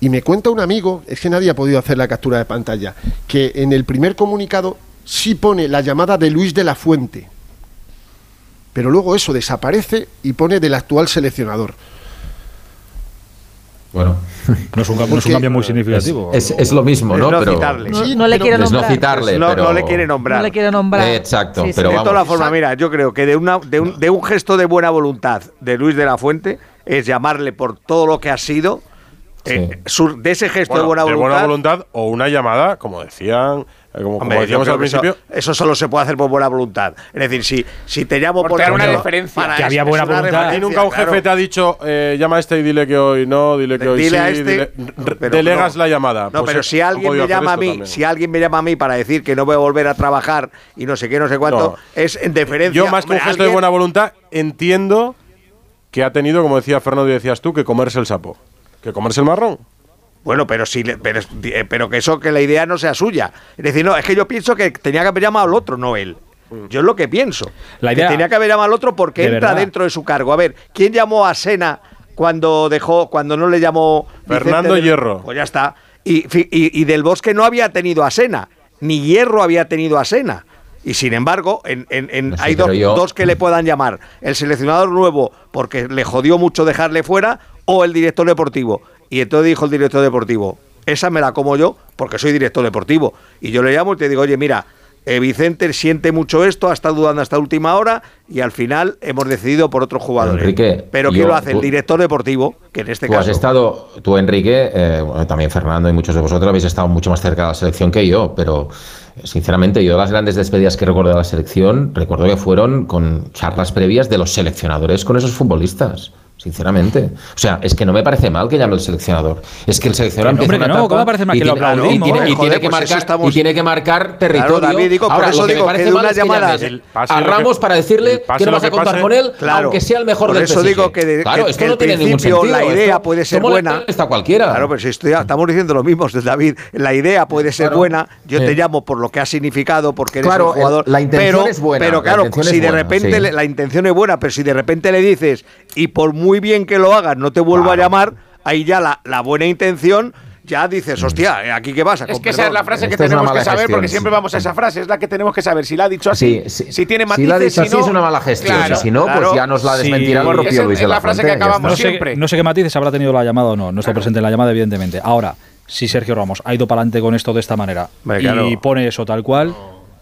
Y me cuenta un amigo, es que nadie ha podido hacer la captura de pantalla, que en el primer comunicado sí pone la llamada de Luis de la Fuente. Pero luego eso desaparece y pone del actual seleccionador. Bueno. No es un, cambio- no es un cambio muy significativo. Es, es lo mismo, Es ¿no? no pero citarle. No, no le quiere no nombrar. citarle, no, pero no le quiere nombrar. No le quiere nombrar. Eh, exacto, Sí, sí. pero de todas formas, mira, yo creo que de, una, de, un, de un gesto de buena voluntad de Luis de la Fuente es llamarle por todo lo que ha sido. eh, de ese gesto Bueno, de buena voluntad. o una llamada, como decían, como, como Hombre, decíamos al eso- principio. Eso, solo se puede hacer por buena voluntad. Es decir, si, si te llamo Por por, tener una referencia. para Que había buena voluntad. Referencia, nunca un claro. jefe te ha dicho, eh, llama a este y dile que hoy no, dile que hoy Dile sí, a este, dile- delegas no. la llamada. No, Pues, pero eh, si alguien me llama a mí, también. si alguien me llama a mí para decir que no voy a volver a trabajar y no sé qué, no sé cuánto, No. es en deferencia. Yo, más que un gesto de buena voluntad, entiendo que ha tenido, como decía Fernando y decías tú, que comerse el sapo. Que comerse el marrón. Bueno, pero sí, le- pero, eh, pero que eso, que la idea no sea suya. Es decir, no, es que yo pienso que tenía que haber llamado al otro, no él. Yo es lo que pienso. La que idea- tenía que haber llamado al otro porque entra verdad. dentro de su cargo. A ver, ¿quién llamó a Sena cuando dejó, cuando no le llamó Fernando del- Hierro. Pues ya está. Y, fi- y- y del Bosque no había tenido a Sena, ni Hierro había tenido a Sena. Y sin embargo, en, en- en- No sé, hay dos, yo- dos que le puedan llamar. El seleccionador nuevo, porque le jodió mucho dejarle fuera, o el director deportivo. Y entonces dijo el director deportivo, esa me la como yo porque soy director deportivo. Y yo le llamo y te digo, oye, mira, eh, Vicente siente mucho esto, ha estado dudando hasta última hora y al final hemos decidido por otros jugadores. Enrique, Pero ¿quién yo- lo hace? El director deportivo, que en este Tú has caso... estado, tú Enrique, eh, bueno, también Fernando y muchos de vosotros habéis estado mucho más cerca de la selección que yo, pero eh, sinceramente yo las grandes despedidas que recuerdo de la selección, recuerdo que fueron con charlas previas de los seleccionadores con esos futbolistas. Sinceramente. O sea, es que no me parece mal que llame el seleccionador. Es que el seleccionador hombre, empieza que una no, etapa ¿cómo me parece mal y que lo tiene- aplaudimos? y tiene, y tiene que pues eso marcar, estamos- y tiene que marcar territorio. David, digo, por Ahora, eso lo que digo me parece mal que pase a lo Ramos para decirle que no lo vas a contar pase. con él, Claro. aunque sea el mejor Por del eso PSG. digo que, de- claro, que- esto que no el tiene ningún sentido. la idea esto- puede ser buena. Está cualquiera. Claro, pero si estoy- estamos diciendo lo mismo, David. La idea puede ser Claro. buena. Yo te llamo por lo que ha significado, porque eres Claro, un jugador. la intención es buena, Pero la claro, si de repente la intención es buena, pero si de repente le dices y por muy bien que lo hagas no te vuelvo a llamar, ahí ya la, la buena intención ya Mm. dices, hostia, ¿eh, aquí qué pasa. Es que esa es la frase que tenemos que saber, gestión, porque sí. siempre vamos a esa frase, es la que tenemos que saber. Si la ha dicho así, Sí, sí. si tiene Si matices, la ha dicho si así no, es una mala gestión. Claro, si no, claro. pues ya nos la Sí, desmentirá el propio Luis es de la la frase Fuente, que ya acabamos No está. sé, siempre. no sé qué matices habrá tenido la llamada o no, no está presente en la llamada, evidentemente. Ahora, si Sergio Ramos ha ido para adelante con esto de esta manera y pone eso tal cual,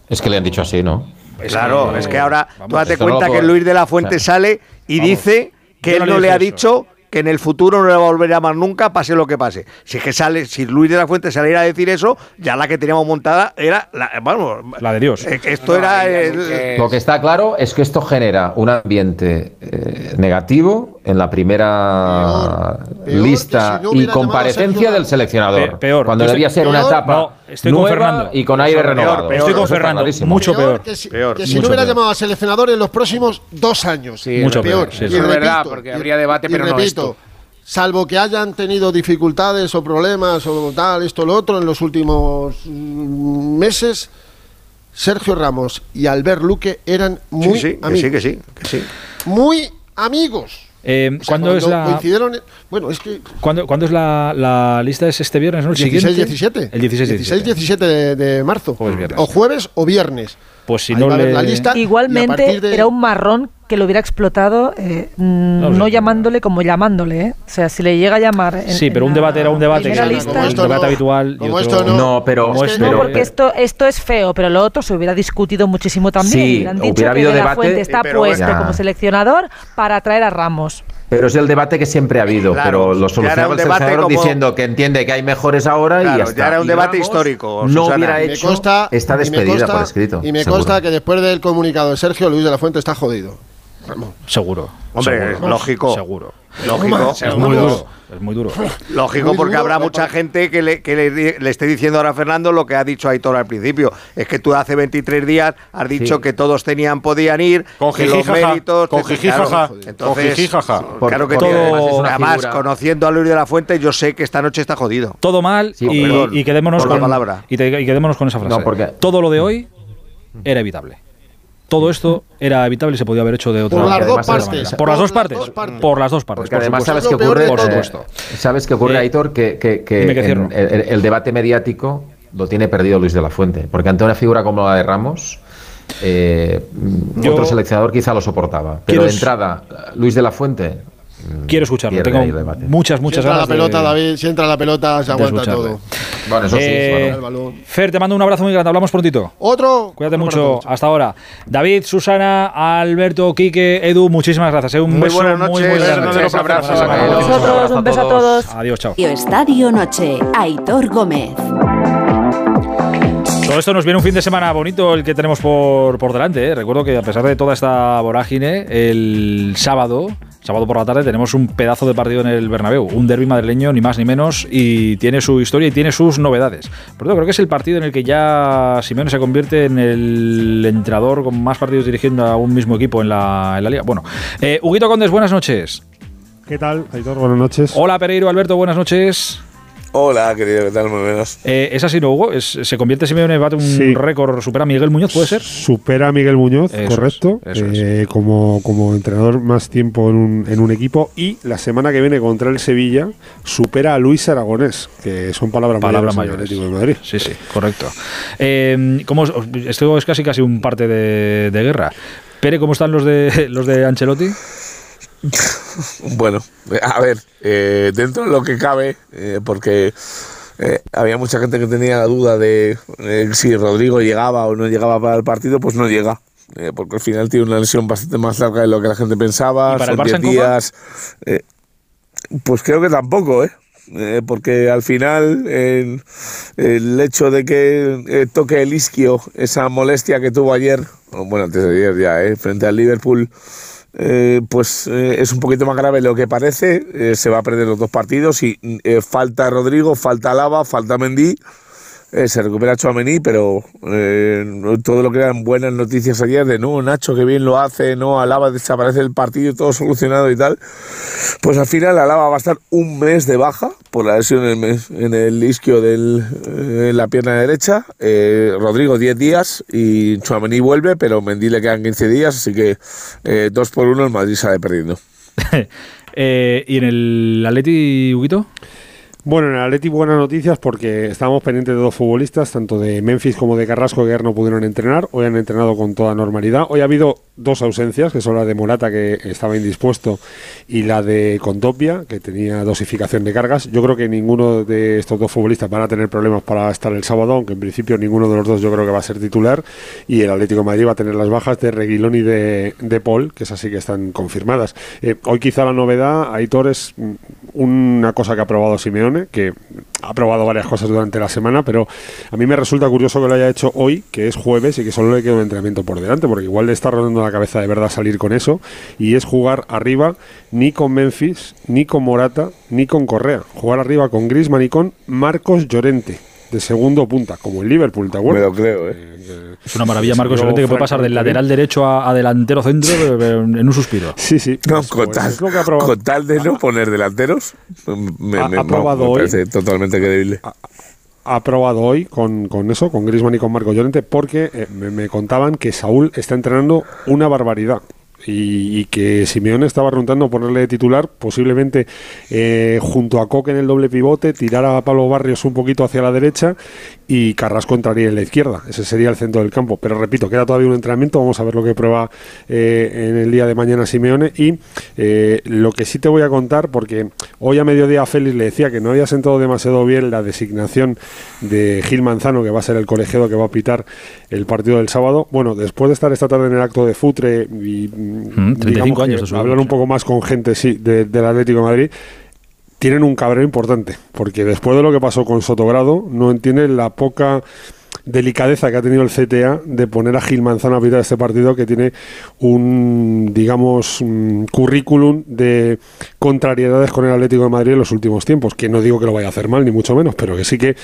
Es que le han dicho así, ¿no? Claro, es que ahora tú date cuenta que Luis de la Fuente sale y vamos. dice que él no le ha dicho que en el futuro no le va a volver a llamar nunca, pase lo que pase. Si es que sale, si Luis de la Fuente saliera a decir eso, ya la que teníamos montada era la, vamos, la de Dios. eh, Esto era el, Lo que está claro es que esto genera un ambiente eh, negativo en la primera lista no y comparecencia del seleccionador. Pe- peor. Cuando debía ser una etapa no, estoy con Fernando. y con aire Peor, renovado. peor, estoy con Fernando. Mucho peor. Que si, Peor, que si mucho no hubiera peor. llamado a seleccionador en los próximos dos años. Sí, Mucho peor. sí, Y. Es verdad, porque y- habría debate, y pero no repito. Salvo que hayan tenido dificultades o problemas o tal, esto, lo otro, en los últimos mm, meses, Sergio Ramos y Albert Luque eran muy sí, sí, que amigos. sí, que sí, que sí. Muy amigos. Eh, O sea, ¿Cuándo es cuando la, coincidieron en- bueno, es que ¿cuándo, cuándo es la, la lista? ¿Es este viernes, no? El 16, siguiente. 17. El 16, 17. 17 de, de marzo. Jueves, viernes. O jueves o viernes. Pues si Ahí no va a haber le... la lista. Igualmente de- era un marrón que lo hubiera explotado eh, No no, sé. llamándole como llamándole. ¿eh? O sea, si le llega a llamar. en- Sí, pero en un la debate era un debate. que- lista- un esto debate no- habitual. y como otro- esto no- No, pero, No es pero- No, porque esto, esto es feo, pero lo otro se hubiera discutido muchísimo también. Sí, Hubieran dicho hubiera que habido De La debate, Fuente está pero puesto bueno. como seleccionador para traer a Ramos. Pero es el debate que siempre ha habido, Claro, pero ya lo solucionaba un el debate seleccionador como- diciendo que entiende que hay mejores ahora y Claro, ya ya está. era un Y debate Ramos histórico, No Susana. hubiera me hecho consta, está y me despedida consta- por escrito. Y me seguro. consta que después del comunicado de Sergio, Luis de la Fuente está jodido. Seguro. Hombre, seguro, lógico. Seguro. Lógico. Es muy duro. Es muy duro. Lógico, Muy porque duro, habrá mucha gente que, le, que le, le esté diciendo ahora a Fernando lo que ha dicho Aitor al principio. Es que tú hace 23 días has dicho Sí. que todos tenían, podían ir, Con que los méritos. con que- jiji, claro, jaja, Entonces, con claro que todo. además conociendo a Luis de la Fuente, yo sé que esta noche está jodido. Todo mal Sí, y, perdón, y quedémonos por la con palabra. Y, te- y quedémonos con esa frase. No, porque- Todo lo de hoy era evitable. Todo esto era evitable y se podía haber hecho de otra Por las otra partes. manera. Por Por las las dos partes. dos partes. Por las dos partes. Porque por además supuesto. sabes peor ocurre, Por supuesto. sabes que ocurre, Eh, Aitor, que, que- que en- el, el debate mediático lo tiene perdido Luis de la Fuente, porque ante una figura como la de Ramos, eh, Yo- otro seleccionador quizá lo soportaba, pero de entrada Luis de la Fuente Quiero escucharlo. Tengo debate. muchas, Si muchas entra la ganas de- pelota, David, si entra la pelota, se aguanta todo. Bueno, eso sí, Eh, El balón. Fer, te mando un abrazo muy grande. Hablamos prontito. Otro. Cuídate Otro mucho. todos. Hasta ahora. David, Susana, Alberto, Quique, Edu, muchísimas gracias. eh. Un Muy beso buenas muy, noches. muy Buenas grande. noches, abrazos. Un beso a todos. Adiós, chao. Estadio Noche, Aitor Gómez. Todo esto nos viene un fin de semana bonito el que tenemos por, por delante. ¿eh? Recuerdo que a pesar de toda esta vorágine, el sábado, sábado por la tarde, tenemos un pedazo de partido en el Bernabéu. Un derby madrileño, ni más ni menos, y tiene su historia y tiene sus novedades. Por eso creo que es el partido en el que ya Simeone se convierte en el entrenador con más partidos dirigiendo a un mismo equipo en la, en la liga. Bueno, eh, Huguito Condes, buenas noches. ¿Qué tal, Aitor? Buenas noches. Hola Pereiro, Alberto, buenas noches. Hola, querido, ¿qué tal? Muy buenos. Eh, es así, ¿no, Hugo? Es- se convierte Simeone, bate un Sí. récord, supera a Miguel Muñoz, ¿puede ser? Supera a Miguel Muñoz, Eso correcto, es, eh, como, como entrenador más tiempo en un, en un equipo. Y la semana que viene contra el Sevilla supera a Luis Aragonés, que son palabras, Palabras mayores. mayores. de Madrid. Sí, sí, correcto. Eh, ¿cómo os- esto es casi casi un parte de, de guerra. Pere, ¿cómo están los de los de Ancelotti? Bueno, a ver, eh, dentro de lo que cabe, eh, porque eh, había mucha gente que tenía la duda de eh, si Rodrigo llegaba o no llegaba para el partido, pues no llega. eh, porque al final tiene una lesión bastante más larga de lo que la gente pensaba. ¿Y para son Barça en 10 Copa? días. eh, pues creo que tampoco, ¿eh? Eh, porque al final el, el hecho de que eh, toque el isquio, esa molestia que tuvo ayer, bueno, antes de ayer ya, eh, frente al Liverpool, eh, pues eh, es un poquito más grave de lo que parece. eh, se va a perder los dos partidos y eh, falta Rodrigo, falta Lava, falta Mendy. Eh, se recupera Chouameni, pero eh, todo lo que eran buenas noticias ayer de no, Nacho que bien lo hace, no, Alaba desaparece el partido, todo solucionado y tal. Pues al final Alaba va a estar un mes de baja por la lesión en el, mes- en el isquio de la pierna derecha. Eh, Rodrigo 10 días y Chouameni vuelve, pero Mendy le quedan 15 días, así que eh, dos por uno el Madrid sale perdiendo. Eh, ¿Y en el Atleti, Huguito? Bueno, en el Atleti buenas noticias porque estábamos pendientes de dos futbolistas, tanto de Memphis como de Carrasco, que ayer no pudieron entrenar. Hoy han entrenado con toda normalidad. Hoy ha habido dos ausencias, que son la de Morata, que estaba indispuesto, y la de Contopia, que tenía dosificación de cargas. Yo creo que ninguno de estos dos futbolistas van a tener problemas para estar el sábado, aunque en principio ninguno de los dos yo creo que va a ser titular. Y el Atlético Madrid va a tener las bajas de Reguilón y de, Paul, que esas sí que están confirmadas. Eh, hoy quizá la novedad, Aitor, es mm, una cosa que ha probado Simeone que ha probado varias cosas durante la semana, pero a mí me resulta curioso que lo haya hecho hoy, que es jueves y que solo le queda un entrenamiento por delante, porque igual le está rodando la cabeza de verdad salir con eso, y es jugar arriba ni con Memphis, ni con Morata, ni con Correa. Jugar arriba con Grisman y con Marcos Llorente de segundo punta, como el Liverpool, ¿te acuerdas? Me lo creo, ¿eh? Es una maravilla, Marcos Llorente, que puede pasar del lateral derecho a, a delantero centro en un suspiro. Sí, sí. No, con, tal, con tal de no poner delanteros, me, Ha- me- ha no, probado me hoy. parece totalmente creíble. ha probado hoy con, con eso, con Griezmann y con Marco Llorente, porque eh, me, me contaban que Saúl está entrenando una barbaridad. Y, que Simeone estaba preguntando ponerle de titular, posiblemente eh, junto a Coque en el doble pivote, tirar a Pablo Barrios un poquito hacia la derecha y Carrasco entraría en la izquierda. Ese sería el centro del campo. Pero repito, queda todavía un entrenamiento. Vamos a ver lo que prueba eh, en el día de mañana Simeone. Y eh, lo que sí te voy a contar, porque hoy a mediodía Félix le decía que no había sentado demasiado bien la designación de Gil Manzano, que va a ser el colegiado que va a pitar el partido del sábado. Bueno, después de estar esta tarde en el acto de Futre y mm, 35 digamos que años hablar un poco más con gente sí, de- del Atlético de Madrid tienen un cabreo importante, porque después de lo que pasó con Sotogrado, no entienden la poca delicadeza que ha tenido el CTA de poner a Gil Manzano a pitar este partido que tiene un, digamos, un currículum de contrariedades con el Atlético de Madrid en los últimos tiempos, que no digo que lo vaya a hacer mal, ni mucho menos, pero que sí que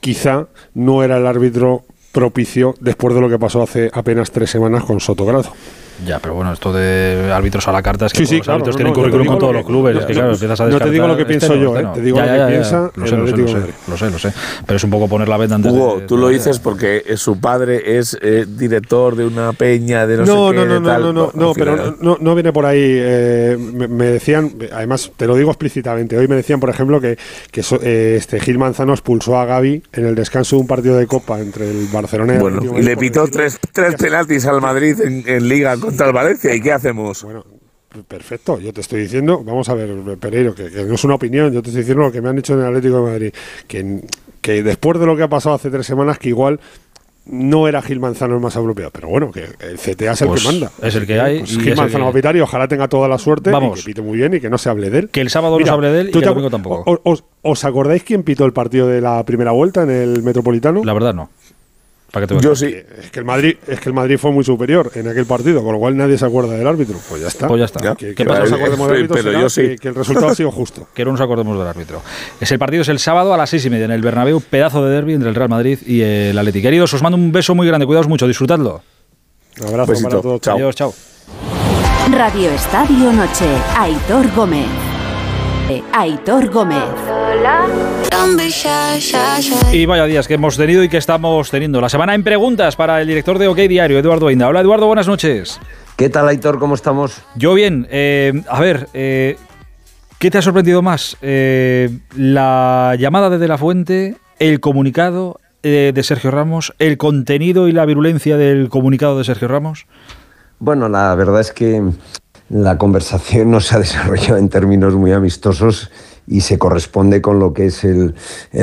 quizá no era el árbitro propicio después de lo que pasó hace apenas tres semanas con Sotogrado. Ya, pero bueno, esto de árbitros a la carta es que Sí, todos sí, los claro, árbitros no, tienen no, currículum con todos que- los clubes. no, es que, no, claro, empiezas a no te digo lo que pienso este yo, este eh, no. te digo Ya, lo ya, que ya, piensa Lo sé, lo sé, lo sé, lo sé, lo sé. Pero es un poco poner la venda antes de- Hugo, tú lo dices porque eh, su padre es eh, director de una peña de no, No, sé qué, no, no, de no, tal. no, no, no, pero no, no viene por ahí. eh, me, me decían, además, te lo digo explícitamente. Hoy me decían, por ejemplo, que, que so- eh, este Gil Manzano expulsó a Gaby en el descanso de un partido de Copa entre el Barcelona y el Bueno, y le pitó tres, tres penaltis al Madrid en, en Liga contra el Valencia. ¿Y qué hacemos? Bueno, Perfecto, yo te estoy diciendo, vamos a ver, Pereiro, que, que no es una opinión, yo te estoy diciendo lo que me han dicho en el Atlético de Madrid, que, que después de lo que ha pasado hace tres semanas, que igual no era Gil Manzano el más apropiado, pero bueno, que el CTA es el Pues que manda. es el que hay Pues Gil Manzano que- va a pitar y ojalá tenga toda la suerte Vamos. y que pite muy bien y que no se hable de él. Que el sábado no se hable de él y ¿tú que te el domingo tampoco. o- os, ¿Os acordáis quién pitó el partido de la primera vuelta en el Metropolitano? La verdad no. ¿Para qué te Yo sí. Es que el Madrid, es que el Madrid fue muy superior en aquel partido, con lo cual nadie se acuerda del árbitro. Pues ya está. Pues ya está. Que, ¿Qué que no pasa? nos acordemos del árbitro Pero yo sí. que, que el resultado ha sido justo. Que no nos acordemos del árbitro. Es el partido es el sábado a las seis y media en el Bernabéu, pedazo de derby entre el Real Madrid y el Atlético. Queridos, os mando un beso muy grande, cuidaos mucho, disfrutadlo. Un abrazo Besito. para todos. Chao. Adiós, chao. Radio Estadio Noche. Aitor Gómez. Aitor Gómez. Y vaya días que hemos tenido y que estamos teniendo. La semana en preguntas para el director de OK Diario, Eduardo Ainda. Hola, Eduardo, buenas noches. ¿Qué tal, Aitor? ¿Cómo estamos? Yo bien. eh, a ver, eh, ¿qué te ha sorprendido más? Eh, ¿La llamada de De La Fuente, el comunicado eh, de Sergio Ramos, el contenido y la virulencia del comunicado de Sergio Ramos? Bueno, la verdad es que la conversación no se ha desarrollado en términos muy amistosos y se corresponde con lo que es el,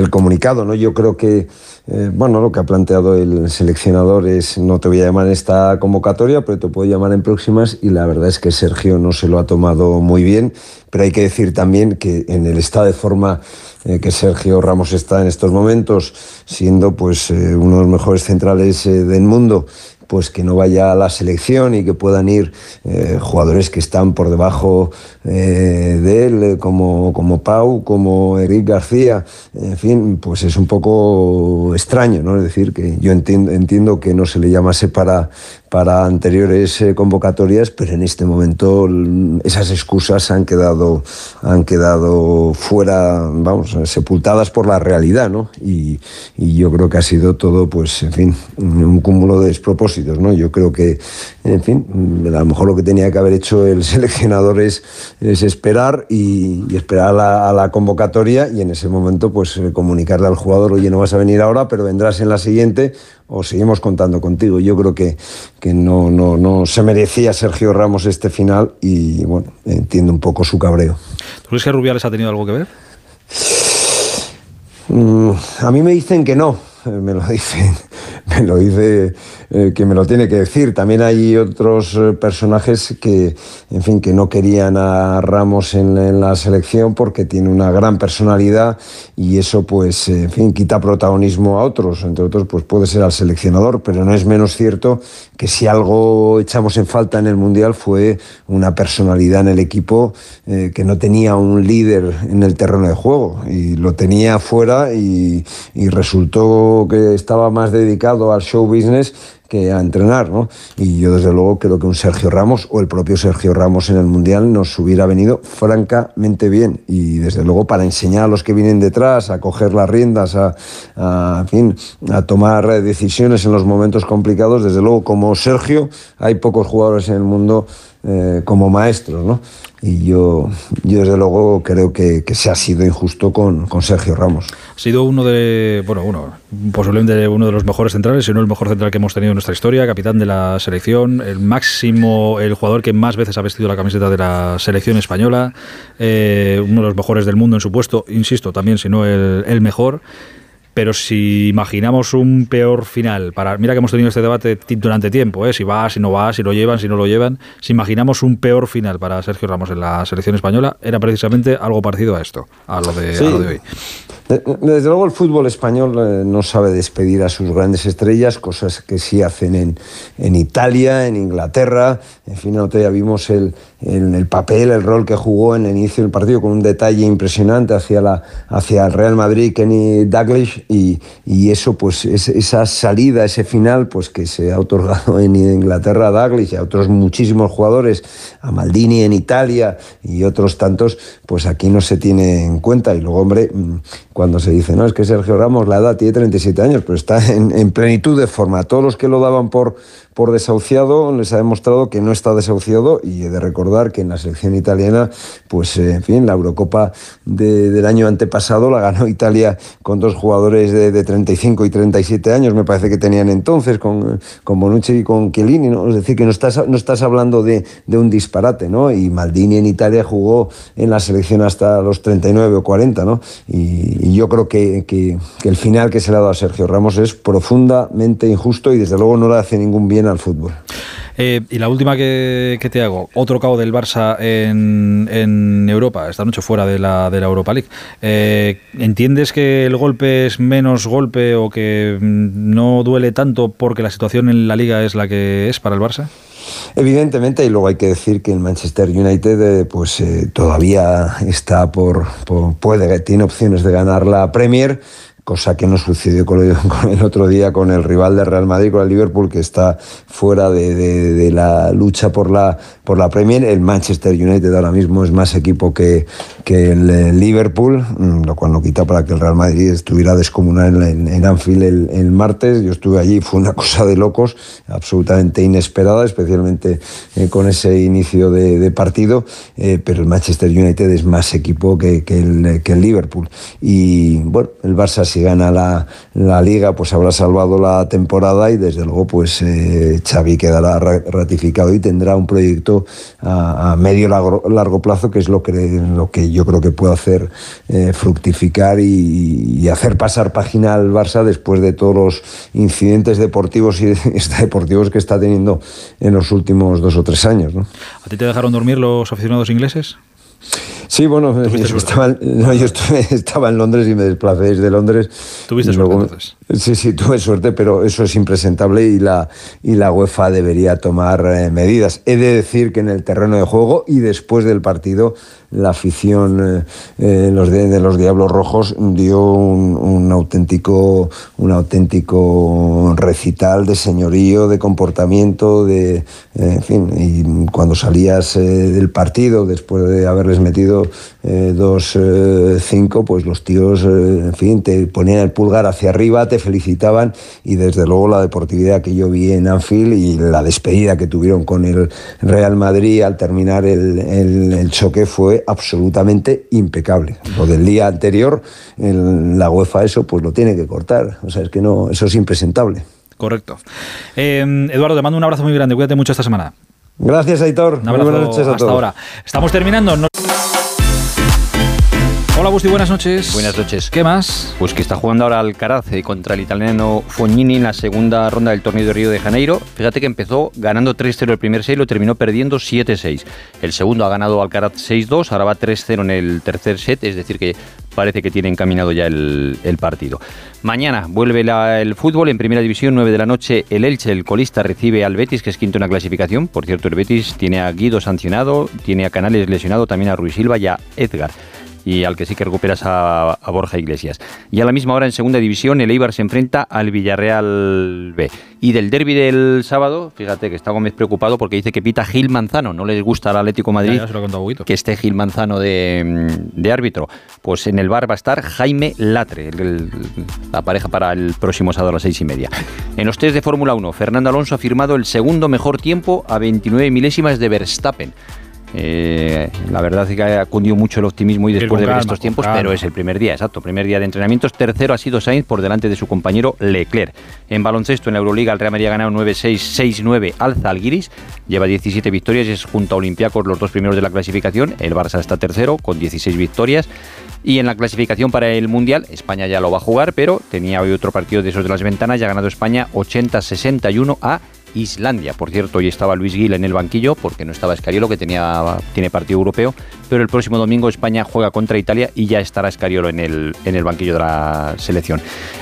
comunicado. ¿no? Yo creo que eh, bueno, lo que ha planteado el seleccionador es no te voy a llamar en esta convocatoria, pero te puedo llamar en próximas y la verdad es que Sergio no se lo ha tomado muy bien, pero hay que decir también que en el estado de forma eh, que Sergio Ramos está en estos momentos, siendo pues eh, uno de los mejores centrales del mundo, pues que no vaya a la selección y que puedan ir eh, jugadores que están por debajo eh, de él, eh, como, como Pau, como Eric García, en fin, pues es un poco extraño, ¿no? Es decir, que yo entiendo, entiendo que no se le llamase para, para anteriores eh, convocatorias, pero en este momento esas excusas han quedado, han quedado fuera, vamos, sepultadas por la realidad, ¿no? Y, yo creo que ha sido todo, pues, en fin, un cúmulo de despropósitos, ¿no? Yo creo que, en fin, a lo mejor lo que tenía que haber hecho el seleccionador es, es esperar y, esperar a la, a la convocatoria y en ese momento, pues, eh, comunicarle al jugador, oye, no vas a venir ahora, pero vendrás en la siguiente o seguimos contando contigo. Yo creo que, que no, no, no se merecía Sergio Ramos este final y, bueno, entiendo un poco su cabreo. ¿Tú crees que Rubiales ha tenido algo que ver? Mm, a mí me dicen que no, eh, me lo dicen, me lo dice eh, que me lo tiene que decir. También hay otros eh, personajes que, en fin, que no querían a Ramos en, en la selección porque tiene una gran personalidad y eso, pues, eh, en fin, quita protagonismo a otros. Entre otros, pues puede ser al seleccionador, pero no es menos cierto que si algo echamos en falta en el mundial fue una personalidad en el equipo que no tenía un líder en el terreno de juego y lo tenía fuera y resultó que estaba más dedicado al show business que a entrenar, ¿no? Y yo desde luego creo que un Sergio Ramos o el propio Sergio Ramos en el Mundial nos hubiera venido francamente bien y desde luego para enseñar a los que vienen detrás a coger las riendas, a, fin, a tomar decisiones en los momentos complicados, desde luego como Sergio hay pocos jugadores en el mundo eh, como maestros, ¿no? Y yo, yo desde luego creo que, que se ha sido injusto con, con Sergio Ramos. Ha sido uno de, bueno, uno, posiblemente uno de los mejores centrales, si no el mejor central que hemos tenido en nuestra historia, capitán de la selección, el máximo, el jugador que más veces ha vestido la camiseta de la selección española, eh, uno de los mejores del mundo en su puesto, insisto, también si no el, el mejor. Pero si imaginamos un peor final, para mira que hemos tenido este debate durante tiempo, ¿eh? si va, si no va, si lo llevan, si no lo llevan, si imaginamos un peor final para Sergio Ramos en la selección española, era precisamente algo parecido a esto, a lo de, a lo de hoy. De- Desde luego el fútbol español eh, no sabe despedir a sus grandes estrellas, cosas que sí hacen en, en Italia, en Inglaterra. En fin, otro día vimos el, el, el papel, el rol que jugó en el inicio del partido con un detalle impresionante hacia, la, hacia el Real Madrid, Kenny Dalglish, y, y eso, pues es- esa salida, ese final, pues que se ha otorgado en Inglaterra a Dalglish y a otros muchísimos jugadores, a Maldini en Italia y otros tantos, pues aquí no se tiene en cuenta. Y luego, hombre, cuando se dice, no, es que Sergio Ramos, la edad tiene 37 años, pero está en, en plenitud de forma. Todos los que lo daban por, por desahuciado les ha demostrado que no está desahuciado y he de recordar que en la selección italiana, pues eh, en fin, la Eurocopa de- del año antepasado la ganó Italia con dos jugadores de, de 35 y 37 años, me parece que tenían entonces, con, con Bonucci y con Chiellini, ¿no? Es decir, que no estás, no estás hablando de, de un disparate, ¿no? Y Maldini en Italia jugó en la selección hasta los 39 o 40, ¿no? Y, yo creo que- que el final que se le ha dado a Sergio Ramos es profundamente injusto y desde luego no le hace ningún bien al fútbol. Eh, y la última que, que te hago, otro cabo del Barça en, en Europa, esta noche fuera de la, de la Europa League. Eh, ¿Entiendes que el golpe es menos golpe o que mm, no duele tanto porque la situación en la liga es la que es para el Barça? Evidentemente, y luego hay que decir que el Manchester United eh, pues eh, todavía está por, por- puede tiene opciones de ganar la Premier cosa que no sucedió con el, otro día con el rival de Real Madrid, con el Liverpool, que está fuera de, la lucha por la, por la Premier. El Manchester United ahora mismo es más equipo que, que el Liverpool, mm, lo cual no quita para que el Real Madrid estuviera descomunal en, en Anfield el, martes. Yo estuve allí, fue una cosa de locos, absolutamente inesperada, especialmente eh, con ese inicio de, partido, eh, pero el Manchester United es más equipo que, que el, que el Liverpool. Y bueno, el Barça si gana la, la liga, pues habrá salvado la temporada y desde luego pues eh, Xavi quedará ra- ratificado y tendrá un proyecto a, medio largo, largo plazo que es lo que, lo que yo creo que puede hacer eh, fructificar y, hacer pasar página al Barça después de todos los incidentes deportivos y extradeportivos que está teniendo en los últimos dos o tres años. ¿no? ¿A ti te dejaron dormir los aficionados ingleses? Sí, bueno, yo estaba, no, yo estuve- estaba en Londres y me desplacé desde Londres. Tuviste suerte, entonces. Sí, sí, tuve suerte, pero eso es impresentable y la, y la UEFA debería tomar eh, medidas. He de decir que en el terreno de juego y después del partido la afición eh, eh, los de, los Diablos Rojos dio un, auténtico un auténtico recital de señorío, de comportamiento, de en fin, y cuando salías del partido después de haberles metido dos cinco, pues los tíos, en fin, te ponían el pulgar hacia arriba, te felicitaban y desde luego la deportividad que yo vi en Anfield y la despedida que tuvieron con el Real Madrid al terminar el, el, choque fue absolutamente impecable. Lo del día anterior, en la UEFA eso pues lo tiene que cortar. O sea, es que no, eso es impresentable. Correcto. Eh, Eduardo, te mando un abrazo muy grande. Cuídate mucho esta semana. Gracias, Aitor. Un abrazo buenas noches a hasta ahora. Estamos terminando. Hola buenas noches. Buenas noches. ¿Qué más? Pues que está jugando ahora Alcaraz eh, contra el italiano Fognini en la segunda ronda del torneo de Río de Janeiro. Fíjate que empezó ganando 3-0 el primer set y lo terminó perdiendo 7-6. El segundo ha ganado Alcaraz 6-2, ahora va 3-0 en el tercer set, es decir que parece que tiene encaminado ya el, partido. Mañana vuelve el fútbol en primera división, 9 de la noche. El Elche, el colista, recibe al Betis, que es quinto en la clasificación. Por cierto, el Betis tiene a Guido sancionado, tiene a Canales lesionado, también a Ruiz Silva y a Edgar y al que sí que recuperas a, Borja Iglesias. Y a la misma hora en segunda división el Eibar se enfrenta al Villarreal B. Y del derby del sábado, fíjate que está Gómez preocupado porque dice que pita Gil Manzano, no les gusta al Atlético Madrid que esté Gil Manzano de, árbitro. Pues en el bar va a estar Jaime Latre, la pareja para el próximo sábado a las seis y media. En los test de Fórmula 1, Fernando Alonso ha firmado el segundo mejor tiempo a 29 milésimas de Verstappen. Eh, la verdad es que ha cundido mucho el optimismo y después de ver estos tiempos, pero es el primer día, exacto, primer día de entrenamientos. Tercero ha sido Sainz por delante de su compañero Leclerc. En baloncesto, en la Euroliga, el Real Madrid ha ganado 9-6, 6-9 al Zalgiris, lleva 17 victorias y es junto a Olympiacos los dos primeros de la clasificación. El Barça está tercero con 16 victorias. Y en la clasificación para el Mundial, España ya lo va a jugar, pero tenía hoy otro partido de esos de las ventanas, ya ha ganado España 80-61 a Islandia. Por cierto, hoy estaba Luis Gil en el banquillo porque no estaba Escariolo, que tenía, tiene partido europeo, pero el próximo domingo España juega contra Italia y ya estará Escariolo en el, en el banquillo de la selección.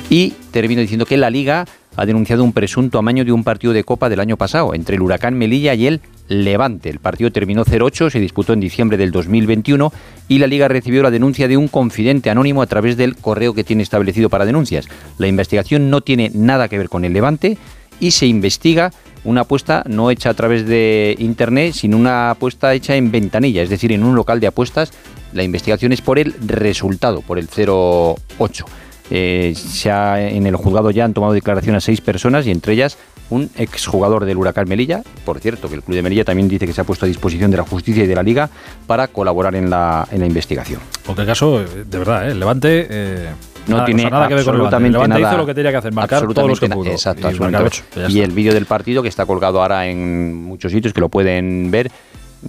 Y termino diciendo que la Liga ha denunciado un presunto amaño de un partido de Copa del año pasado entre el Huracán Melilla y el Levante. El partido terminó 0-8, se disputó en diciembre del 2021 y la Liga recibió la denuncia de un confidente anónimo a través del correo que tiene establecido para denuncias. La investigación no tiene nada que ver con el Levante y se investiga una apuesta no hecha a través de Internet, sino una apuesta hecha en ventanilla, es decir, en un local de apuestas. La investigación es por el resultado, por el 08. Eh, se en el juzgado ya han tomado declaración a seis personas y entre ellas un exjugador del Huracán Melilla. Por cierto, que el Club de Melilla también dice que se ha puesto a disposición de la justicia y de la Liga para colaborar en la, en la investigación. En cualquier caso, eh, de verdad, ¿eh? Levante... Eh, no tiene nada que ver con Levante. Levante hizo lo que tenía que hacer, marcar todos los que pudo. Exacto, y, y el vídeo del partido que está colgado ahora en muchos sitios que lo pueden ver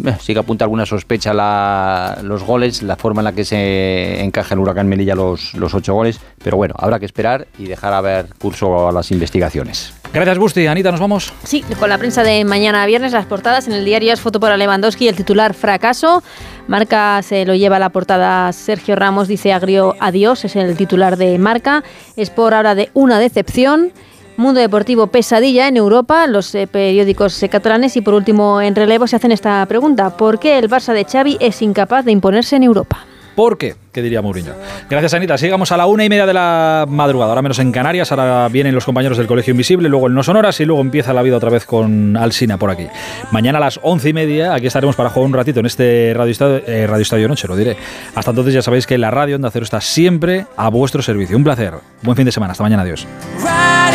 eh, sí que apunta alguna sospecha la, los goles, la forma en la que se encaja el Huracán Melilla los, los ocho goles, pero bueno, habrá que esperar y dejar a ver curso a las investigaciones. Gracias, Busti. Anita, ¿nos vamos? Sí, con la prensa de mañana viernes, las portadas en el diario es foto para Lewandowski, el titular fracaso. Marca se lo lleva a la portada Sergio Ramos, dice agrio adiós, es el titular de Marca. Es por ahora de una decepción. Mundo Deportivo Pesadilla en Europa, los eh, periódicos eh, catalanes y por último en relevo se hacen esta pregunta, ¿por qué el Barça de Xavi es incapaz de imponerse en Europa? ¿Por qué? ¿Qué diría Mourinho? Gracias, Anita. Sigamos a la una y media de la madrugada, ahora menos en Canarias. Ahora vienen los compañeros del Colegio Invisible, luego el No Sonoras y luego empieza la vida otra vez con Alsina por aquí. Mañana a las once y media, aquí estaremos para jugar un ratito en este Radio Estadio, eh, radio Estadio Noche, lo diré. Hasta entonces ya sabéis que la radio Onda Cero está siempre a vuestro servicio. Un placer. Buen fin de semana. Hasta mañana. Adiós.